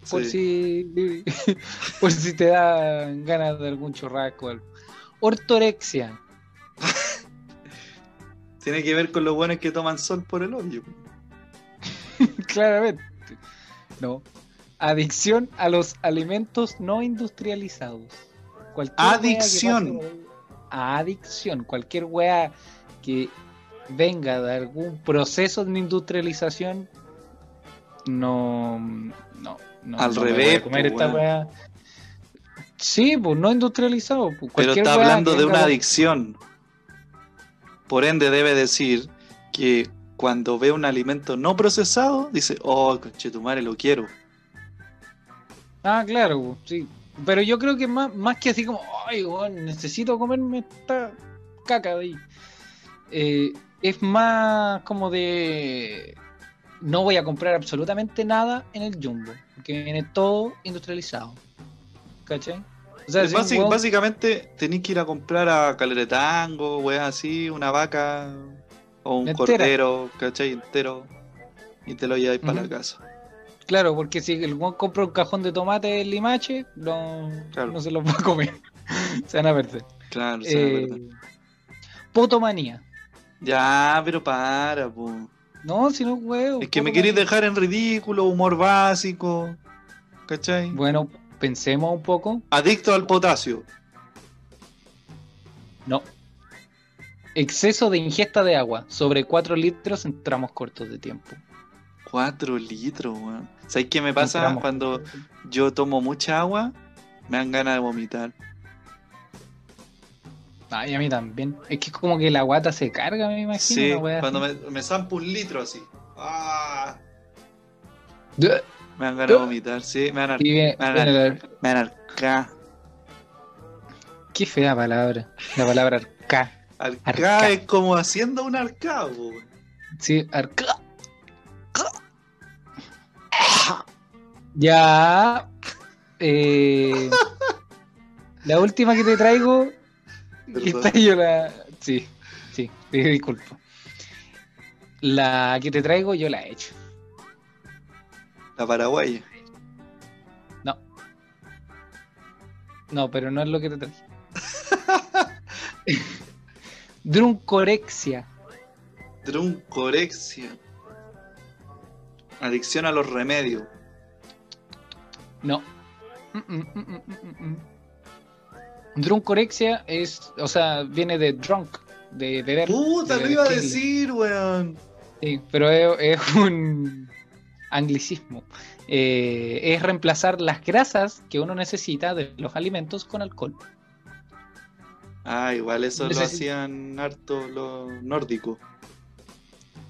por Sí. si por si te dan ganas de algún churrasco o algo. Ortorexia. Tiene que ver con los buenos que toman sol por el hoyo. Claramente. No. Adicción a los alimentos no industrializados. Cualquier Adicción. pase Adicción. Cualquier wea que venga de algún proceso de industrialización. No. No. no Al no revés, comer pues, esta wea. Sí, pues no industrializado. pues, Pero está hablando de una adicción. Por ende, debe decir que cuando ve un alimento no procesado, dice, oh, conchetumare, lo quiero. Ah, claro, sí. Pero yo creo que más, más que así como, ay, weón, necesito comerme esta caca de ahí. Eh, es más como de. No voy a comprar absolutamente nada en el Jumbo, porque viene todo industrializado. ¿Cachai? O sea, un Básicamente, tenéis que ir a comprar a Caleretango, weas así, una vaca o un Entera. cordero, ¿cachai? Entero. Y te lo lleváis para la casa. Claro, porque si el weón compra un cajón de tomate en limache, no, Claro. no se los va a comer. se van a perder. Claro, sí, es Eh, verdad. potomanía. Ya, pero para, po. No, si no, huevo. Es que me queréis dejar en ridículo, humor básico, ¿cachai? Bueno, pensemos un poco. Adicto al potasio. No. Exceso de ingesta de agua, sobre 4 litros en tramos cortos de tiempo. 4 litros, weón. ¿Sabes qué me pasa cuando yo tomo mucha agua? Me dan ganas de vomitar. Ay, a mí también. Es que es como que la guata se carga, me imagino. Sí, cuando me, me zampo un litro así. ¡Ah! Me dan ganas de vomitar, sí, me dan, ar- Y viene- me dan, me dan arca. Qué fea palabra. La palabra arca. Arca Arca. es como haciendo un arcado, weón. Sí, arca. Ya. eh, la última que te traigo. Perdón. esta yo la. Sí, sí, disculpa. La que te traigo yo la he hecho. La paraguaya. No. No, pero no es lo que te traje. Druncorexia. Druncorexia. Adicción a los remedios. No. Mm, mm, mm, mm. Druncorexia es, o sea, viene de drunk, de beber. Puta, de lo iba a decir, weón. Sí, pero es, es un anglicismo. Eh, es reemplazar las grasas que uno necesita de los alimentos con alcohol. Ah, igual eso lo hacían harto los nórdicos.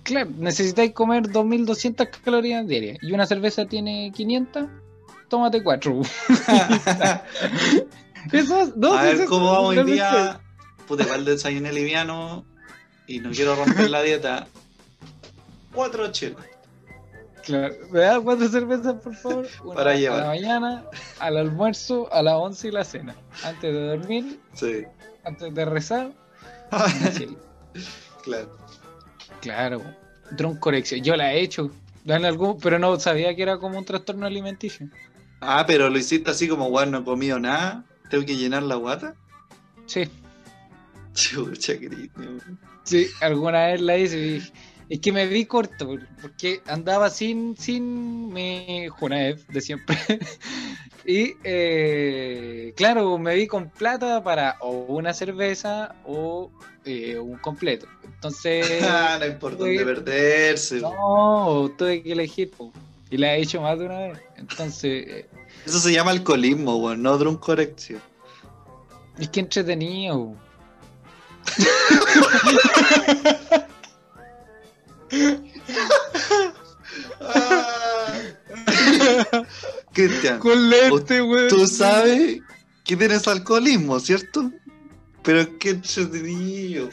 Claro, necesitáis comer 2200 calorías diarias y una cerveza tiene 500, tómate 4. Eso es, no, a ver cómo vamos hoy día. Puta, igual desayuné liviano y no quiero romper la dieta. Cuatro chelas. Claro, ¿me das cuatro cervezas, por favor? Una Para A llevar. la mañana, al almuerzo, a las 11 y la cena. Antes de dormir, Sí, antes de rezar, claro. Claro, droncorexia. Yo la he hecho, en algún, pero no sabía que era como un trastorno alimenticio. Ah, pero lo hiciste así como, weón, no he comido nada. Tengo que llenar la guata. Sí, Chucha, cariño. sí, alguna vez la hice y es que me vi corto, por- porque andaba sin, sin mi Junaev de siempre. y eh, claro, me vi con plata para o una cerveza o eh, un completo. Entonces, Ah, no importa dónde perderse. no, tuve que elegir. po. Y la he hecho más de una vez. Entonces, eh, Eso se llama alcoholismo, weón, no druncorexia. es que entretenido. Cristian, Con lente, güey. tú sabes que tienes alcoholismo, ¿cierto? Pero qué entretenido.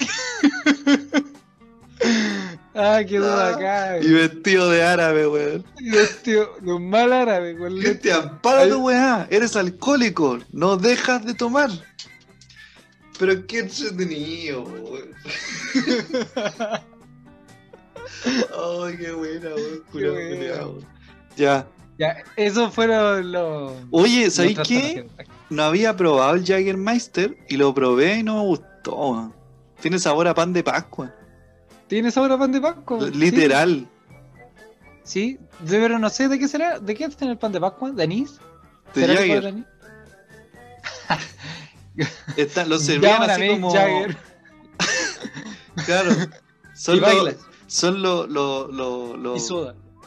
Ah, qué duda Ah, acá. Y vestido de árabe, weón. Tío, los mal árabe, lente. Cristian, para tu weá, eres alcohólico, no dejas de tomar. Pero qué entretenido, weón. Ay, qué buena, weón. culiao buena. Ya. Ya, esos fueron los. Oye, ¿sabéis qué? No había probado el Jagermeister y lo probé y no me gustó. weón. Tiene sabor a pan de Pascua. ¿Tienes ahora pan de Pascua? Literal. Sí, sí, pero no sé de qué será. ¿De qué es el pan de Pascua? ¿De anís? De ¿Será tipo Jagger. de anís? Está- lo servían Llaman así como. Jagger Claro. Son los. Son los. Los.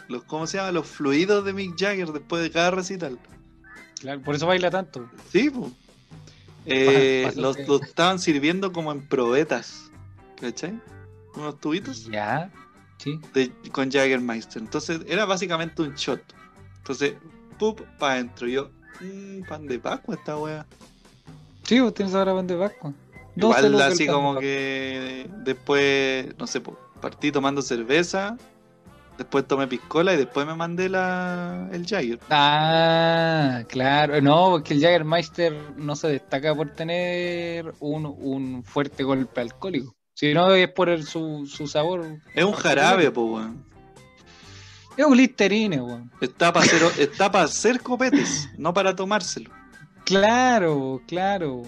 Los. ¿Cómo se llama? Los fluidos de Mick Jagger después de cada recital. Claro, por eso baila tanto. Sí, pues. Eh, los, que- los estaban sirviendo como en probetas. ¿Cachai? Unos tubitos Ya, sí. de- con Jagermeister. Entonces era básicamente un shot. Entonces, pup, para adentro. Yo, mmm, pan de Pascua esta wea. Sí, vos tienes ahora pan de Pascua. 12 Igual así como que después, no sé, partí tomando cerveza, después tomé piscola y después me mandé la, el Jagger. Ah, claro. No, porque el Jagermeister no se destaca por tener un, un fuerte golpe alcohólico. Si no, es por el- su, su sabor. Es un jarabe, po, weón. Es un listerine, weón. Está para hacer, está para hacer copetes, no para tomárselo. Claro, claro.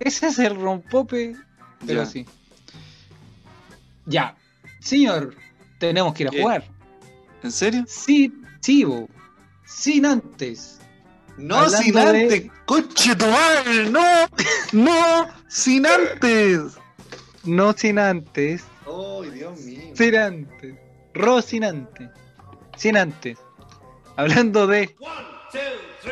Ese es el rompope, pero Ya. sí. Ya. Señor, tenemos que ir a ¿Qué? jugar. ¿En serio? Sí, sí, bo. Sin antes. No Hablando sin de- antes, coche tu madre, no, no, sin antes. No sin antes. Ay, Dios mío. Sin antes. Rocinante. Sin antes. Hablando de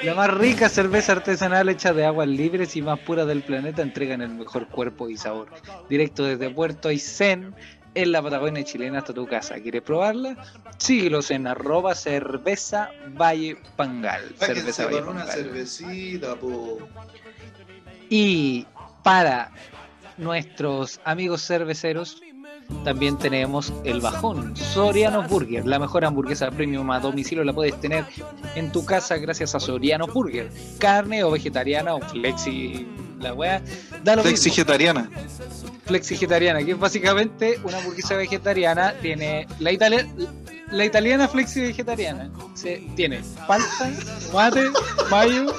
la más rica cerveza artesanal hecha de aguas libres y más puras del planeta entregan el mejor cuerpo y sabor. Directo desde Puerto Aysén, en la Patagonia chilena hasta tu casa. ¿Quieres probarla? Síguelos en arroba cerveza Valle Pangal. Cerveza Valle con una Pangal. cervecita, po. Y para nuestros amigos cerveceros, también tenemos el bajón Soriano Burger, la mejor hamburguesa premium a domicilio la puedes tener en tu casa gracias a Soriano Burger. Carne o vegetariana o flexi, la wea, da lo mismo. Flexigetariana. Flexi-vegetariana, que es básicamente una hamburguesa vegetariana, tiene la, italia- la italiana flexi-vegetariana, se, tiene palta, tomate, mayo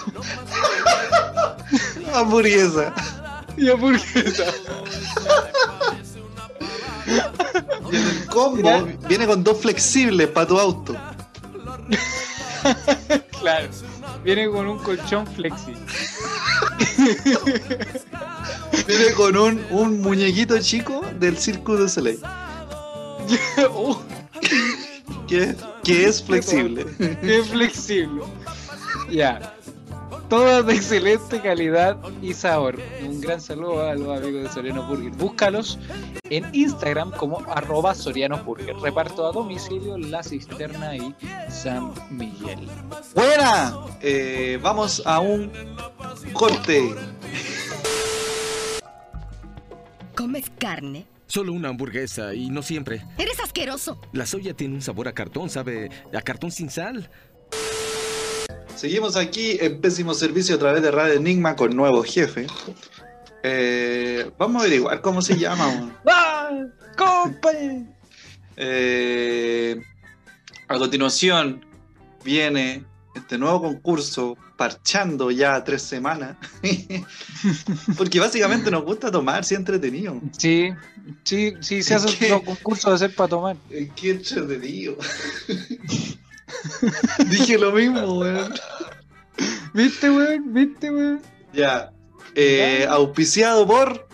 Hamburguesa. Y hamburguesa. Y en el combo viene con dos flexibles para tu auto. Claro. Viene con un colchón flexi. Viene con un, un muñequito chico del Cirque du Soleil, Uh, que, que es flexible. qué flexible. Ya. Todas de excelente calidad y sabor. Un gran saludo a los amigos de Soriano Burger. Búscalos en Instagram como arroba Soriano Burger. Reparto a domicilio La Cisterna y San Miguel. Buena. Eh, vamos a un corte. ¿Comes carne? Solo una hamburguesa y no siempre. ¡Eres asqueroso! La soya tiene un sabor a cartón, sabe a cartón sin sal. Seguimos aquí en pésimo servicio a través de Radio Enigma con nuevo jefe. Eh, vamos a averiguar cómo se llama. Eh, a continuación viene este nuevo concurso, parchando ya tres semanas. Porque básicamente nos gusta tomar, sí entretenido. Sí, sí, sí, se que- los concursos de hacer para tomar. Qué entretenido. Dije lo mismo, weón. ¿Viste, weón? ¿Viste, weón? Ya. Eh, auspiciado por.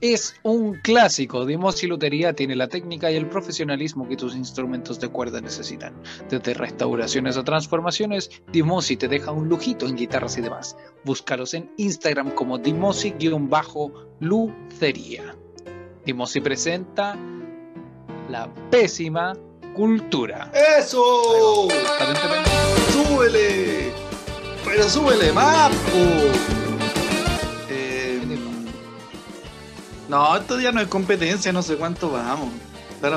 Es un clásico. Dimos y Lutería tiene la técnica y el profesionalismo que tus instrumentos de cuerda necesitan. Desde restauraciones a transformaciones, Dimosi te deja un lujito en guitarras y demás. Búscalos en Instagram como Dimosi-Lucería. Dimosi presenta la pésima cultura. ¡Eso! ¡Súbele! ¡Pero súbele más, po! Eh, no, esto ya no es competencia, no sé cuánto vamos.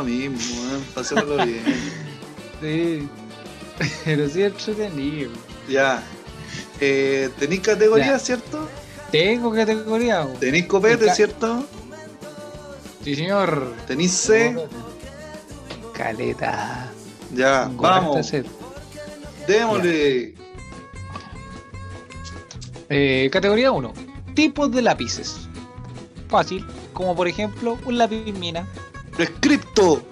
Mismo, weón, pasémoslo bien. Sí. Pero sí entretenido. Ya. Eh, ¿Tenéis categoría, Ya. cierto? Tengo categoría. ¿Tenéis copete, cierto? Sí, señor. ¿Tenéis C? Caleta. Ya, vamos. Démosle. Eh, categoría 1. Tipos de lápices. Fácil. Como por ejemplo un lápiz mina, Prescripto.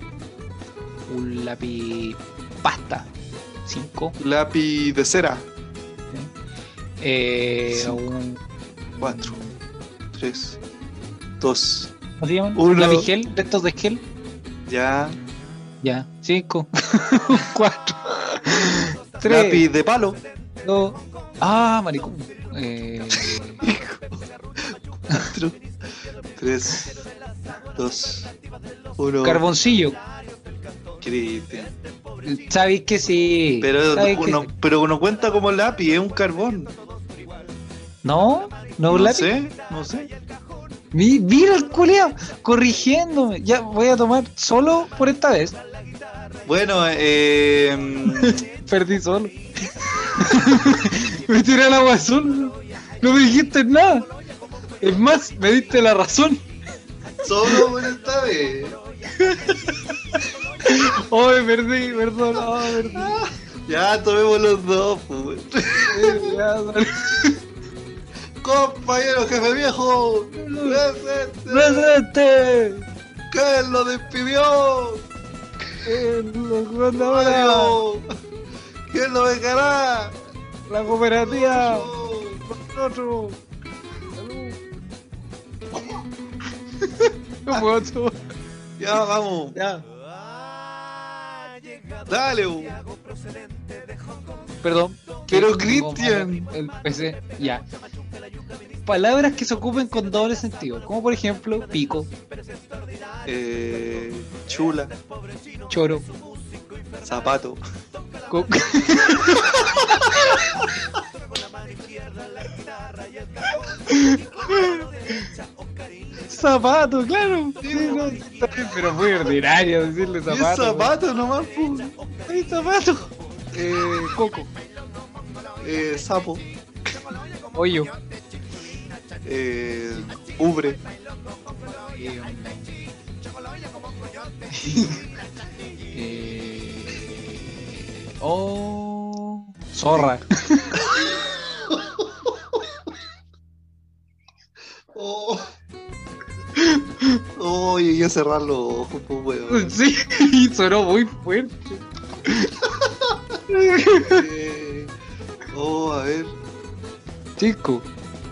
un lápiz pasta. 5. Lápiz de cera. Eh, Cinco. un, 4, 3, 2. ¿Cómo se llaman? Uno. Lápiz gel. De estos de gel. Ya. Ya. 5. 4. 3. Lápiz de palo. 2. Ah, maricón. Eh, 4, 3, 2, 1. carboncillo. Cristian. Sabéis que sí. Pero no, sí. pero no cuenta como lápiz, es un carbón. No, no, No lápiz. sé, no sé. Mi- Mira el culeado, corrigiéndome. Ya voy a tomar solo por esta vez. Bueno, eh, Perdí solo. me tiré al agua solo. No me dijiste nada. Es más, me diste la razón. solo por esta vez. Ay, perdí, perdón. perdí. Ya tomemos los dos, pues. Ya. Compañero jefe viejo, presente. ¡Presente! ¿Quién lo despidió? Gobernadores, Mario. ¿Quién lo vengará? la cooperativa, nosotros. Tomar. Ya, vamos. Ya. Dale. Perdón. Pero, Cristian. El PC, ya. Palabras que se ocupen con doble sentido, como por ejemplo pico, Eh, chula, choro, zapato. co- Zapato, claro. Sí, no, está bien, pero muy ordinario decirle Y es zapato. zapato nomás, pu. Ay, zapato. Eh, coco, Eh, sapo. hoyo. Eh, ubre. Eh, eh, oh, zorra. Oh. Oh, llegué a cerrar los ojos, pues, weón. Sí, sonó muy fuerte. Eh, oh, a ver. Cinco,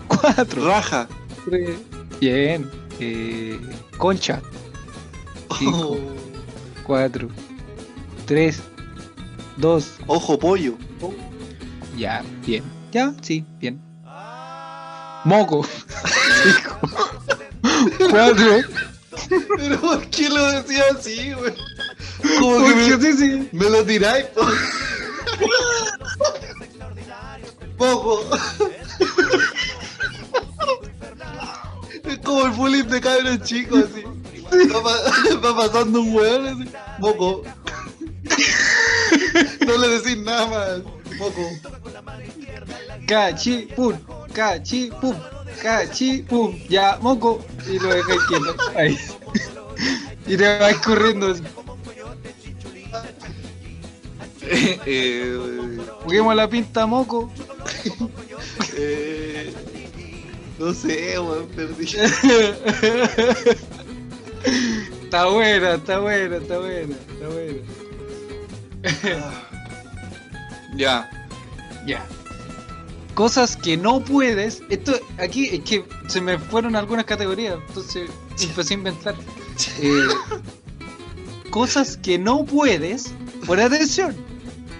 cuatro, Raja. tres. Bien. Eh, concha. Cinco. Oh, 4, 3, 2, ojo pollo. ya, bien. Ya, sí, bien. Moco. 4. Pero ¿por qué lo decía así, güey? Como que me, sí, sí. me lo tiráis, po. Poco. Es como el bullying de cabros chicos, así. Va, va pasando un weón así. Moco. No le decís nada más. Moco. Cachi, pum, cachi, pum, cachi, pum. Ya, moco. Y lo dejáis quieto. Ahí. Y te vais corriendo. Eh, eh, Juguemos la pinta moco. eh, no sé, weón, perdí. está buena, está buena, está buena, está buena. Ya. Ya. Cosas que no puedes. Esto aquí es que se me fueron algunas categorías, entonces empecé a inventar. Eh, cosas que no puedes. Por atención.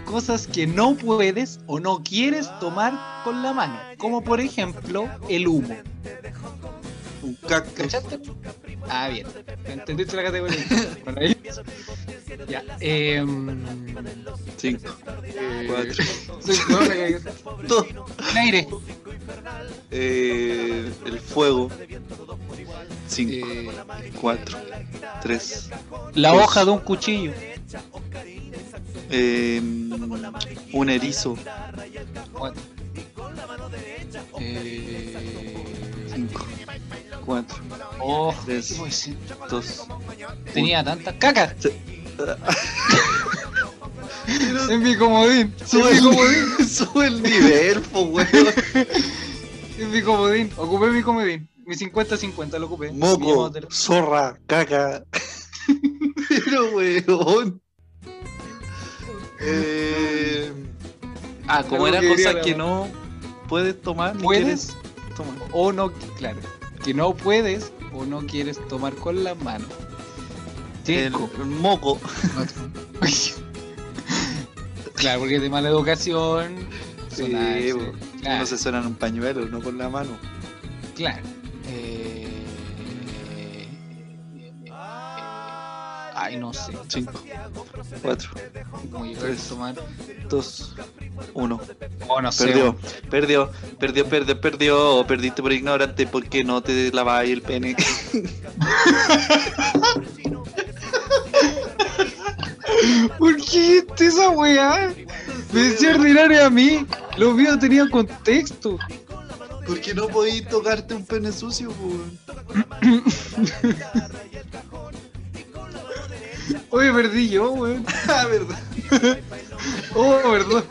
Cosas que no puedes o no quieres tomar con la mano. Como por ejemplo el humo. Un cactus. ¿Cachaste? Ah, bien. ¿Entendiste la categoría? Bueno, ahí. Ya. em, Cinco. eh, Cuatro. cagué. Dos. El aire. Eh, el fuego. Cinco. Eh, Cuatro. Tres. la Dos. hoja de un cuchillo. Eh, un erizo. Cuatro. Eh, 4. Oh, 300. Tenía tantas cacas. en mi comodín. Sube mi comodín. Sube el nivel, po, weón. en mi comodín. Ocupé mi comodín. Mi 50-50 lo ocupé. Moco, zorra, caca. Pero, weón. Eh... ah, como eran cosas que no puedes tomar, ¿Puedes? Tomar. O no, claro. Que no puedes o no quieres tomar con la mano. Cinco. el moco. claro, porque es de mala educación. Sí, sonarse, po. claro, Uno se suena en un pañuelo, no con la mano. claro. Ay, no sé. Cinco, cuatro, ¿Cómo llegar a Tres. tomar? dos, uno. Oh, no sé. Perdió, perdió, perdió, perdió, perdió. Perdiste por ignorante porque no te lavabas el pene. ¿Por qué esa weá? Me decía ordinario a mí. Los videos tenían contexto. Porque no podís tocarte un pene sucio, weón. Oye, perdí yo, weón. Ah, verdad. Oh, verdad.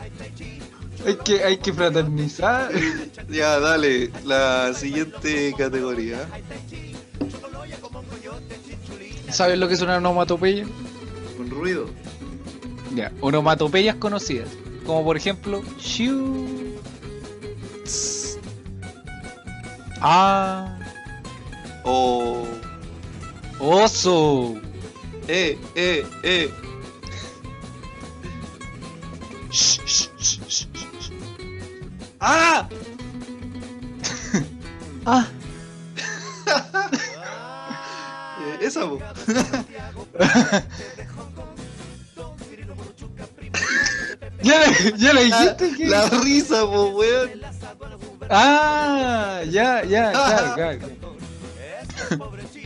Hay que, hay que fraternizar. Ya, dale, la siguiente categoría. ¿Sabes lo que es una onomatopeya? Con ruido. Ya, onomatopeyas conocidas. Como por ejemplo, shiu. Tss. Ah. O. Oso. Eh, eh, eh. Sh, sh, sh, sh, sh. ¡Ah! Ah. Eh, esa, po. ¿Ya, la- ya La, dijiste? ¿qué? la risa, po, weón. Ah, ya, ya, claro, claro.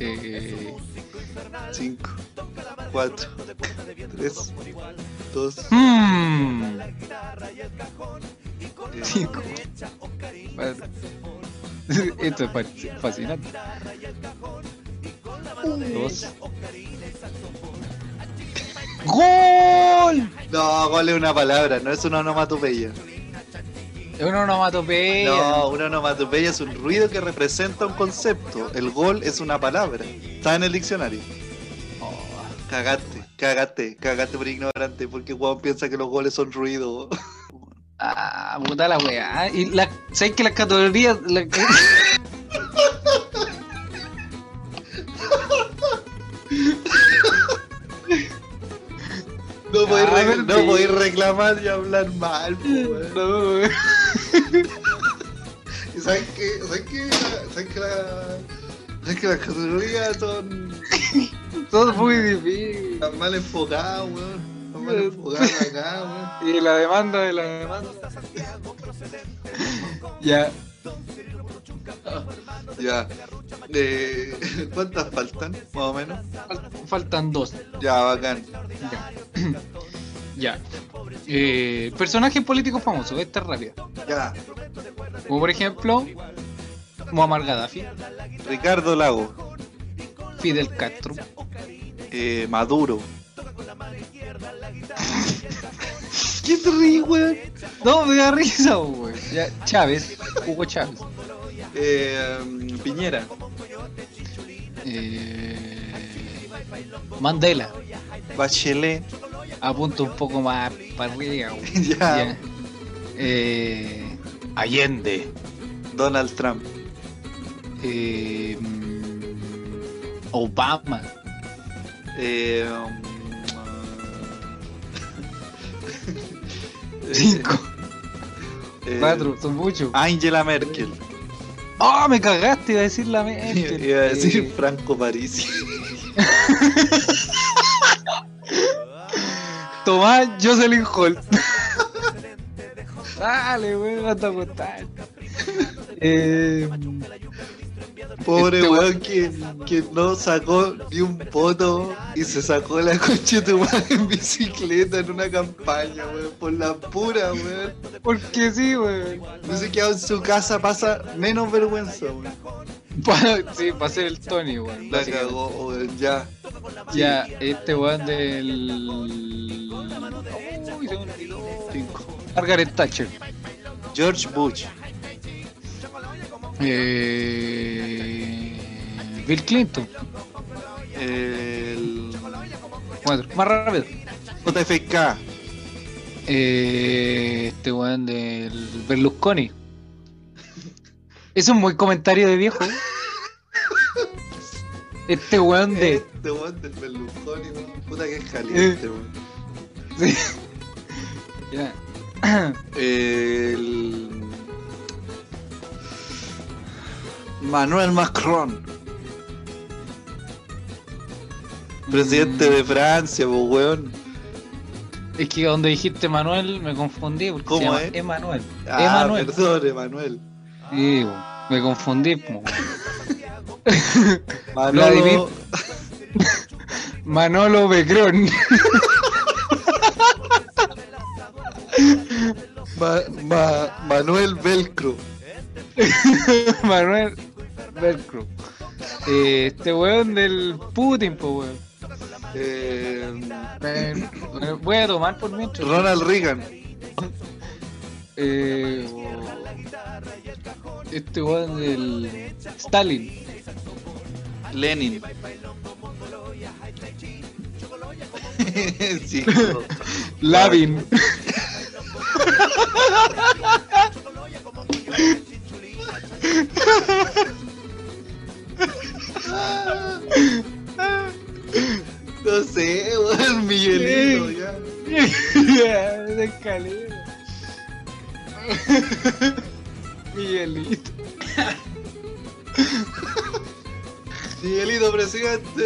Eh, 5, 4, 3, 2, hmm. Cinco. Cuatro. Esto es fa- fascinante. Dos. ¡Gol! No, gol es una palabra, no es una onomatopeya. Es una onomatopeya. No, una onomatopeya es un ruido que representa un concepto. El gol es una palabra. Está en el diccionario. Cagaste, cagaste, cagaste por ignorante, porque Juan piensa que los goles son ruido. Ah, puta la weá. Y la, ¿Sabes que las categorías. No podéis ah, reclamar, no podéis reclamar y hablar mal, pues, no, ¿Y sabes qué? ¿Sabes qué? ¿Sabes qué? La, ¿Sabes qué las categorías son todo muy difícil. tan mal enfocadas, weón? Tan mal enfocadas acá, Y la demanda de la demanda. ya. weón. Ya. Eh, ¿Cuántas faltan? Más o menos. fal- Faltan dos. Ya, bacán. Ya. ya. Eh, personajes políticos famosos. Esta es rápida. Ya. Como por ejemplo, Muammar Gaddafi, Ricardo Lago. Fidel Castro, Eh, Maduro. ¿Qué te ríes, weón? No, me da risa, weón. Chávez, Hugo Chávez. Eh, Piñera. Eh, Mandela. Bachelet. Apunto un poco más para arriba, weón. ya. Ya. Eh, Allende. Donald Trump. Eh, Obama. Eh, um, Cinco. eh, Cuatro, son muchos. Angela Merkel. ¡Oh, me cagaste! Iba a decir la mente. Iba a decir Eh, Franco Parisi. Tomás Jocelyn Holt. Dale, weón, anda a contar. Eh, Pobre Este weón que, que no sacó ni un voto y se sacó la coche de en bicicleta en una campaña, weón. Por la pura, weón. porque sí, weón. No se quedado en su casa, pasa menos vergüenza, weón. Pa- sí, para ser el Tony, weón. La cagó, weón, ya. Ya, este weón del. Uy, se me olvidó. Cinco. Margaret Thatcher. George Bush. Eh, Bill Clinton. El Cuatro. Más rápido. JFK. Eh, este weón del Berlusconi. Es un muy comentario de viejo. Este weón de. Este weón del Berlusconi. Puta que es caliente, weón. Sí. Ya. El... Manuel Macron. Presidente de Francia, pues weón. Es que donde dijiste Manuel me confundí porque ¿Cómo se llama es? Emanuel. Ah, Emanuel. perdón, Emanuel. Sí, me confundí. po. Manolo, Manolo Becrón. Ma- Ma- Manuel Velcro. Manuel Velcro. Eh, este weón del Putin, po weón. Eh, Eh, voy a tomar por mientras. Ronald Reagan. Eh, este weón del Stalin. Lenin. sí. Lavin. No sé, weón, Miguelito, ya. de escalera. Miguelito. Miguelito, presidente.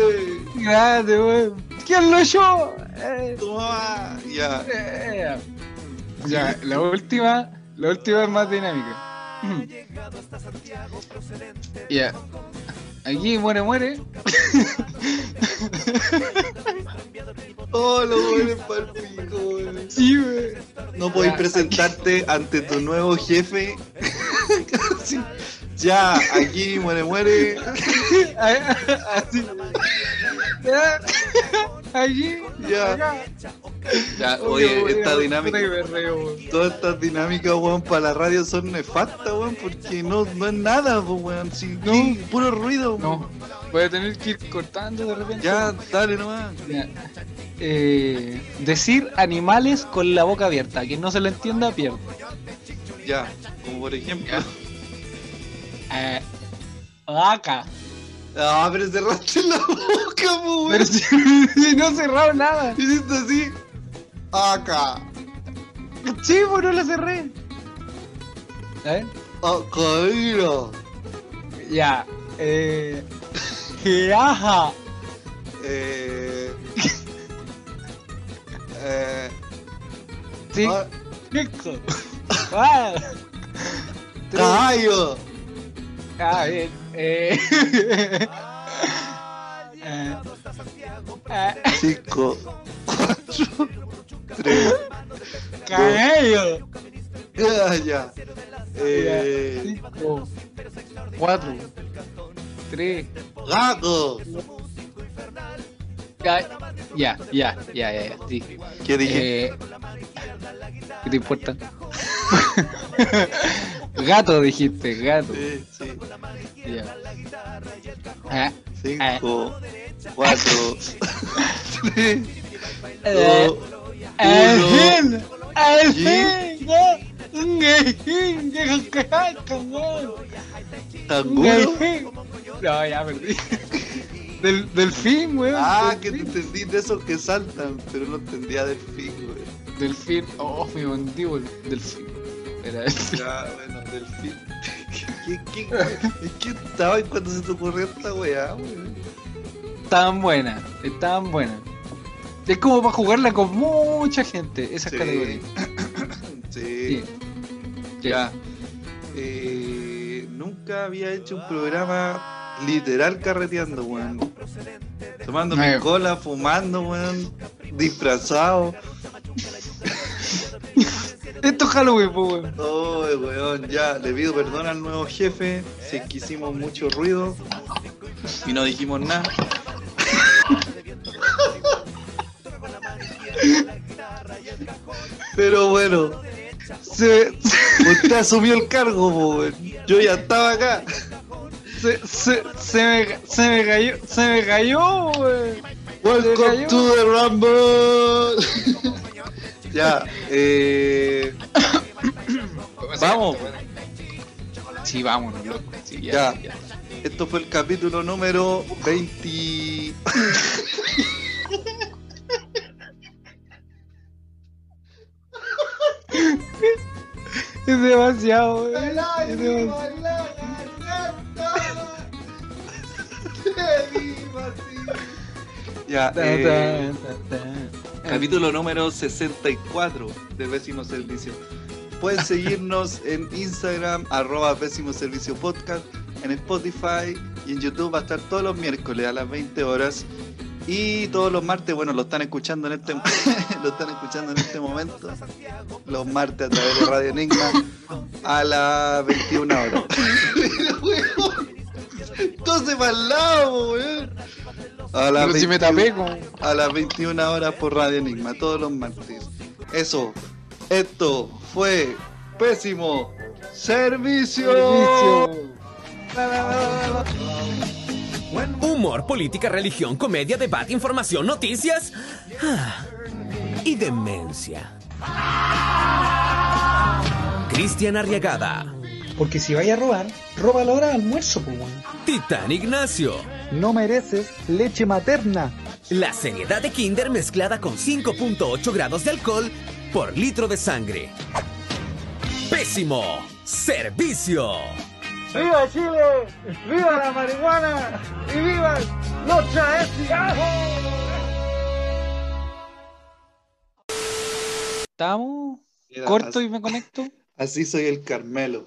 Grande, weón. ¿Quién lo yo? Eh, Toma. Ya. eh. Ya, la última, la última es más dinámica. Ya. Aquí muere, muere. Oh, los weones pa'l pico, weón. Sí, weón. No podéis presentarte ante tu nuevo jefe. Sí. Ya, aquí muere, muere. Así. Ya. Allí. Ya. acá. Ya, oye, Oye, esta dinámica. Todas estas dinámicas, weón, para la radio son nefastas, weón, porque no, no es nada, weón. Sí, No. puro ruido, No, weón. voy a tener que ir cortando de repente. Ya, dale nomás. Ya. Eh, decir animales con la boca abierta. Quien no se lo entienda, pierde. Ya, como por ejemplo. Eh, vaca. Ah, pero cerraste la boca, po, Pero si, si no he cerrado nada. Hiciste así. Acá. Sí, pues no la cerré. A ver. Ocarina. Ya. Eh. Jiraja. Eh. eh. Sí. ah. Ah. Tres. Caballo. Ah, bien. Eh. Eh. Ah, Cinco. Cuatro. Tres. Caballo. Ya, ya. Eh. Cinco. Cuatro. Tres. Gato. Ya, ya, ya, ya, ya, ya, sí. ¿Qué dije? Eh, ¿Qué te importa? gato dijiste, gato. Sí, sí. Ya. Ah, Cinco. Cuatro. Tres. eh, Dos. al fin, al fin. No, ya perdí. Del, del fin, weón. Ah, que te entendí de esos que saltan, pero no entendía del fin, güey. Del fin, oh, mi mandíbula, del fin. Era este. Ya, bueno, del fin. ¿Qué, qué, qué, ¿En qué estabas cuando se te ocurrió esta weá, güey? Estaban buenas, estaban buenas. Es como para jugarla con mucha gente, esas Sí. categorías. Sí. Sí. Ya. Eh, nunca había hecho un programa literal carreteando, weón. Tomando mi cola, fumando, weón. Disfrazado. Esto es Halloween, pues, weón. Oh, weón, ya. Le pido perdón al nuevo jefe si es que hicimos mucho ruido y no dijimos nada. Pero bueno, se, usted asumió el cargo, po, weón. Yo ya estaba acá. Se, se, se, me, se me cayó, se me cayó, weón. Welcome cayó. to the Rumble. Ya, eh, vamos. Sí, vámonos, loco. Sí, Ya. ya, ya. Esto fue el capítulo número 20. Es demasiado, weón. Es demasiado. Ya, eh. capítulo número 64 de Pésimo Servicio. Pueden seguirnos en Instagram, arroba Pésimo Servicio Podcast, en Spotify y en YouTube va a estar todos los miércoles a las 20 horas. Y todos los martes, bueno, lo están escuchando en este lo están escuchando en este momento. Los martes a través de Radio Enigma a las 21 horas. Entonces para el lado, weón. A las Pero si me 21 tapé con. a las 21 horas por Radio Enigma, todos los martes. Eso, esto fue Pésimo Servicio. Humor, política, religión, comedia, debate, información, noticias ah, y demencia. Cristian Arriagada, Porque si vaya a robar, roba a la hora de almuerzo, pues. Titán Ignacio. No mereces leche materna. La seriedad de Kinder mezclada con 5.8 grados de alcohol por litro de sangre. Pésimo servicio. ¡Viva Chile! ¡Viva la marihuana! ¡Y viva los chaetis! ¿Estamos? ¿Corto y me conecto? Así soy el Carmelo.